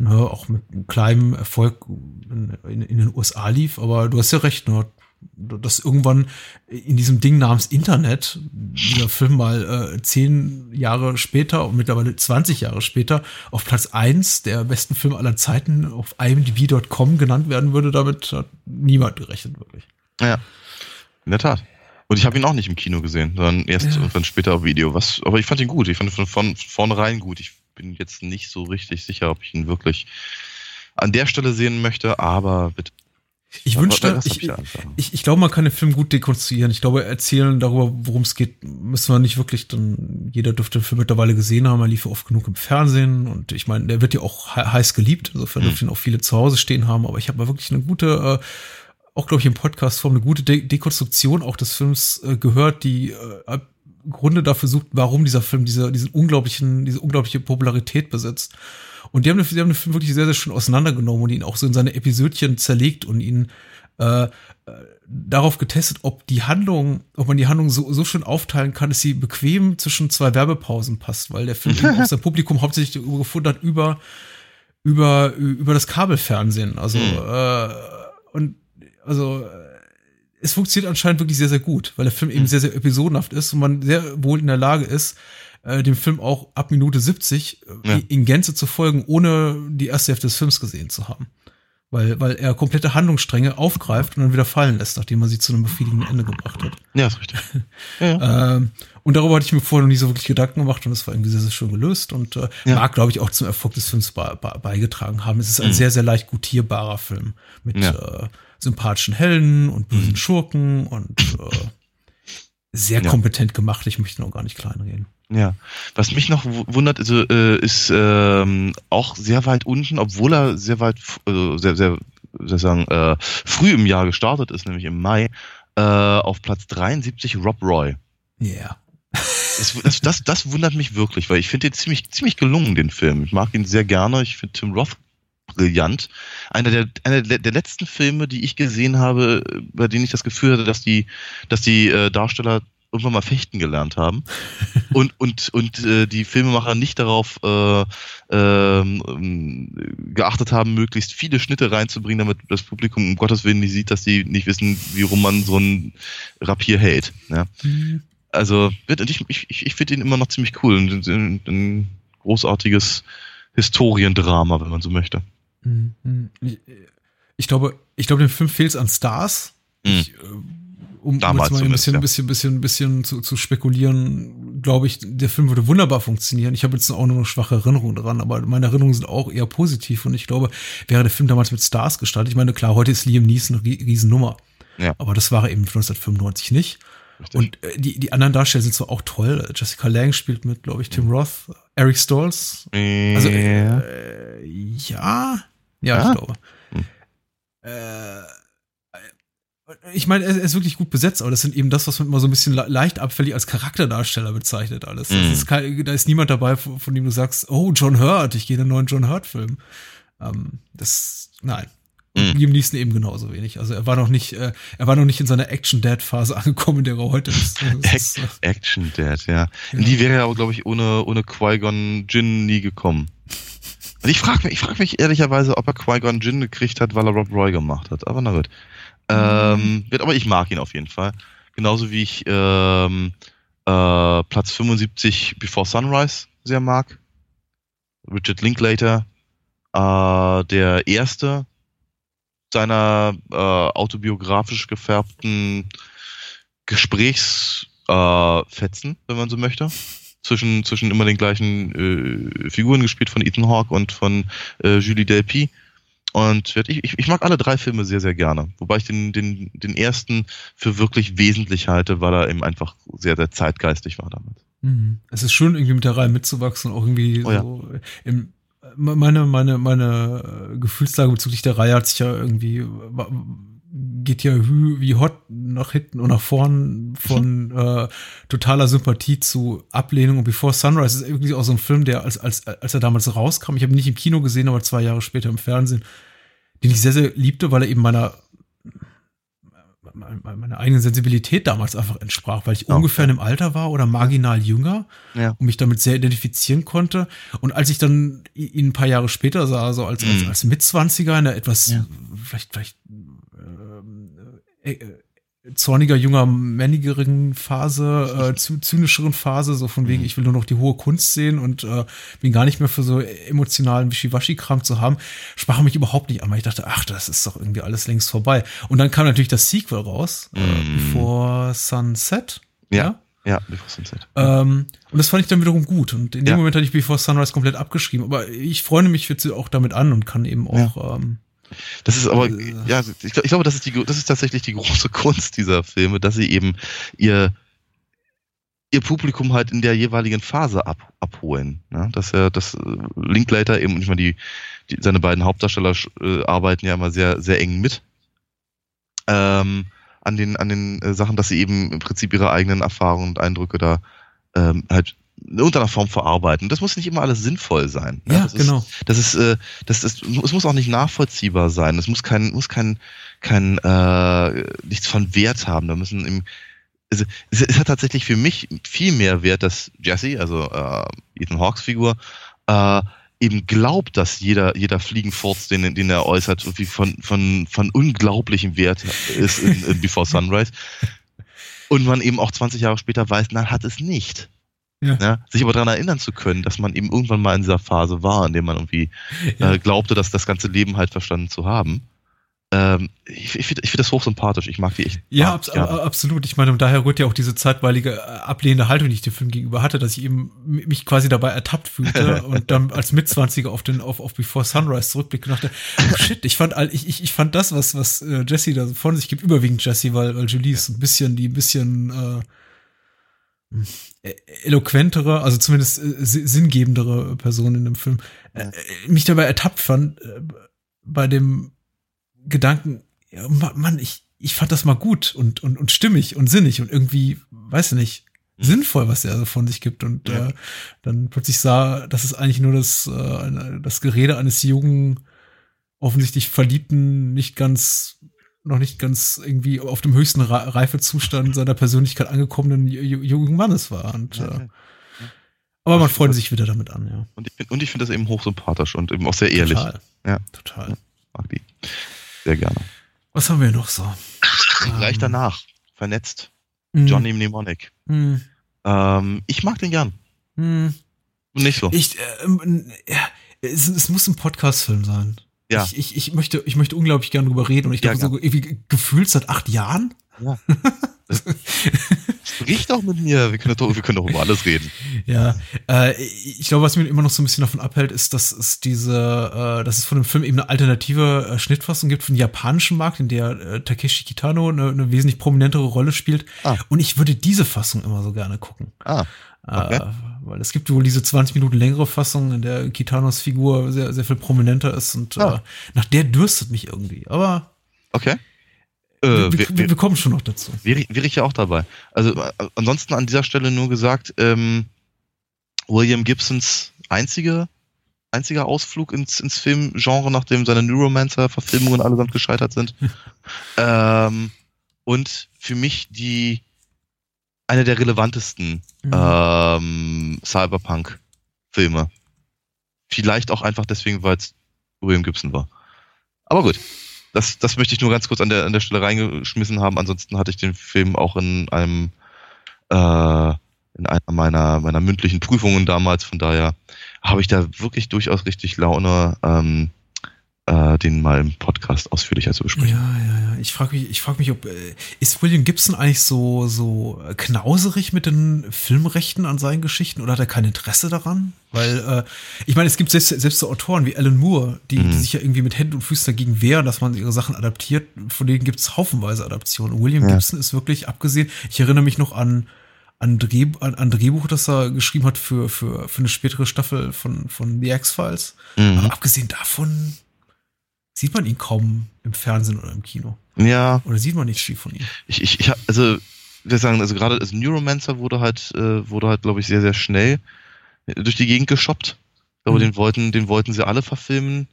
Speaker 2: ne, auch mit einem kleinen Erfolg in, in, in, den USA lief. Aber du hast ja recht, ne, dass irgendwann in diesem Ding namens Internet dieser Film mal äh, zehn Jahre später und mittlerweile 20 Jahre später auf Platz eins der besten Filme aller Zeiten auf imdb.com genannt werden würde, damit hat niemand gerechnet, wirklich.
Speaker 3: Ja, in der Tat. Und ich habe ihn auch nicht im Kino gesehen, sondern erst ja. irgendwann später auf Video. Was, aber ich fand ihn gut. Ich fand ihn von, von vornherein gut. Ich bin jetzt nicht so richtig sicher, ob ich ihn wirklich an der Stelle sehen möchte, aber bitte.
Speaker 2: Ich wünschte, ich, ich, ich, ich glaube, man kann den Film gut dekonstruieren. Ich glaube, erzählen darüber, worum es geht, müssen wir nicht wirklich, dann jeder dürfte den Film mittlerweile gesehen haben. Er lief oft genug im Fernsehen und ich meine, der wird ja auch heiß geliebt. Insofern hm. dürften auch viele zu Hause stehen haben. Aber ich habe mal wirklich eine gute, äh, auch glaube ich im Podcast-Form, eine gute De Dekonstruktion auch des Films äh, gehört, die äh, Gründe dafür sucht, warum dieser Film diese, diesen unglaublichen, diese unglaubliche Popularität besitzt. Und die haben, den, die haben den Film wirklich sehr, sehr schön auseinandergenommen und ihn auch so in seine Episödchen zerlegt und ihn äh, äh, darauf getestet, ob die Handlung, ob man die Handlung so, so schön aufteilen kann, dass sie bequem zwischen zwei Werbepausen passt, weil der Film eben auch sein Publikum hauptsächlich gefunden hat über, über, über das Kabelfernsehen. Also, mhm. äh, und also es funktioniert anscheinend wirklich sehr, sehr gut, weil der Film eben hm. sehr, sehr episodenhaft ist und man sehr wohl in der Lage ist, äh, dem Film auch ab Minute 70 äh, ja. in Gänze zu folgen, ohne die erste Hälfte des Films gesehen zu haben. Weil, weil er komplette Handlungsstränge aufgreift und dann wieder fallen lässt, nachdem man sie zu einem befriedigenden Ende gebracht hat.
Speaker 3: Ja, ist richtig.
Speaker 2: Ja, ja. ähm, und darüber hatte ich mir vorher noch nie so wirklich Gedanken gemacht und es war irgendwie sehr, sehr schön gelöst und äh, ja. mag, glaube ich, auch zum Erfolg des Films be be beigetragen haben. Es ist ein mhm. sehr, sehr leicht gutierbarer Film mit äh, sympathischen Helden und bösen mhm. Schurken und äh, sehr ja. kompetent gemacht. Ich möchte noch gar nicht kleinreden.
Speaker 3: Ja, was mich noch wundert, also, äh, ist ähm, auch sehr weit unten, obwohl er sehr weit, also sehr, sehr, sehr sagen, äh, früh im Jahr gestartet ist, nämlich im Mai, äh, auf Platz 73 Rob Roy.
Speaker 2: Ja. Yeah.
Speaker 3: Das, das, das, das, wundert mich wirklich, weil ich finde den ziemlich, ziemlich gelungen, den Film. Ich mag ihn sehr gerne. Ich finde Tim Roth brillant. Einer der, einer der letzten Filme, die ich gesehen habe, bei denen ich das Gefühl hatte, dass die, dass die äh, Darsteller irgendwann mal fechten gelernt haben und und und äh, die Filmemacher nicht darauf äh, äh, geachtet haben, möglichst viele Schnitte reinzubringen, damit das Publikum um Gottes Willen nicht sieht, dass sie nicht wissen, wie rum man so ein Rapier hält. Ja. Mhm. Also ich, ich, ich finde ihn immer noch ziemlich cool. Ein, ein großartiges Historiendrama, wenn man so möchte.
Speaker 2: Mhm. Ich glaube, ich glaube, dem Film fehlt es an Stars. Mhm. Ich, äh, um, Damals um jetzt mal ein bisschen, ja. bisschen, bisschen, bisschen zu, zu spekulieren, glaube ich, der Film würde wunderbar funktionieren. Ich habe jetzt auch nur noch schwache Erinnerungen dran, aber meine Erinnerungen sind auch eher positiv und ich glaube, wäre der Film damals mit Stars gestartet. Ich meine, klar, heute ist Liam Neeson eine Riesennummer. Ja. Aber das war er eben 1995 nicht. Richtig. Und äh, die, die anderen Darsteller sind zwar auch toll. Jessica Lange spielt mit, glaube ich, Tim mhm. Roth, Eric Stolz. Also, äh, ja, ja, ah. ich glaube. Hm. Äh, ich meine, er ist wirklich gut besetzt, aber das sind eben das, was man immer so ein bisschen leicht abfällig als Charakterdarsteller bezeichnet alles. Mhm. Ist kein, da ist niemand dabei, von, dem du sagst, oh, John Hurt, ich gehe in einen neuen John Hurt-Film. Ähm, das, nein. Mhm. Liam Neeson eben genauso wenig. Also er war noch nicht, äh, er war noch nicht in seiner Action-Dad-Phase angekommen, in der er heute ist.
Speaker 3: ist äh, Action-Dad, ja. In die wäre er aber, glaube ich, ohne, ohne Qui-Gon Jinn nie gekommen. Und ich frage mich, ich frag mich ehrlicherweise, ob er Qui-Gon Jinn gekriegt hat, weil er Rob Roy gemacht hat. Aber na gut. Ähm, wird, aber ich mag ihn auf jeden Fall. Genauso wie ich ähm, äh, Platz 75 Before Sunrise sehr mag. Richard Linklater, äh, der erste seiner äh, autobiografisch gefärbten Gesprächsfetzen, wenn man so möchte. Zwischen, zwischen immer den gleichen äh, Figuren gespielt von Ethan Hawke und von äh, Julie Delpy. Und ich, ich, ich mag alle drei Filme sehr, sehr gerne. Wobei ich den, den, den ersten für wirklich wesentlich halte, weil er eben einfach sehr, sehr zeitgeistig war damit.
Speaker 2: Mhm. Es ist schön, irgendwie mit der Reihe mitzuwachsen, auch irgendwie oh, so ja. im, meine, meine, meine Gefühlslage bezüglich der Reihe hat sich ja irgendwie, geht ja wie hot nach hinten und nach vorn von äh, totaler Sympathie zu Ablehnung. Und Before Sunrise ist irgendwie auch so ein Film, der als, als, als er damals rauskam, ich habe ihn nicht im Kino gesehen, aber zwei Jahre später im Fernsehen, den ich sehr, sehr liebte, weil er eben meiner meiner eigenen Sensibilität damals einfach entsprach, weil ich okay. ungefähr in dem Alter war oder marginal jünger ja. und mich damit sehr identifizieren konnte. Und als ich dann ihn ein paar Jahre später sah, so als, als, mhm. als Mitzwanziger in der etwas, ja. vielleicht, vielleicht äh, äh, zorniger, junger, männigeren Phase, äh, zynischeren Phase, so von wegen, mhm. ich will nur noch die hohe Kunst sehen und äh, bin gar nicht mehr für so emotionalen Wischiwaschi-Kram zu haben, sprach mich überhaupt nicht an, weil ich dachte, ach, das ist doch irgendwie alles längst vorbei. Und dann kam natürlich das Sequel raus, äh, äh, Before Sunset.
Speaker 3: Ja. ja? Ja, Before Sunset.
Speaker 2: Ähm, und das fand ich dann wiederum gut. Und in dem ja. Moment hatte ich Before Sunrise komplett abgeschrieben. Aber ich freue mich jetzt auch damit an und kann eben auch ja. ähm,
Speaker 3: das ist aber, äh. ja, ich, ich, glaube, das ist, die, das ist tatsächlich die große Kunst dieser Filme, dass sie eben ihr, ihr Publikum halt in der jeweiligen Phase ab, abholen. Ne? Dass er, das äh, Linklater eben, ich meine, die, die, seine beiden Hauptdarsteller äh, arbeiten ja immer sehr, sehr eng mit. Ähm, an den, an den äh, Sachen, dass sie eben im Prinzip ihre eigenen Erfahrungen und Eindrücke da ähm, halt in irgendeiner Form verarbeiten. Das muss nicht immer alles sinnvoll sein.
Speaker 2: Ja, das genau.
Speaker 3: Ist, das ist, äh, das ist, es muss auch nicht nachvollziehbar sein. Es muss kein, muss kein, kein, äh, nichts von Wert haben. Da müssen im, es, es hat tatsächlich für mich viel mehr Wert, dass Jesse, also äh, Ethan Hawks Figur, äh, eben glaubt, dass jeder, jeder Fliegenfurz, den, den er äußert, irgendwie von, von, von unglaublichem Wert ist in, in Before Sunrise. Und man eben auch 20 Jahre später weiß, nein, hat es nicht. Ja. ja. sich aber daran erinnern zu können, dass man eben irgendwann mal in dieser Phase war, in der man irgendwie ja. äh, glaubte, dass das ganze Leben halt verstanden zu haben. Ähm, ich ich finde ich find das hochsympathisch. Ich mag die echt.
Speaker 2: Ja, ab, absolut. Ich meine, und daher rührt ja auch diese zeitweilige äh, ablehnende Haltung, die ich dem Film gegenüber hatte, dass ich eben mich quasi dabei ertappt fühlte und dann als Mitzwanziger auf den auf, auf Before Sunrise zurückblicke und dachte, oh shit, ich fand ich, ich, ich fand das, was was äh, Jesse da von sich gibt, überwiegend Jesse, weil, weil Julie ist ein bisschen die ein bisschen äh, eloquentere, also zumindest äh, sinngebendere Person in dem Film, äh, ja. mich dabei ertappt fand, äh, bei dem Gedanken, ja, Mann, ich, ich fand das mal gut und, und, und stimmig und sinnig und irgendwie, weiß ich nicht, mhm. sinnvoll, was er so von sich gibt. Und ja. äh, dann plötzlich sah, das ist eigentlich nur das, äh, das Gerede eines jungen, offensichtlich Verliebten, nicht ganz noch nicht ganz irgendwie auf dem höchsten Reifezustand seiner Persönlichkeit angekommenen jungen Mannes war. Und, ja, äh, aber man freut sich wieder damit an, ja.
Speaker 3: Und ich, und ich finde das eben hochsympathisch und eben auch sehr ehrlich.
Speaker 2: Total.
Speaker 3: Ja.
Speaker 2: Total.
Speaker 3: mag die. Sehr gerne.
Speaker 2: Was haben wir noch so?
Speaker 3: Gleich ähm. danach. Vernetzt. Mm. Johnny Mnemonic. Mm. Ähm, ich mag den gern. Mm. Nicht so.
Speaker 2: Ich, äh, ja, es, es muss ein Podcast-Film sein. Ja. Ich, ich, ich, möchte, ich möchte unglaublich gerne drüber reden und ich ja, glaube, so irgendwie gefühlt seit acht Jahren. Ja.
Speaker 3: Sprich doch mit mir, wir können doch, wir können doch über alles reden.
Speaker 2: Ja, äh, ich glaube, was mir immer noch so ein bisschen davon abhält, ist, dass es diese, äh, dass es von dem Film eben eine alternative äh, Schnittfassung gibt für den japanischen Markt, in der äh, Takeshi Kitano eine, eine wesentlich prominentere Rolle spielt. Ah. Und ich würde diese Fassung immer so gerne gucken. Ah. Okay. Weil es gibt wohl diese 20 Minuten längere Fassung, in der Kitanos Figur sehr, sehr viel prominenter ist und ah. äh, nach der dürstet mich irgendwie. Aber.
Speaker 3: Okay.
Speaker 2: Äh, wir, wir, wir, kommen schon noch dazu.
Speaker 3: Wäre, wäre ich ja auch dabei. Also äh, ansonsten an dieser Stelle nur gesagt, ähm, William Gibsons einzige, einziger Ausflug ins, ins Filmgenre, nachdem seine Neuromancer-Verfilmungen allesamt gescheitert sind. ähm, und für mich die eine der relevantesten mhm. ähm, Cyberpunk-Filme. Vielleicht auch einfach deswegen, weil es William Gibson war. Aber gut, das, das möchte ich nur ganz kurz an der, an der Stelle reingeschmissen haben. Ansonsten hatte ich den Film auch in einem äh, in einer meiner, meiner mündlichen Prüfungen damals. Von daher habe ich da wirklich durchaus richtig Laune, ähm, äh, den mal im Podcast ausführlicher zu besprechen.
Speaker 2: Ja, ja, ja. Ich frage mich, ich frage mich, ob äh, ist William Gibson eigentlich so so knauserig mit den Filmrechten an seinen Geschichten oder hat er kein Interesse daran? Weil äh, ich meine, es gibt selbst, selbst so Autoren wie Alan Moore, die, mhm. die sich ja irgendwie mit Händen und Füßen dagegen wehren, dass man ihre Sachen adaptiert. Von denen gibt es haufenweise Adaptionen. William ja. Gibson ist wirklich abgesehen. Ich erinnere mich noch an an, Dreh, an, an Drehbuch, das er geschrieben hat für, für, für eine spätere Staffel von, von The X-Files. Mhm. Aber abgesehen davon sieht man ihn kaum im Fernsehen oder im Kino.
Speaker 3: Ja.
Speaker 2: Oder sieht man nicht viel von ihm.
Speaker 3: Ich, ich, ich hab, also, wir sagen, also gerade als Neuromancer wurde halt, äh, wurde halt, glaube ich, sehr, sehr schnell durch die Gegend geshoppt. Glaube, mhm. den wollten, den wollten sie alle verfilmen.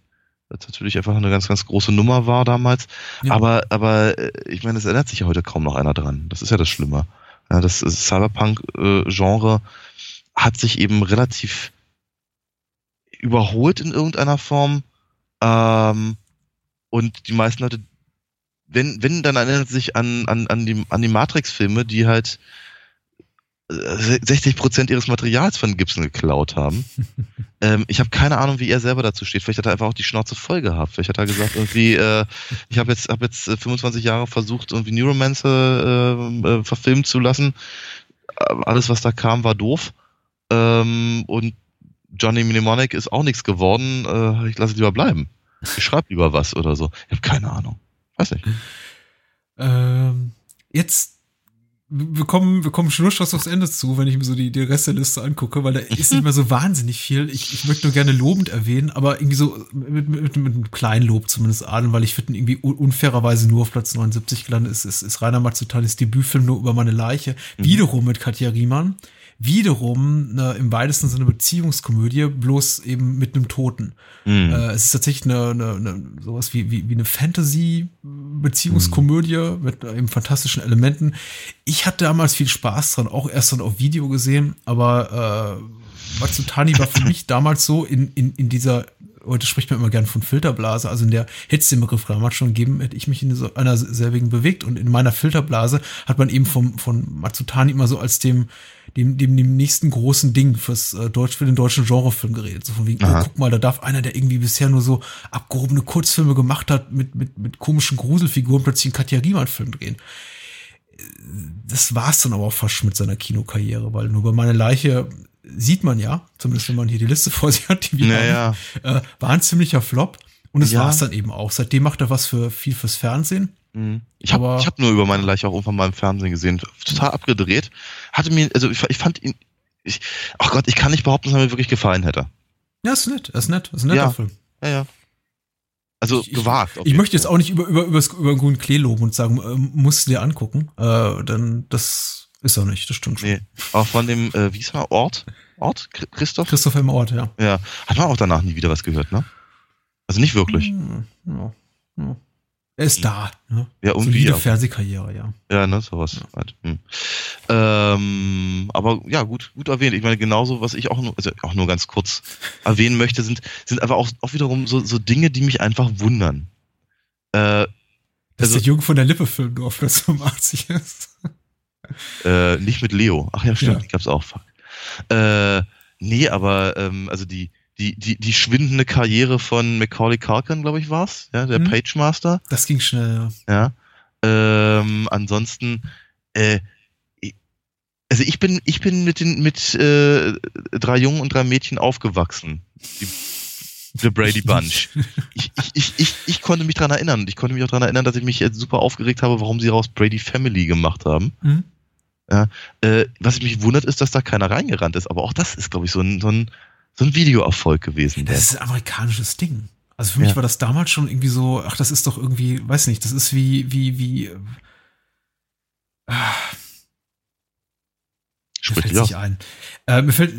Speaker 3: Was natürlich einfach eine ganz, ganz große Nummer war damals. Ja. Aber, aber äh, ich meine, es erinnert sich ja heute kaum noch einer dran. Das ist ja das Schlimme. Ja, das Cyberpunk-Genre hat sich eben relativ überholt in irgendeiner Form. Ähm, und die meisten Leute, wenn, wenn, dann erinnern sie sich an, an, an die, an die Matrix-Filme, die halt 60 äh, Prozent ihres Materials von Gibson geklaut haben. ähm, ich habe keine Ahnung, wie er selber dazu steht. Vielleicht hat er einfach auch die Schnauze voll gehabt. Vielleicht hat er gesagt, irgendwie, äh, ich habe jetzt, hab jetzt 25 Jahre versucht, irgendwie Neuromancer äh, äh, verfilmen zu lassen. Alles, was da kam, war doof. Ähm, und Johnny Mnemonic ist auch nichts geworden. Äh, ich lasse lieber bleiben. Ich schreibe lieber was oder so. Ich habe keine Ahnung. Weiß nicht.
Speaker 2: Ähm, jetzt wir kommen, wir kommen schnurstracks aufs Ende zu, wenn ich mir so die, die Rest der Liste angucke, weil da ist nicht mehr so wahnsinnig viel. Ich, ich möchte nur gerne lobend erwähnen, aber irgendwie so mit, mit, mit einem kleinen Lob zumindest adlen, weil ich finde irgendwie unfairerweise nur auf Platz 79 gelandet ist, ist, ist Rainer Mazzutanis Debütfilm nur über meine Leiche. Mhm. Wiederum mit Katja Riemann wiederum eine, im weitesten Sinne Beziehungskomödie, bloß eben mit einem Toten. Mhm. Äh, es ist tatsächlich eine, eine, eine sowas wie, wie, wie eine Fantasy-Beziehungskomödie mhm. mit eben fantastischen Elementen. Ich hatte damals viel Spaß dran, auch erst dann auf Video gesehen, aber äh, Matsutani war für mich damals so in, in, in dieser heute spricht man immer gern von Filterblase, also in der hätte es den Begriff damals schon gegeben, hätte ich mich in so einer selbigen bewegt und in meiner Filterblase hat man eben vom, von Matsutani immer so als dem, dem, dem, dem nächsten großen Ding fürs äh, Deutsch, für den deutschen Genrefilm geredet. So von wegen, oh, guck mal, da darf einer, der irgendwie bisher nur so abgehobene Kurzfilme gemacht hat, mit, mit, mit komischen Gruselfiguren plötzlich einen Katja Riemann-Film drehen das war's dann aber auch fast mit seiner Kinokarriere, weil nur bei meine Leiche sieht man ja, zumindest wenn man hier die Liste vor sich hat, die wir
Speaker 3: naja.
Speaker 2: haben, äh, war ein ziemlicher Flop. Und es ja. war es dann eben auch. Seitdem macht er was für viel fürs Fernsehen.
Speaker 3: Mhm. Ich habe hab nur über meine Leiche auch irgendwann mal im Fernsehen gesehen. Total abgedreht. Hatte mir, also ich, ich fand ihn, ich, ach Gott, ich kann nicht behaupten, dass er mir wirklich gefallen hätte.
Speaker 2: Ja, ist nett, ist nett, ist ein netter
Speaker 3: ja.
Speaker 2: Film.
Speaker 3: Ja, ja. Also
Speaker 2: ich,
Speaker 3: gewagt.
Speaker 2: Ich, ich möchte jetzt auch nicht über, über, über, über einen guten Klee loben und sagen, äh, musst du dir angucken. Äh, denn das ist er nicht, das stimmt schon. Nee,
Speaker 3: auch von dem, äh, wie ist er, Ort? Ort? Christoph?
Speaker 2: Christoph im Ort, ja.
Speaker 3: Ja. Hat man auch danach nie wieder was gehört, ne? Also nicht wirklich. Hm,
Speaker 2: ja, ja. Er ist da, ne?
Speaker 3: Ja, irgendwie. Solide
Speaker 2: ja. Fernsehkarriere, ja.
Speaker 3: Ja, ne, sowas. Ja. Halt. Hm. Ähm, aber ja, gut, gut erwähnt. Ich meine, genauso, was ich auch nur, also auch nur ganz kurz erwähnen möchte, sind, sind aber auch, auch wiederum so, so Dinge, die mich einfach wundern.
Speaker 2: Äh, Dass also, der Jung von der Lippe-Film nur auf Platz 85 ist.
Speaker 3: Äh, nicht mit Leo. Ach ja, stimmt, ja. die gab's auch. Fuck. Äh, nee, aber ähm, also die, die, die, die schwindende Karriere von Macaulay Culkin, glaube ich, war's, ja, der hm. Page Master.
Speaker 2: Das ging schnell,
Speaker 3: ja. Ja. Ähm, ansonsten, äh, Also ich bin, ich bin mit den mit äh, drei Jungen und drei Mädchen aufgewachsen. Die, The Brady Bunch. Ich, ich, ich, ich, ich konnte mich daran erinnern. Ich konnte mich auch daran erinnern, dass ich mich jetzt super aufgeregt habe, warum sie raus Brady Family gemacht haben. Mhm. Ja, äh, was mich wundert, ist, dass da keiner reingerannt ist. Aber auch das ist, glaube ich, so ein, so ein, so ein Videoerfolg gewesen.
Speaker 2: Das ist ein amerikanisches Ding. Also für mich ja. war das damals schon irgendwie so, ach, das ist doch irgendwie, weiß nicht, das ist wie, wie, wie. Äh, mir fällt sich ein. Äh, mir fällt,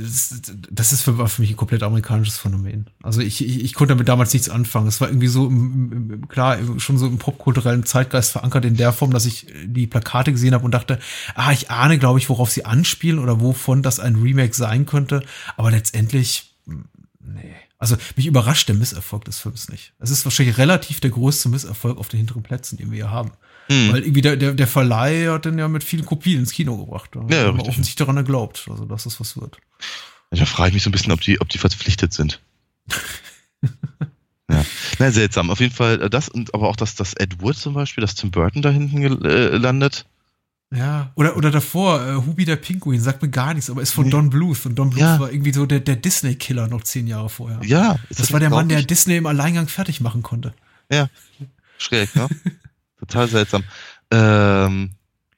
Speaker 2: das ist für, für mich ein komplett amerikanisches Phänomen. Also ich, ich, ich konnte damit damals nichts anfangen. Es war irgendwie so, im, im, klar, schon so im popkulturellen Zeitgeist verankert in der Form, dass ich die Plakate gesehen habe und dachte, ah, ich ahne, glaube ich, worauf sie anspielen oder wovon das ein Remake sein könnte. Aber letztendlich, nee. Also mich überrascht der Misserfolg des Films nicht. Es ist wahrscheinlich relativ der größte Misserfolg auf den hinteren Plätzen, den wir hier haben. Hm. Weil irgendwie der, der, der Verleih hat den ja mit vielen Kopien ins Kino gebracht. Da ja, ja offensichtlich daran geglaubt, also dass das was wird.
Speaker 3: Da frage ich mich so ein bisschen, ob die, ob die verpflichtet sind. ja. Na, seltsam. Auf jeden Fall äh, das und aber auch, dass das Ed Wood zum Beispiel, dass Tim Burton da hinten äh, landet.
Speaker 2: Ja, oder, oder davor, äh, Hubi der Pinguin, sagt mir gar nichts, aber ist von nee. Don Bluth. Und Don Bluth ja. war irgendwie so der, der Disney-Killer noch zehn Jahre vorher.
Speaker 3: Ja.
Speaker 2: Das, das war der Mann, der Disney im Alleingang fertig machen konnte.
Speaker 3: Ja. Schräg, ne? Total seltsam. Ähm,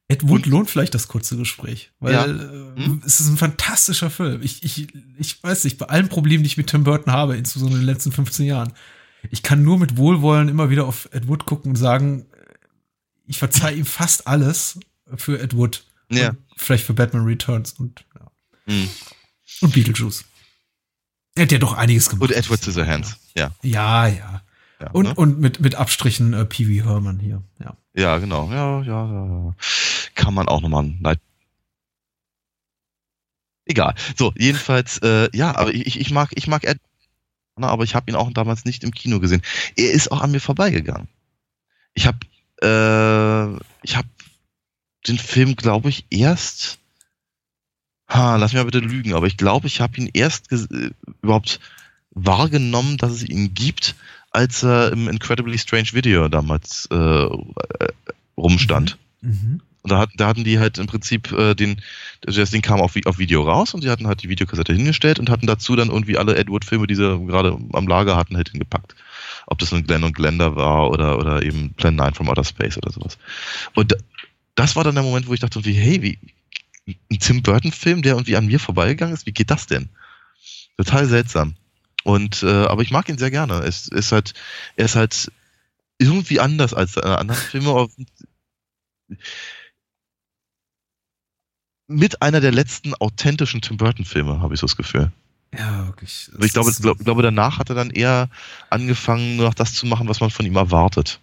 Speaker 2: Ed Wood lohnt vielleicht das kurze Gespräch, weil ja. äh, hm? es ist ein fantastischer Film. Ich, ich, ich weiß nicht, bei allen Problemen, die ich mit Tim Burton habe, insbesondere in den letzten 15 Jahren, ich kann nur mit Wohlwollen immer wieder auf Ed Wood gucken und sagen, ich verzeihe ihm fast alles für Ed Wood.
Speaker 3: Ja.
Speaker 2: vielleicht für Batman Returns und, ja. Hm. und Beetlejuice. Er hat ja doch einiges gemacht.
Speaker 3: Und Edward Scissorhands, ja.
Speaker 2: Ja, ja. ja und, ne? und mit, mit Abstrichen äh, Pee Wee Herman hier, ja.
Speaker 3: Ja, genau. Ja, ja, ja, ja. Kann man auch nochmal Night. Egal. So, jedenfalls, äh, ja, aber ich, ich mag, ich mag Ed, aber ich habe ihn auch damals nicht im Kino gesehen. Er ist auch an mir vorbeigegangen. Ich habe, äh, ich habe den Film, glaube ich, erst, ha, lass mich mal bitte lügen, aber ich glaube, ich habe ihn erst äh, überhaupt wahrgenommen, dass es ihn gibt, als er im Incredibly Strange Video damals äh, äh, rumstand. Mhm. Mhm. Und da, hat, da hatten die halt im Prinzip äh, den, das Ding kam auf, auf Video raus und die hatten halt die Videokassette hingestellt und hatten dazu dann irgendwie alle Edward-Filme, die sie gerade am Lager hatten, halt hingepackt. Ob das nun Glenn und Glenda war oder, oder eben Plan 9 from Outer Space oder sowas. Und das war dann der Moment, wo ich dachte, wie, hey, wie, ein Tim Burton-Film, der irgendwie an mir vorbeigegangen ist, wie geht das denn? Total seltsam. Und äh, aber ich mag ihn sehr gerne. Es ist halt, er ist halt irgendwie anders als seine anderen Filme. Mit einer der letzten authentischen Tim Burton-Filme, habe ich so das Gefühl.
Speaker 2: Ja, wirklich.
Speaker 3: Ich glaube, glaub, glaube, danach hat er dann eher angefangen, nur noch das zu machen, was man von ihm erwartet.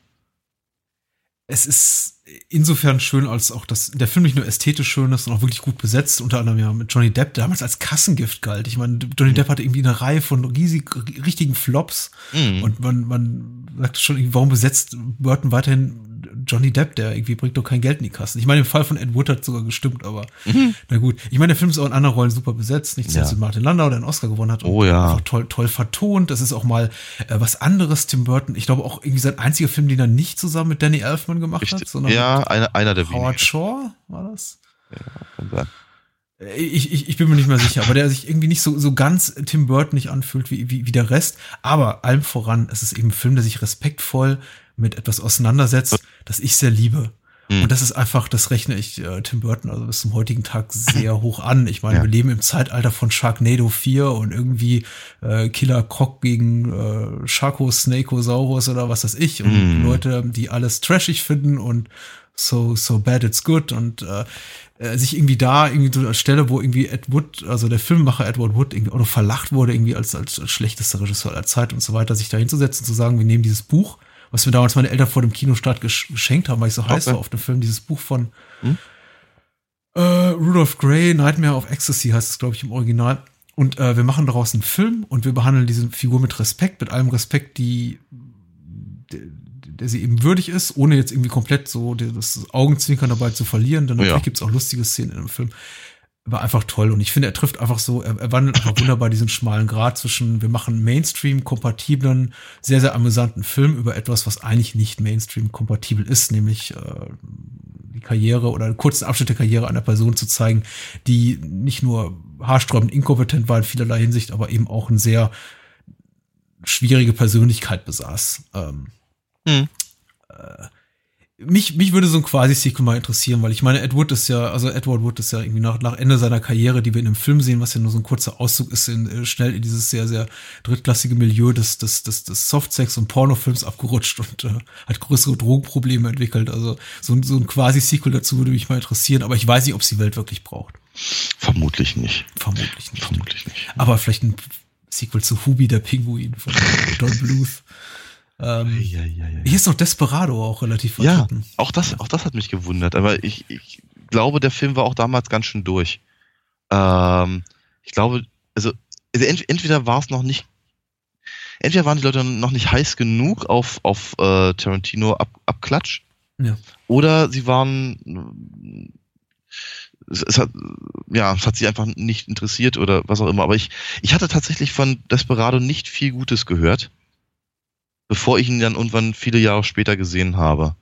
Speaker 2: Es ist insofern schön, als auch dass der Film nicht nur ästhetisch schön ist, sondern auch wirklich gut besetzt, unter anderem ja mit Johnny Depp, der damals als Kassengift galt. Ich meine, Johnny mhm. Depp hatte irgendwie eine Reihe von riesig, richtigen Flops mhm. und man, man sagte schon, warum besetzt Burton weiterhin Johnny Depp, der irgendwie bringt doch kein Geld in die Kassen. Ich meine, im Fall von Ed Wood hat sogar gestimmt, aber mhm. na gut. Ich meine, der Film ist auch in anderen Rollen super besetzt, nicht zuletzt ja. Martin Landau, der einen Oscar gewonnen hat.
Speaker 3: Oh ja.
Speaker 2: Toll, toll vertont. Das ist auch mal äh, was anderes, Tim Burton. Ich glaube auch irgendwie sein einziger Film, den er nicht zusammen mit Danny Elfman gemacht
Speaker 3: Richtig.
Speaker 2: hat,
Speaker 3: sondern ja, einer, einer der
Speaker 2: Howard wenigen. Shaw war das? Ja. Äh, ich, ich, ich bin mir nicht mehr sicher, aber der sich irgendwie nicht so, so ganz Tim Burton nicht anfühlt wie, wie, wie der Rest. Aber allem voran, es ist eben ein Film, der sich respektvoll mit etwas auseinandersetzt, das ich sehr liebe. Mhm. Und das ist einfach, das rechne ich äh, Tim Burton also bis zum heutigen Tag sehr hoch an. Ich meine, ja. wir leben im Zeitalter von Sharknado 4 und irgendwie äh, Killer Croc gegen äh, Sharko, Snakeosaurus oder was weiß ich. Und mhm. Leute, die alles trashig finden und so, so bad it's good und äh, äh, sich irgendwie da irgendwie so als Stelle, wo irgendwie Ed Wood, also der Filmemacher Edward Wood irgendwie auch noch verlacht wurde, irgendwie als, als, als schlechtester Regisseur aller Zeit und so weiter, sich da hinzusetzen, zu sagen, wir nehmen dieses Buch, was mir damals meine Eltern vor dem Kinostart geschenkt haben, weil ich so okay. heiß war auf dem Film, dieses Buch von hm? äh, Rudolph Gray, Nightmare of Ecstasy heißt es, glaube ich, im Original. Und äh, wir machen daraus einen Film und wir behandeln diese Figur mit Respekt, mit allem Respekt, die, der, der sie eben würdig ist, ohne jetzt irgendwie komplett so das Augenzwinkern dabei zu verlieren. Denn natürlich ja. gibt es auch lustige Szenen in dem Film war einfach toll. Und ich finde, er trifft einfach so, er, er wandelt einfach wunderbar diesen schmalen Grad zwischen, wir machen Mainstream-kompatiblen, sehr, sehr amüsanten Film über etwas, was eigentlich nicht Mainstream-kompatibel ist, nämlich äh, die Karriere oder einen kurzen Abschnitt der Karriere einer Person zu zeigen, die nicht nur haarsträubend inkompetent war in vielerlei Hinsicht, aber eben auch eine sehr schwierige Persönlichkeit besaß. Ähm, hm. äh, mich, mich würde so ein Quasi-Sequel mal interessieren, weil ich meine, Ed Wood ist ja, also Edward Wood ist ja irgendwie nach, nach Ende seiner Karriere, die wir in einem Film sehen, was ja nur so ein kurzer Auszug ist, in, äh, schnell in dieses sehr, sehr drittklassige Milieu des, des, des, des Softsex- und Pornofilms abgerutscht und äh, hat größere Drogenprobleme entwickelt. Also so, ein so ein Quasi-Sequel dazu würde mich mal interessieren, aber ich weiß nicht, ob es die Welt wirklich braucht.
Speaker 3: Vermutlich nicht.
Speaker 2: Vermutlich nicht.
Speaker 3: Vermutlich nicht.
Speaker 2: Aber vielleicht ein Sequel zu Hubi, der Pinguin von Don Bluth. Ähm, ja, ja, ja, hier ist noch Desperado auch relativ
Speaker 3: vertreten. Ja, auch das, auch das hat mich gewundert. Aber ich, ich glaube, der Film war auch damals ganz schön durch. Ähm, ich glaube, also, also ent, entweder war es noch nicht, entweder waren die Leute noch nicht heiß genug auf, auf äh, Tarantino ab, Abklatsch. Ja. Oder sie waren es, es, hat, ja, es hat sie einfach nicht interessiert oder was auch immer. Aber ich, ich hatte tatsächlich von Desperado nicht viel Gutes gehört bevor ich ihn dann irgendwann viele Jahre später gesehen habe.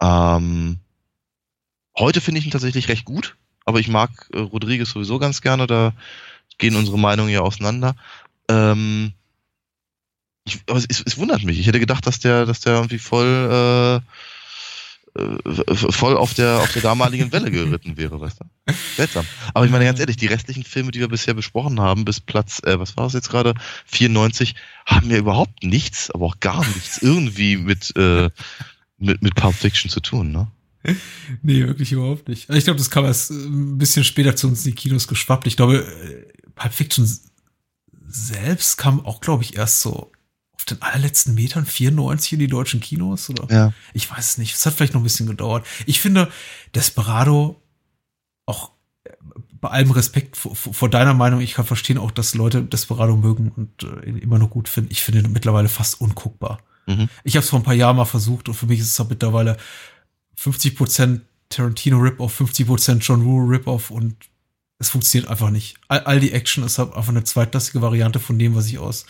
Speaker 3: Ähm, heute finde ich ihn tatsächlich recht gut, aber ich mag äh, Rodriguez sowieso ganz gerne, da gehen unsere Meinungen ja auseinander. Ähm, ich, aber es, es, wundert mich. Ich hätte gedacht, dass der, dass der irgendwie voll äh, voll auf der, auf der damaligen Welle geritten wäre, weißt du? Seltsam. Aber ich meine ganz ehrlich, die restlichen Filme, die wir bisher besprochen haben, bis Platz, äh, was war es jetzt gerade? 94, haben ja überhaupt nichts, aber auch gar nichts irgendwie mit, äh, mit, mit Pulp Fiction zu tun, ne?
Speaker 2: Nee, wirklich überhaupt nicht. Ich glaube, das kam erst äh, ein bisschen später zu uns in die Kinos geschwappt. Ich glaube, äh, Pulp Fiction selbst kam auch, glaube ich, erst so auf den allerletzten Metern 94 in die deutschen Kinos oder? Ja. Ich weiß es nicht. Es hat vielleicht noch ein bisschen gedauert. Ich finde Desperado auch äh, bei allem Respekt vor, vor, deiner Meinung, ich kann verstehen auch, dass Leute Desperado mögen und äh, immer noch gut finden. Ich finde ihn mittlerweile fast unguckbar. Mhm. Ich habe es vor ein paar Jahren mal versucht und für mich ist es mittlerweile 50% Tarantino Rip-Off, 50% John Woo Rip-Off und es funktioniert einfach nicht. All, all die Action ist halt einfach eine zweitklassige Variante von dem, was ich aus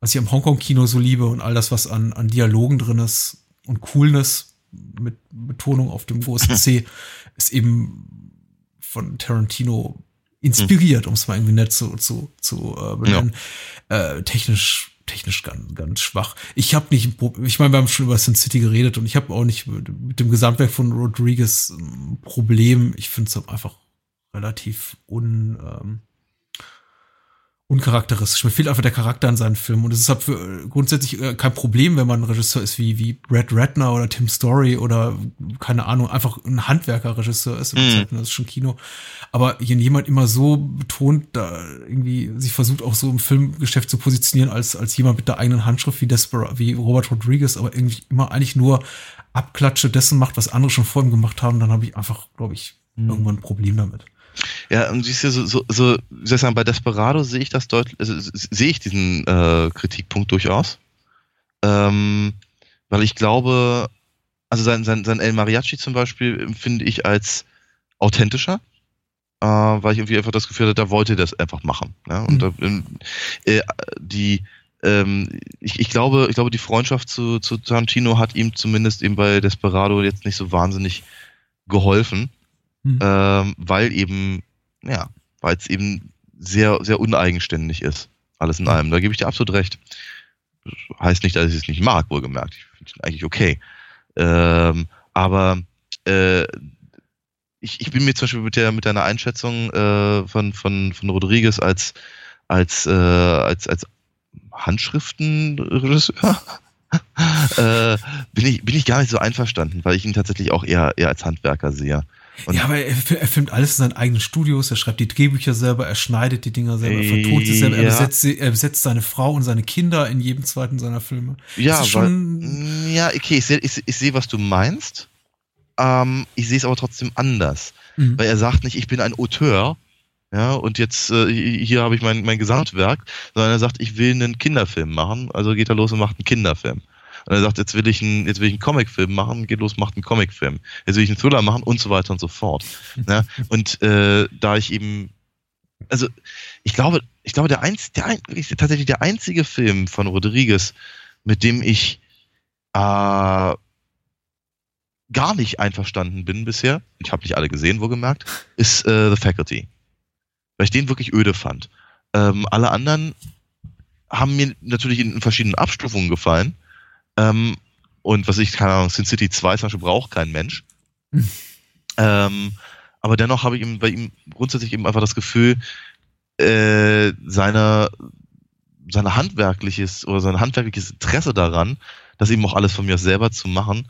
Speaker 2: was ich am Hongkong-Kino so liebe und all das, was an, an Dialogen drin ist und Coolness mit Betonung auf dem großen C, ist eben von Tarantino inspiriert, um es mal irgendwie nett zu, zu, zu äh, benennen. Ja. Äh, technisch, technisch ganz, ganz schwach. Ich habe nicht, ich meine, wir haben schon über Sin City geredet und ich habe auch nicht mit dem Gesamtwerk von Rodriguez ein Problem. Ich finde es einfach relativ un, ähm, uncharakteristisch. Mir fehlt einfach der Charakter in seinen Filmen. Und es ist halt für, äh, grundsätzlich äh, kein Problem, wenn man ein Regisseur ist wie, wie Brad Ratner oder Tim Story oder keine Ahnung, einfach ein Handwerkerregisseur ist. Mhm. Das ist schon Kino. Aber wenn jemand immer so betont, da irgendwie sich versucht auch so im Filmgeschäft zu positionieren als, als jemand mit der eigenen Handschrift wie Despera, wie Robert Rodriguez, aber irgendwie immer eigentlich nur Abklatsche dessen macht, was andere schon vor ihm gemacht haben, dann habe ich einfach, glaube ich, mhm. irgendwann ein Problem damit.
Speaker 3: Ja, und siehst du, so, so, so wie soll ich sagen, bei Desperado sehe ich das deutlich, also, sehe ich diesen äh, Kritikpunkt durchaus. Ähm, weil ich glaube, also sein, sein, sein El Mariachi zum Beispiel empfinde ich als authentischer, äh, weil ich irgendwie einfach das Gefühl hatte, da wollte er das einfach machen. Ja? Und mhm. äh, die, ähm, ich, ich, glaube, ich glaube, die Freundschaft zu, zu Tarantino hat ihm zumindest eben bei Desperado jetzt nicht so wahnsinnig geholfen mhm. ähm, weil eben, ja, weil es eben sehr, sehr uneigenständig ist. Alles in allem. Da gebe ich dir absolut recht. Heißt nicht, dass ich es nicht mag, wohlgemerkt. Ich finde es eigentlich okay. Ähm, aber äh, ich, ich bin mir zum Beispiel mit der mit deiner Einschätzung äh, von, von, von Rodriguez als als äh, als als Handschriftenregisseur äh, bin ich bin ich gar nicht so einverstanden, weil ich ihn tatsächlich auch eher eher als Handwerker sehe.
Speaker 2: Und ja, aber er, er, filmt alles in seinen eigenen Studios, er schreibt die Drehbücher selber, er schneidet die Dinger selber, er vertont sie selber, ja. er, besetzt, er besetzt seine Frau und seine Kinder in jedem zweiten seiner Filme.
Speaker 3: Ja, schon weil, ja, okay, ich sehe, ich, ich seh, was du meinst. Ähm, ich sehe es aber trotzdem anders. Mhm. Weil er sagt nicht, ich bin ein Auteur, ja, und jetzt äh, hier habe ich mein, mein Gesamtwerk, sondern er sagt, ich will einen Kinderfilm machen, also geht er los und macht einen Kinderfilm. Und er sagt, jetzt will ich einen, jetzt will ich einen Comicfilm machen, geht los, macht einen Comicfilm. Jetzt will ich einen Thriller machen und so weiter und so fort. ja? Und äh, da ich eben, also ich glaube, ich glaube, der, einz, der ein, tatsächlich der einzige Film von Rodriguez, mit dem ich äh, gar nicht einverstanden bin bisher, ich habe nicht alle gesehen, wo gemerkt, ist äh, The Faculty. Weil ich den wirklich öde fand. Ähm, alle anderen haben mir natürlich in verschiedenen Abstufungen gefallen. Ähm, und was ich, keine Ahnung, Sin City 2 zum Beispiel braucht kein Mensch. ähm, aber dennoch habe ich ihm, bei ihm grundsätzlich eben einfach das Gefühl, äh, seiner, seine handwerkliches oder sein handwerkliches Interesse daran, das eben auch alles von mir selber zu machen,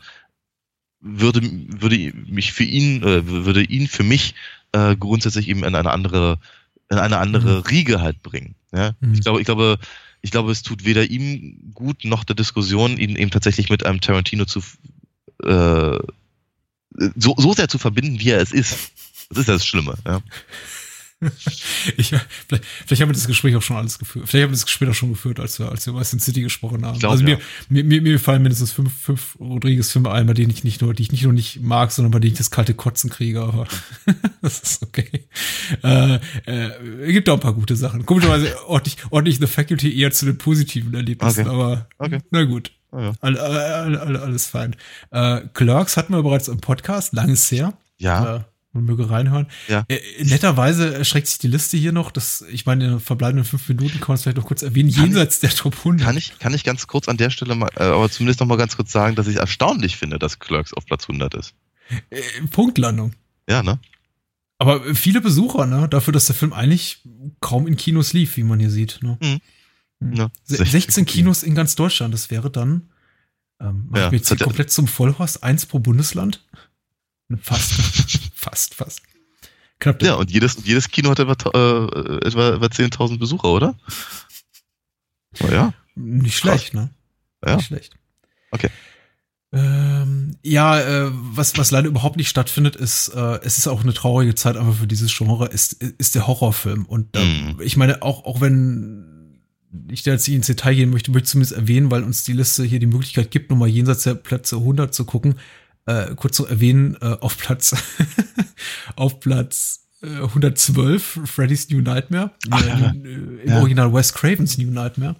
Speaker 3: würde, würde mich für ihn, äh, würde ihn für mich äh, grundsätzlich eben in eine andere, in eine andere mhm. Riege halt bringen. Ja? Mhm. Ich glaube, ich glaube, ich glaube, es tut weder ihm gut noch der Diskussion, ihn eben tatsächlich mit einem Tarantino zu äh, so, so sehr zu verbinden, wie er es ist. Das ist das Schlimme. Ja.
Speaker 2: ich, vielleicht, vielleicht haben wir das Gespräch auch schon alles geführt. Vielleicht haben wir das Gespräch auch schon geführt, als wir, als wir über Sin City gesprochen haben. Glaub, also mir, ja. mir, mir, fallen mindestens fünf, fünf Rodriguez-Filme ein, bei denen ich nicht nur, die ich nicht nur nicht mag, sondern bei denen ich das kalte Kotzen kriege, aber das ist okay. Äh, äh, gibt auch ein paar gute Sachen. Komischerweise ordentlich, ordentlich The Faculty eher zu den positiven Erlebnissen, okay. aber okay. na gut. Oh ja. all, all, all, alles fein. Äh, Clerks hatten wir bereits im Podcast, langes her.
Speaker 3: Ja. Äh,
Speaker 2: man möge reinhören.
Speaker 3: Ja.
Speaker 2: Äh, netterweise erschreckt sich die Liste hier noch. Das, ich meine, in den verbleibenden fünf Minuten kann man es vielleicht noch kurz erwähnen, kann jenseits ich, der Top 100.
Speaker 3: Kann ich, kann ich ganz kurz an der Stelle mal, äh, aber zumindest noch mal ganz kurz sagen, dass ich erstaunlich finde, dass Clerks auf Platz 100 ist.
Speaker 2: Äh, Punktlandung.
Speaker 3: Ja, ne?
Speaker 2: Aber viele Besucher, ne? Dafür, dass der Film eigentlich kaum in Kinos lief, wie man hier sieht. Ne? Mhm. Ja, 16, 16 Kinos in ganz Deutschland. Das wäre dann, ähm, ja, ich mir jetzt komplett zum Vollhorst, eins pro Bundesland. Fast. fast, fast.
Speaker 3: Knapp ja, und jedes, jedes Kino hat etwa, äh, etwa, etwa 10.000 Besucher, oder?
Speaker 2: Oh, ja. Nicht schlecht, Krass. ne?
Speaker 3: Ja.
Speaker 2: Nicht schlecht.
Speaker 3: Okay.
Speaker 2: Ähm, ja, äh, was, was leider überhaupt nicht stattfindet, ist, äh, es ist auch eine traurige Zeit einfach für dieses Genre, ist, ist der Horrorfilm. Und äh, mm. ich meine, auch, auch wenn ich da jetzt nicht ins Detail gehen möchte, möchte ich zumindest erwähnen, weil uns die Liste hier die Möglichkeit gibt, nochmal jenseits der Plätze 100 zu gucken äh, kurz zu erwähnen, äh, auf Platz auf Platz äh, 112 Freddy's New Nightmare. Ach, ja. Äh, Im ja. Original Wes Cravens New Nightmare.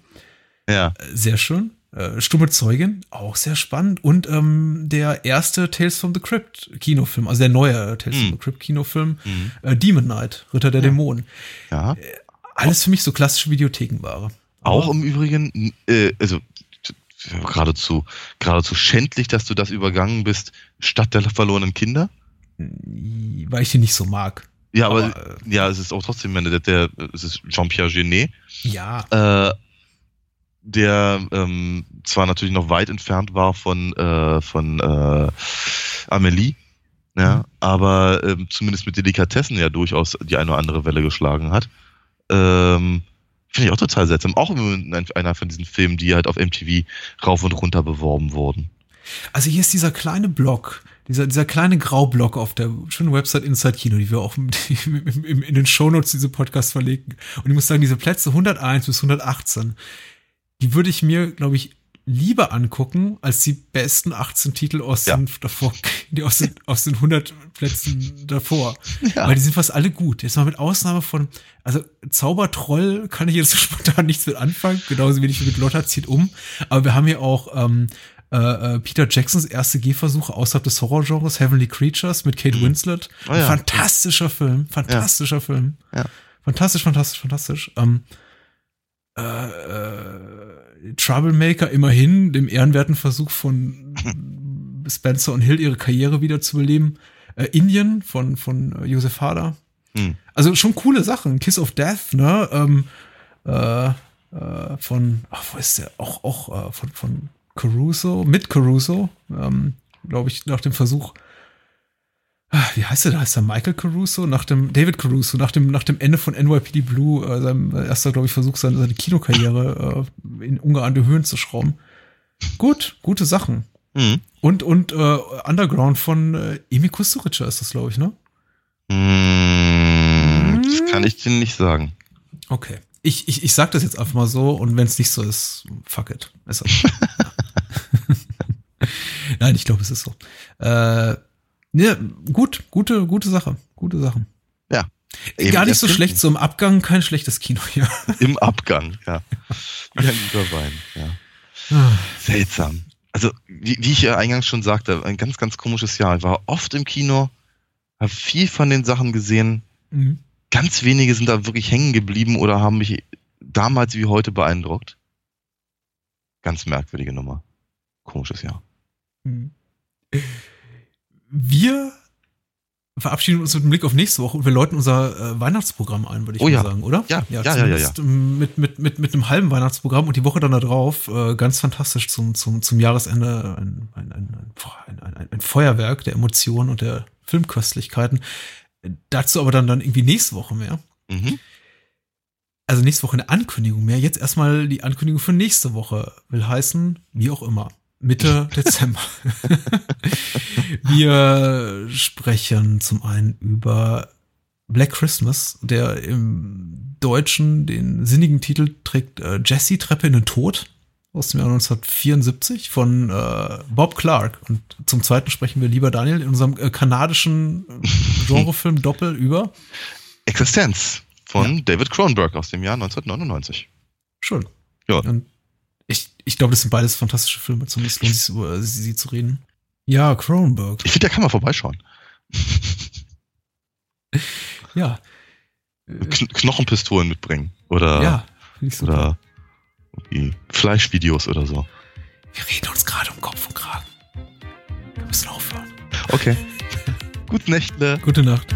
Speaker 3: Ja.
Speaker 2: Äh, sehr schön. Äh, Stumme Zeugin, auch sehr spannend. Und ähm, der erste Tales from the Crypt Kinofilm, also der neue Tales mhm. from the Crypt Kinofilm, mhm. äh, Demon Knight, Ritter der ja. Dämonen.
Speaker 3: Ja. Äh,
Speaker 2: alles für mich so klassische Videothekenware.
Speaker 3: Auch im Übrigen, äh, also geradezu, geradezu schändlich, dass du das übergangen bist, statt der verlorenen Kinder?
Speaker 2: Weil ich ihn nicht so mag.
Speaker 3: Ja, aber, aber äh, ja, es ist auch trotzdem, der, der, es ist Jean-Pierre Genet.
Speaker 2: Ja.
Speaker 3: Äh, der ähm, zwar natürlich noch weit entfernt war von, äh, von äh, Amelie, ja, mhm. aber ähm, zumindest mit Delikatessen ja durchaus die eine oder andere Welle geschlagen hat. Ähm, Finde ich auch total seltsam. Auch einer von diesen Filmen, die halt auf MTV rauf und runter beworben wurden.
Speaker 2: Also hier ist dieser kleine Block, dieser, dieser kleine Graublock auf der schönen Website Inside Kino, die wir auch in den Shownotes diese Podcast verlegen. Und ich muss sagen, diese Plätze 101 bis 118, die würde ich mir, glaube ich, lieber angucken als die besten 18 Titel aus ja. den davor, die aus den, aus den 100 Plätzen davor. Ja. Weil die sind fast alle gut. Jetzt mal mit Ausnahme von, also Zaubertroll kann ich jetzt spontan nichts mit anfangen, genauso wenig wie mit Lotta zieht um. Aber wir haben hier auch ähm, äh, äh, Peter Jacksons erste Gehversuche außerhalb des Horrorgenres, Heavenly Creatures mit Kate mhm. Winslet. Oh ja. Fantastischer Film, fantastischer Film.
Speaker 3: Ja.
Speaker 2: Fantastisch, fantastisch, fantastisch. Ähm, äh, äh, Troublemaker immerhin dem ehrenwerten Versuch von Spencer und Hill ihre Karriere wieder zu beleben. Äh, Indien von, von Josef Hader. Hm. Also schon coole Sachen. Kiss of Death, ne? Ähm, äh, äh, von, ach, wo ist der? Auch, auch äh, von, von Caruso, mit Caruso, ähm, glaube ich, nach dem Versuch, wie heißt der? Da heißt er Michael Caruso, nach dem, David Caruso, nach dem, nach dem Ende von NYPD Blue, äh, seinem erster, glaube ich, Versuch, seine, seine Kinokarriere äh, in ungeahnte Höhen zu schrauben. Gut, gute Sachen. Mhm. Und, und äh, Underground von äh, Emi Kusturica ist das, glaube ich, ne?
Speaker 3: Mhm, das kann ich dir nicht sagen.
Speaker 2: Okay. Ich, ich, ich sag das jetzt einfach mal so und wenn es nicht so ist, fuck it. Ist Nein, ich glaube, es ist so. Äh, ja, gut, gute, gute Sache. Gute Sachen.
Speaker 3: Ja.
Speaker 2: Gar nicht so schlecht, so im Abgang kein schlechtes Kino hier.
Speaker 3: Im Abgang, ja. Wie ein guter Wein, ja. Ah. Seltsam. also wie, wie ich ja eingangs schon sagte, ein ganz, ganz komisches Jahr. Ich war oft im Kino, habe viel von den Sachen gesehen. Mhm. Ganz wenige sind da wirklich hängen geblieben oder haben mich damals wie heute beeindruckt. Ganz merkwürdige Nummer. Komisches Jahr. Mhm.
Speaker 2: Wir verabschieden uns mit dem Blick auf nächste Woche und wir läuten unser äh, Weihnachtsprogramm ein, würde ich
Speaker 3: oh,
Speaker 2: mal
Speaker 3: ja.
Speaker 2: sagen, oder?
Speaker 3: Ja, ja, ja, ja, ja,
Speaker 2: Mit, mit, mit, mit einem halben Weihnachtsprogramm und die Woche dann da drauf, äh, ganz fantastisch zum, zum, zum Jahresende, ein, ein, ein, ein, ein, ein Feuerwerk der Emotionen und der Filmköstlichkeiten. Dazu aber dann, dann irgendwie nächste Woche mehr. Mhm. Also nächste Woche eine Ankündigung mehr. Jetzt erstmal die Ankündigung für nächste Woche. Will heißen, wie auch immer. Mitte Dezember. Wir sprechen zum einen über Black Christmas, der im Deutschen den sinnigen Titel trägt äh, Jesse Treppe in den Tod aus dem Jahr 1974 von äh, Bob Clark. Und zum zweiten sprechen wir lieber Daniel in unserem äh, kanadischen Genrefilm Doppel über
Speaker 3: Existenz von ja. David Cronenberg aus dem Jahr 1999.
Speaker 2: Schön. Ja. Und ich, ich glaube, das sind beides fantastische Filme, zumindest lohnt sich über sie, sie zu reden. Ja, Cronenberg.
Speaker 3: Ich finde, der kann mal vorbeischauen.
Speaker 2: ja.
Speaker 3: Kn Knochenpistolen mitbringen. Oder,
Speaker 2: ja,
Speaker 3: oder Fleischvideos oder so.
Speaker 2: Wir reden uns gerade um Kopf und Kragen. Wir müssen aufhören.
Speaker 3: Okay. Gute Nächte.
Speaker 2: Gute Nacht.